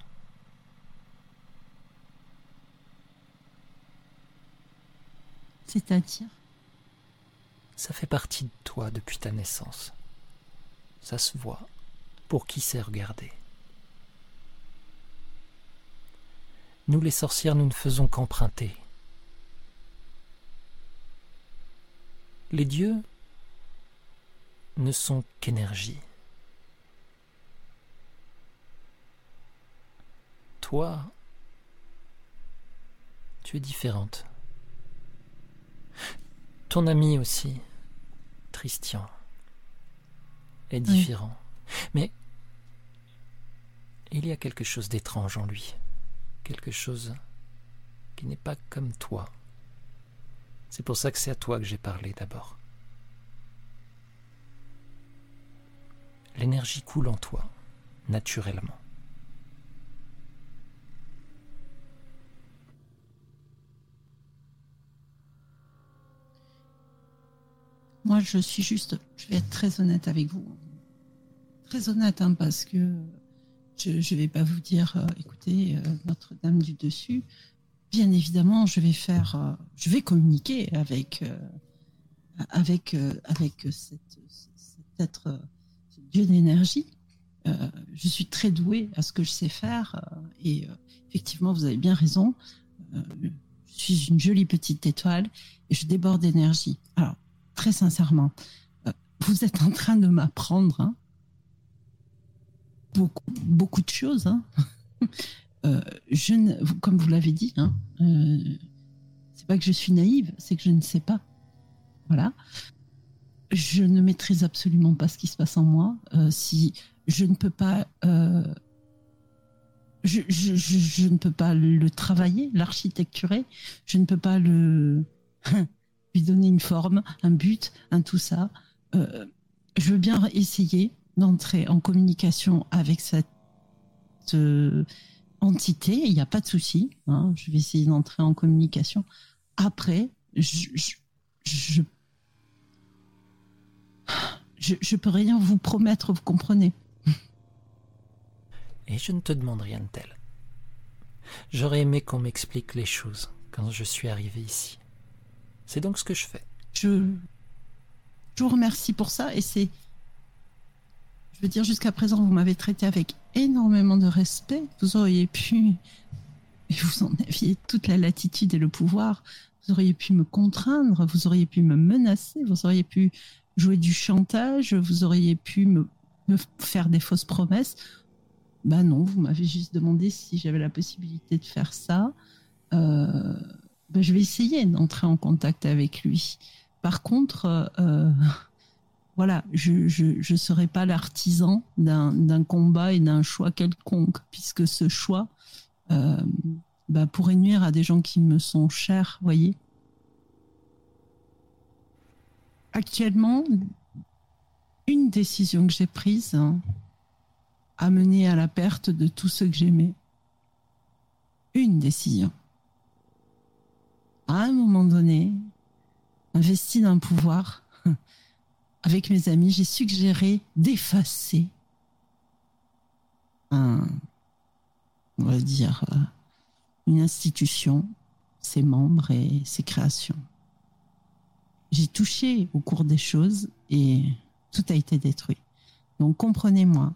c'est-à-dire? Ça fait partie de toi depuis ta naissance. Ça se voit pour qui sait regarder. Nous les sorcières, nous ne faisons qu'emprunter. Les dieux ne sont qu'énergie. Toi, tu es différente. Ton ami aussi, Christian est différent. Mais il y a quelque chose d'étrange en lui quelque chose qui n'est pas comme toi. C'est pour ça que c'est à toi que j'ai parlé d'abord. L'énergie coule en toi, naturellement. Moi, je suis juste, je vais être très honnête avec vous. Très honnête, hein, parce que je ne vais pas vous dire, euh, écoutez, euh, Notre-Dame du Dessus. Bien évidemment, je vais faire, euh, je vais communiquer avec, avec, avec cet être, ce Dieu d'énergie. je suis très douée à ce que je sais faire. et effectivement, vous avez bien raison. je suis une jolie petite étoile et je déborde d'énergie. Alors, très sincèrement, vous êtes en train de m'apprendre hein, beaucoup, beaucoup de choses. Hein. (laughs) Euh, je comme vous l'avez dit, hein, euh, c'est pas que je suis naïve, c'est que je ne sais pas. Voilà. Je ne maîtrise absolument pas ce qui se passe en moi. Euh, si je ne peux pas, je, je, ne peux pas le travailler, l'architecturer. Je ne peux pas (laughs) lui donner une forme, un but, un tout ça. je veux bien essayer, d'entrer en communication avec cette euh, entité, il n'y a pas de souci. Hein, je vais essayer d'entrer en communication. Après, je je, je, peux rien vous promettre, vous comprenez. Et je ne te demande rien de tel. J'aurais aimé qu'on m'explique les choses quand je suis arrivé ici. C'est donc ce que je fais. Je, je vous remercie pour ça et c'est je veux dire, jusqu'à présent, vous m'avez traité avec énormément de respect. Vous auriez pu, et vous en aviez toute la latitude et le pouvoir, vous auriez pu me contraindre, vous auriez pu me menacer, vous auriez pu jouer du chantage, vous auriez pu me, faire des fausses promesses. Ben non, vous m'avez juste demandé si j'avais la possibilité de faire ça. Euh, ben je vais essayer d'entrer en contact avec lui. Par contre, euh, voilà, je ne serai pas l'artisan d'un combat et d'un choix quelconque, puisque ce choix euh, bah, pourrait nuire à des gens qui me sont chers, voyez. Actuellement, une décision que j'ai prise hein, a mené à la perte de tout ce que j'aimais. Une décision. À un moment donné, investi d'un pouvoir, avec mes amis, j'ai suggéré d'effacer un, on va euh, une institution, ses membres et ses créations. J'ai touché au cours des choses et tout a été détruit. Donc comprenez-moi,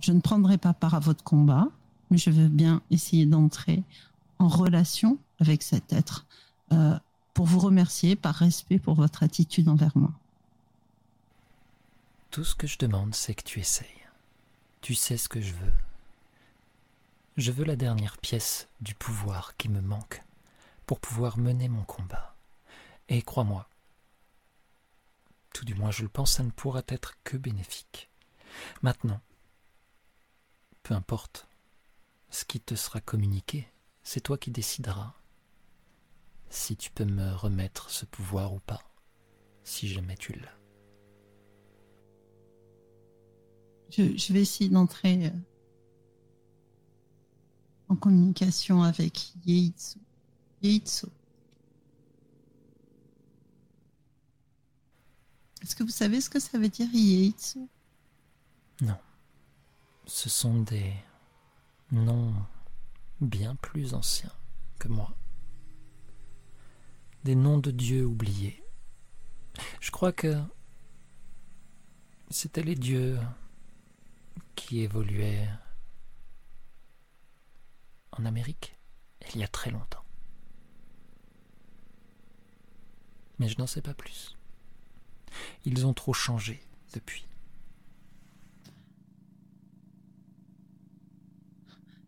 je ne prendrai pas part à votre combat, mais je veux bien essayer d'entrer en relation avec cet être euh, pour vous remercier par respect pour votre attitude envers moi. Tout ce que je demande, c'est que tu essayes. Tu sais ce que je veux. Je veux la dernière pièce du pouvoir qui me manque pour pouvoir mener mon combat. Et crois-moi, tout du moins je le pense, ça ne pourra être que bénéfique. Maintenant, peu importe ce qui te sera communiqué, c'est toi qui décideras si tu peux me remettre ce pouvoir ou pas, si jamais tu l'as. Je, vais essayer d'entrer euh, en communication avec Yeitsu. Yeitsu. Est-ce que vous savez ce que ça veut dire Yeitsu Non. Ce sont des noms bien plus anciens que moi. Des noms de dieux oubliés. Je crois que c'était les dieux qui évoluait en Amérique il y a très longtemps. Mais je n'en sais pas plus. Ils ont trop changé depuis.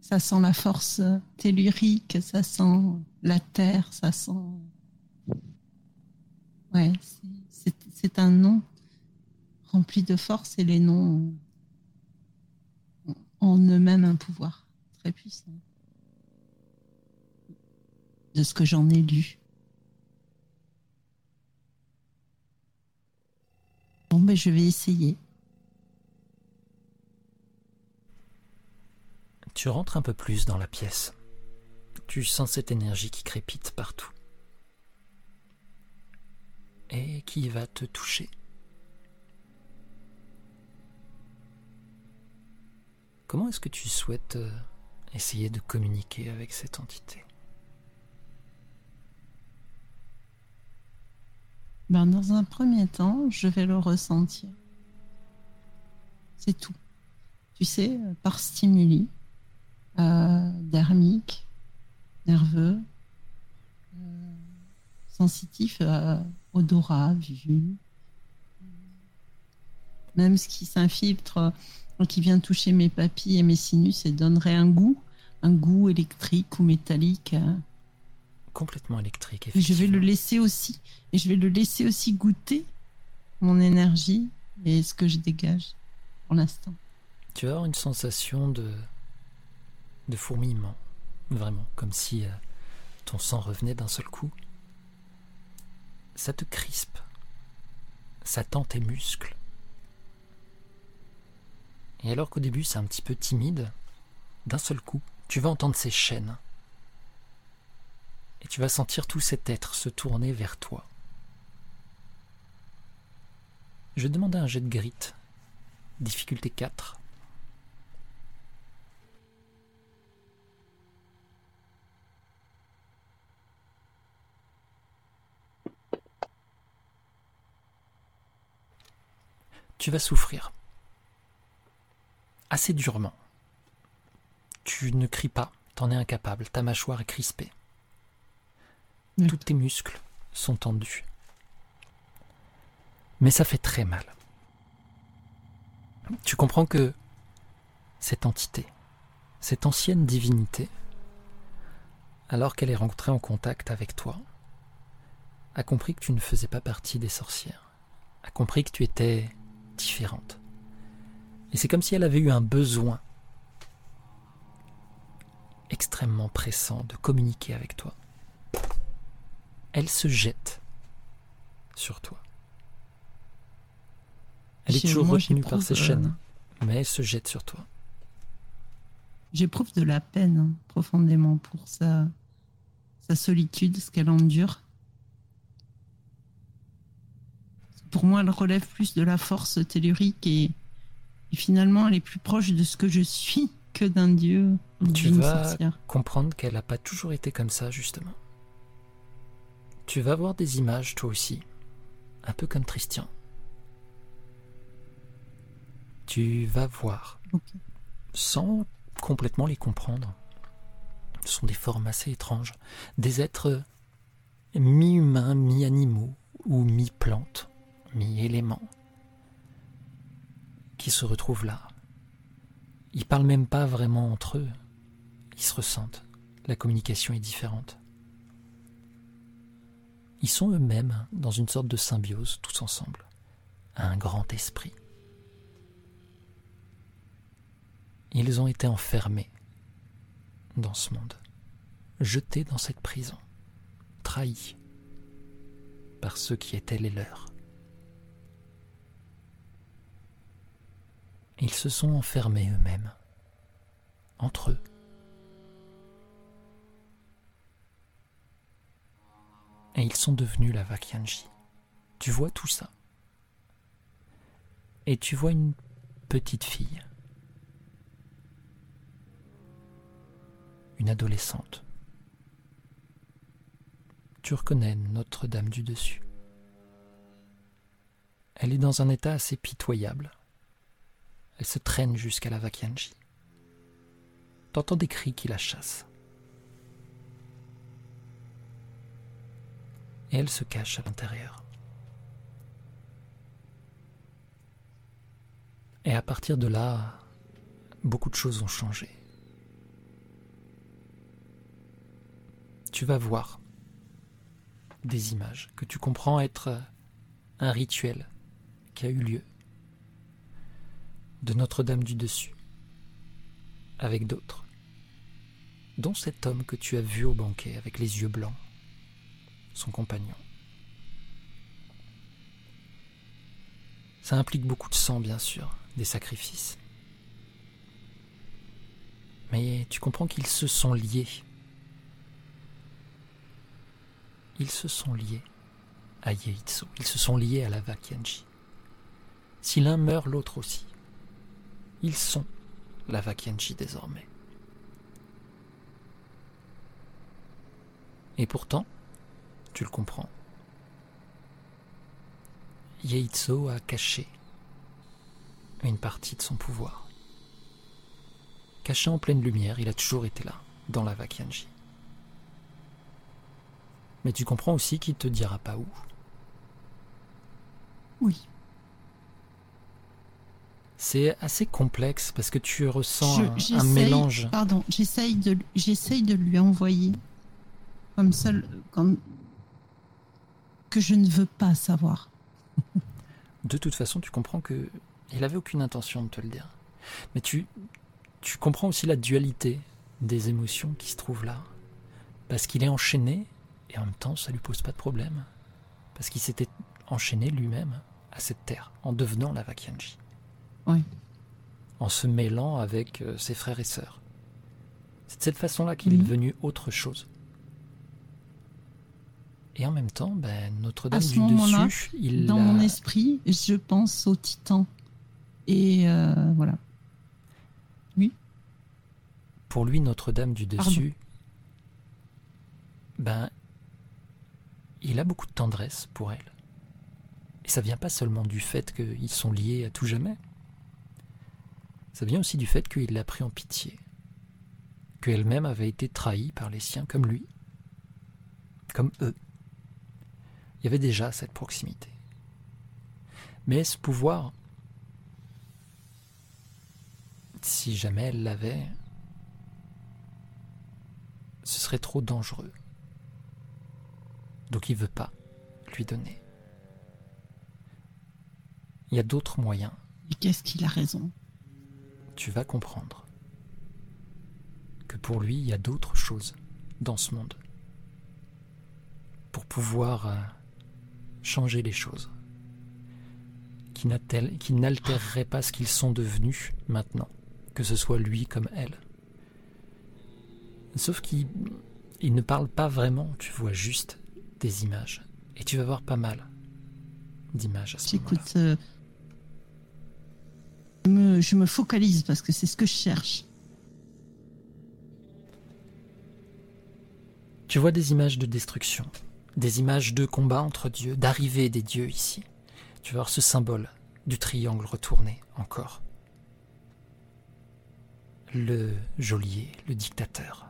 ça sent la force tellurique, ça sent la terre, ça sent. Ouais, c'est un nom rempli de force et les noms en eux-mêmes un pouvoir très puissant. De ce que j'en ai lu. Bon, ben, je vais essayer. Tu rentres un peu plus dans la pièce. Tu sens cette énergie qui crépite partout. Et qui va te toucher. Comment est-ce que tu souhaites euh, essayer de communiquer avec cette entité? Ben, Dans un premier temps, je vais le ressentir. C'est tout. Tu sais, par stimuli, euh, dermique, nerveux, euh, sensitif euh, odorat, vue, même ce qui s'infiltre, qui vient toucher mes papilles et mes sinus et donnerait un goût, un goût électrique ou métallique. Complètement électrique. Et je vais le laisser aussi, et je vais le laisser aussi goûter mon énergie et ce que je dégage pour l'instant. Tu as une sensation de de fourmillement, vraiment, comme si euh, ton sang revenait d'un seul coup. Ça te crispe, ça tend tes muscles. Et alors qu'au début c'est un petit peu timide, d'un seul coup, tu vas entendre ces chaînes. Et tu vas sentir tout cet être se tourner vers toi. Je demandais un jet de grit, difficulté 4. tu vas souffrir. Assez durement. Tu ne cries pas, t'en es incapable, ta mâchoire est crispée. Tous tes muscles sont tendus. Mais ça fait très mal. Tu comprends que cette entité, cette ancienne divinité, alors qu'elle est rentrée en contact avec toi, a compris que tu ne faisais pas partie des sorcières, a compris que tu étais différente. Et c'est comme si elle avait eu un besoin extrêmement pressant de communiquer avec toi. Elle se jette sur toi. Elle est toujours retenue par ses chaînes, euh, mais elle se jette sur toi. J'éprouve de la peine hein, profondément pour sa, sa solitude, ce qu'elle endure. pour moi, elle relève plus de la force tellurique et, finalement, elle est plus proche de ce que je suis que d'un dieu. Tu vas comprendre qu'elle n'a pas toujours été comme ça, justement. Tu vas voir des images, toi aussi, un peu comme Christian. Tu vas voir, sans complètement les comprendre. Ce sont des formes assez étranges, des êtres mi-humains, mi-animaux ou mi-plantes mi-éléments qui se retrouvent là. Ils parlent même pas vraiment entre eux. Ils se ressentent. La communication est différente. Ils sont eux-mêmes dans une sorte de symbiose tous ensemble, un grand esprit. Ils ont été enfermés dans ce monde, jetés dans cette prison, trahis par ceux qui étaient les leurs. Ils se sont enfermés eux-mêmes, entre eux. Et ils sont devenus la Vakyanji. Tu vois tout ça? Et tu vois une petite fille. Une adolescente. Tu reconnais Notre-Dame du dessus. Elle est dans un état assez pitoyable. Elle se traîne jusqu'à la Vakianji. T'entends des cris qui la chassent. Et elle se cache à l'intérieur. Et à partir de là, beaucoup de choses ont changé. tu vas voir des images que tu comprends être un rituel qui a eu lieu de Notre-Dame du Dessus avec d'autres, dont cet homme que tu as vu au banquet avec les yeux blancs, son compagnon. Ça implique beaucoup de sang, bien sûr, des sacrifices. Mais tu comprends qu'ils se sont liés. Ils se sont liés à Yeitsu. Ils se sont liés à la Vakianji. Si l'un meurt, l'autre aussi. Ils sont la Vakianji désormais. Et pourtant, tu le comprends, Yeitsu a caché une partie de son pouvoir. Caché en pleine lumière, il a toujours été là, dans la Vakianji. Mais tu comprends aussi qu'il te dira pas où. Oui. C'est assez complexe parce que tu ressens Je- un- mélange. Pardon, j'essaye de, j'essaye de lui envoyer comme ça le- quand, que je ne veux pas savoir. (laughs) De toute façon, tu comprends que il avait aucune intention de te le dire. Mais tu, tu comprends aussi la dualité des émotions qui se trouvent là. Parce qu'il est enchaîné et en même temps, ça lui pose pas de problème. Parce qu'il s'était enchaîné lui-même à cette terre en devenant la Vakianji. Oui. En se mêlant avec euh, ses frères et sœurs. C'est de cette façon-là qu'il est Mhm. devenu autre chose. Et en même temps, ben, Notre-Dame du Dessus, il Dans mon esprit, je pense au titan. Et euh, voilà. pour lui, Notre-Dame du Dessus, ben, il a beaucoup de tendresse pour elle. Et ça vient pas seulement du fait qu'ils sont liés à tout jamais. Ça vient aussi du fait qu'il l'a pris en pitié. Qu'elle-même avait été trahie par les siens comme lui. Comme eux. Il y avait déjà cette proximité. Mais ce pouvoir, si jamais elle l'avait, ce serait trop dangereux. Donc il veut pas lui donner. Il y a d'autres moyens, Et qu'est-ce qu'il a raison? Tu vas comprendre que pour lui, il y a d'autres choses dans ce monde pour pouvoir euh, changer les choses qui n'altéreraient pas ce qu'ils sont devenus maintenant, que ce soit lui comme elle. Sauf qu'il il ne parle pas vraiment, tu vois juste des images. Et tu vas voir pas mal d'images à ce moment-là. J'écoute. euh, je me focalise parce que c'est ce que je cherche. Tu vois des images de destruction, des images de combat entre dieux, d'arrivée des dieux ici. Tu vas voir ce symbole du triangle retourné encore. Le geôlier, le dictateur.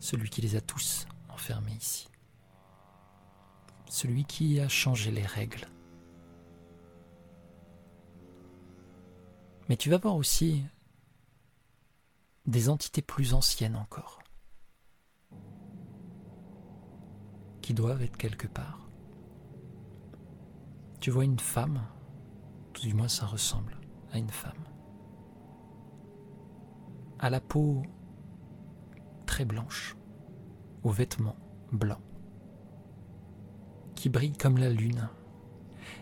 Celui qui les a tous enfermés ici. Celui qui a changé les règles. Mais tu vas voir aussi des entités plus anciennes encore. qui doivent être quelque part. Tu vois une femme, tout du moins ça ressemble à une femme, à la peau très blanche, aux vêtements blancs, qui brille comme la lune,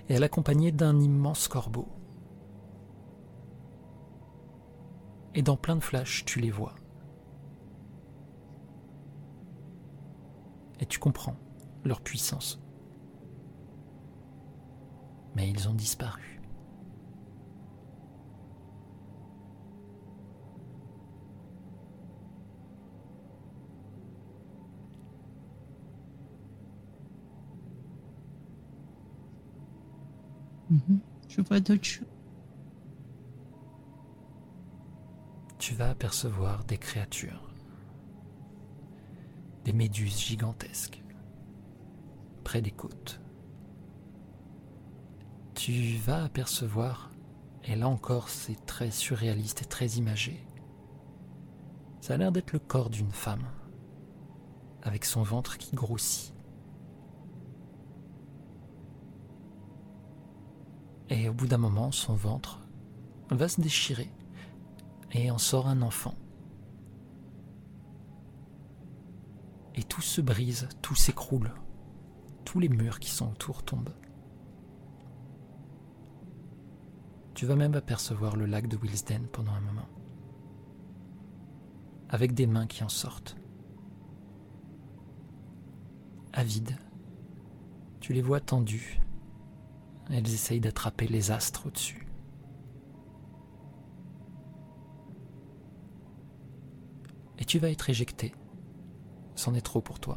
et elle accompagnée d'un immense corbeau. Et dans plein de flashs, tu les vois. Et tu comprends leur puissance. Mais ils ont disparu. Mhm. Je vois d'autres choses. Tu vas apercevoir des créatures, des méduses gigantesques, près des côtes. Tu vas apercevoir, et là encore c'est très surréaliste et très imagé, ça a l'air d'être le corps d'une femme avec son ventre qui grossit. Et au bout d'un moment, son ventre va se déchirer et en sort un enfant. Et tout se brise, tout s'écroule, tous les murs qui sont autour tombent. Tu vas même apercevoir le lac de Willesden pendant un moment, avec des mains qui en sortent. Avides, tu les vois tendues, elles essayent d'attraper les astres au-dessus. Et tu vas être éjecté. C'en est trop pour toi.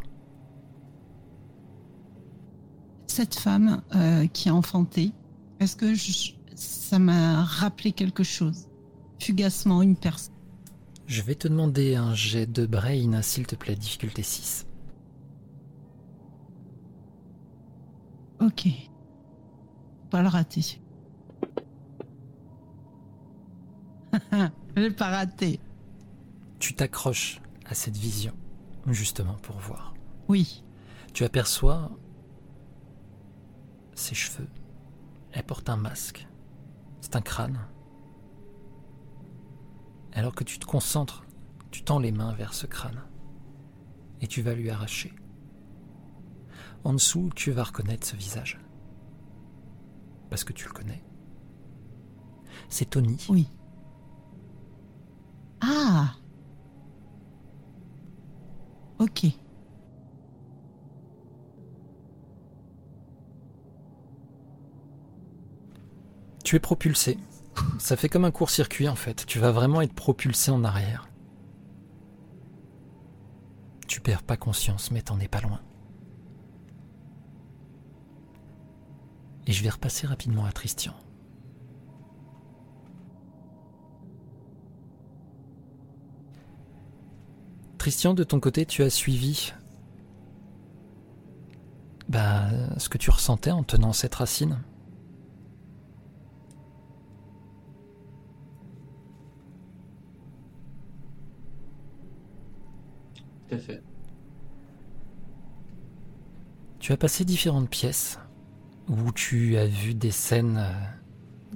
Cette femme euh, qui a enfanté, est-ce que je- ça m'a rappelé quelque chose? Fugacement, une personne. Je vais te demander un jet de brain, s'il te plaît, difficulté 6. Ok. Pas le rater. (laughs) Je l'ai pas raté. Tu t'accroches à cette vision, justement pour voir. Oui. Tu aperçois ses cheveux. Elle porte un masque. C'est un crâne. Alors que tu te concentres, tu tends les mains vers ce crâne. Et tu vas lui arracher. En dessous, tu vas reconnaître ce visage. Parce que tu le connais. C'est Tony. Oui. Ah Ok. Tu es propulsé. Ça fait comme un court-circuit en fait. Tu vas vraiment être propulsé en arrière. Tu perds pas conscience, mais t'en es pas loin. Et je vais repasser rapidement à Tristian. Tristian, de ton côté, tu as suivi bah, ce que tu ressentais en tenant cette racine? Tout à fait. Tu as passé différentes pièces où tu as vu des scènes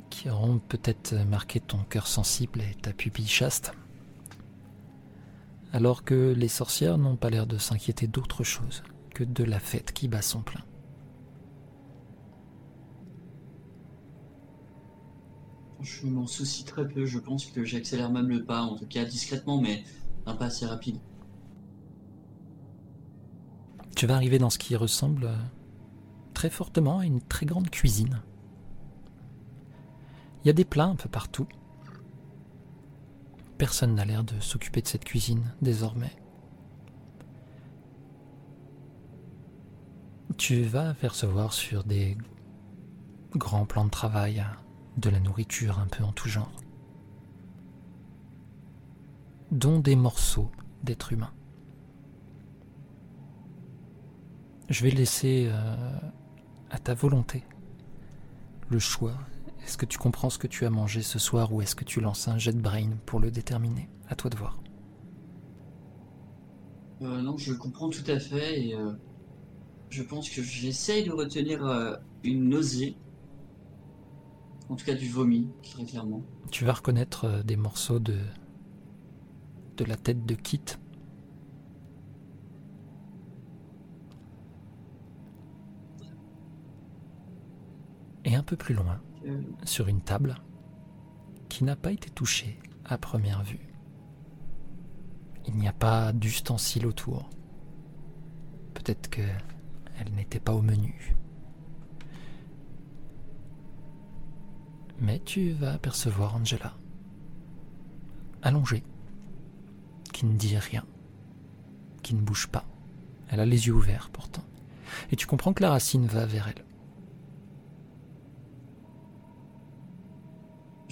qui auront peut-être marqué ton cœur sensible et ta pupille chaste. Alors que les sorcières n'ont pas l'air de s'inquiéter d'autre chose que de la fête qui bat son plein. Je m'en soucie très peu. Je pense que j'accélère même le pas, en tout cas discrètement, mais un pas assez rapide. Tu vas arriver dans ce qui ressemble euh, très fortement à une très grande cuisine. Il y a des plats un peu partout. Personne n'a l'air de s'occuper de cette cuisine désormais. Tu vas apercevoir sur des grands plans de travail euh, de la nourriture un peu en tout genre, dont des morceaux d'êtres humains. Je vais laisser euh, à ta volonté le choix. Est-ce que tu comprends ce que tu as mangé ce soir ou est-ce que tu lances un jet de brain pour le déterminer? À toi de voir. Euh, non, je comprends tout à fait et euh, je pense que j'essaye de retenir euh, une nausée. En tout cas du vomi, très clairement. Tu vas reconnaître euh, des morceaux de de la tête de Kit. Et un peu plus loin, sur une table qui n'a pas été touchée à première vue. Il n'y a pas d'ustensile autour. Peut-être que elle n'était pas au menu. Mais tu vas apercevoir Angela, allongée, qui ne dit rien, qui ne bouge pas. Elle a les yeux ouverts pourtant. Et tu comprends que la racine va vers elle.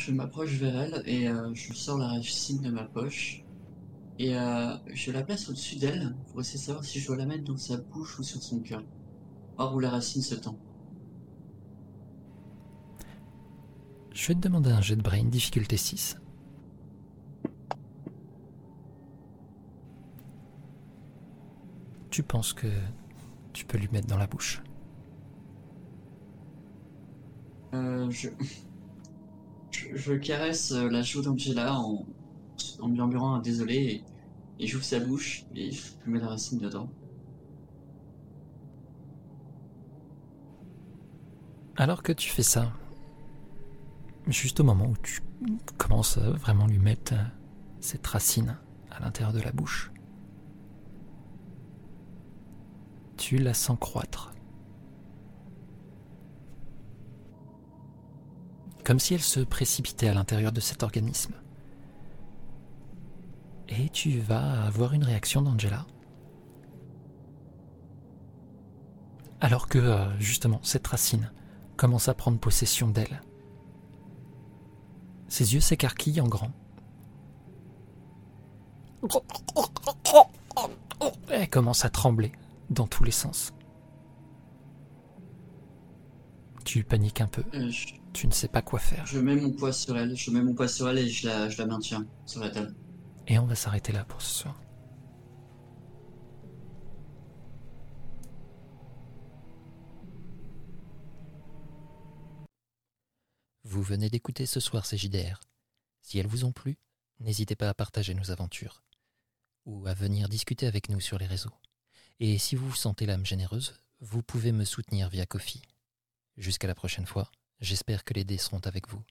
Je m'approche vers elle et euh, je sors la racine de ma poche et euh, je la place au-dessus d'elle pour essayer de savoir si je dois la mettre dans sa bouche ou sur son cœur. Or où la racine se tend. Je vais te demander un jet de brain, difficulté 6. tu penses que tu peux lui mettre dans la bouche? Euh, je... je... caresse euh, la joue d'Angela en... en murmurant un désolé et, et j'ouvre sa bouche et je mets la racine dedans. Alors que tu fais ça, juste au moment où tu commences à vraiment lui mettre euh, cette racine à l'intérieur de la bouche, tu la sens croître. Comme si elle se précipitait à l'intérieur de cet organisme. Et tu vas avoir une réaction d'Angela. Alors que, euh, justement, cette racine commence à prendre possession d'elle. Ses yeux s'écarquillent en grand. Elle commence à trembler dans tous les sens. Tu paniques un peu. Euh. Tu ne sais pas quoi faire. je mets mon poids sur elle, je mets mon poids sur elle et je la, je la maintiens sur la table. Et on va s'arrêter là pour ce soir. Vous venez d'écouter ce soir ces JDR. Si elles vous ont plu, n'hésitez pas à partager nos aventures ou à venir discuter avec nous sur les réseaux. Et si vous vous sentez l'âme généreuse, vous pouvez me soutenir via Kofi. Jusqu'à la prochaine fois, j'espère que les dés seront avec vous.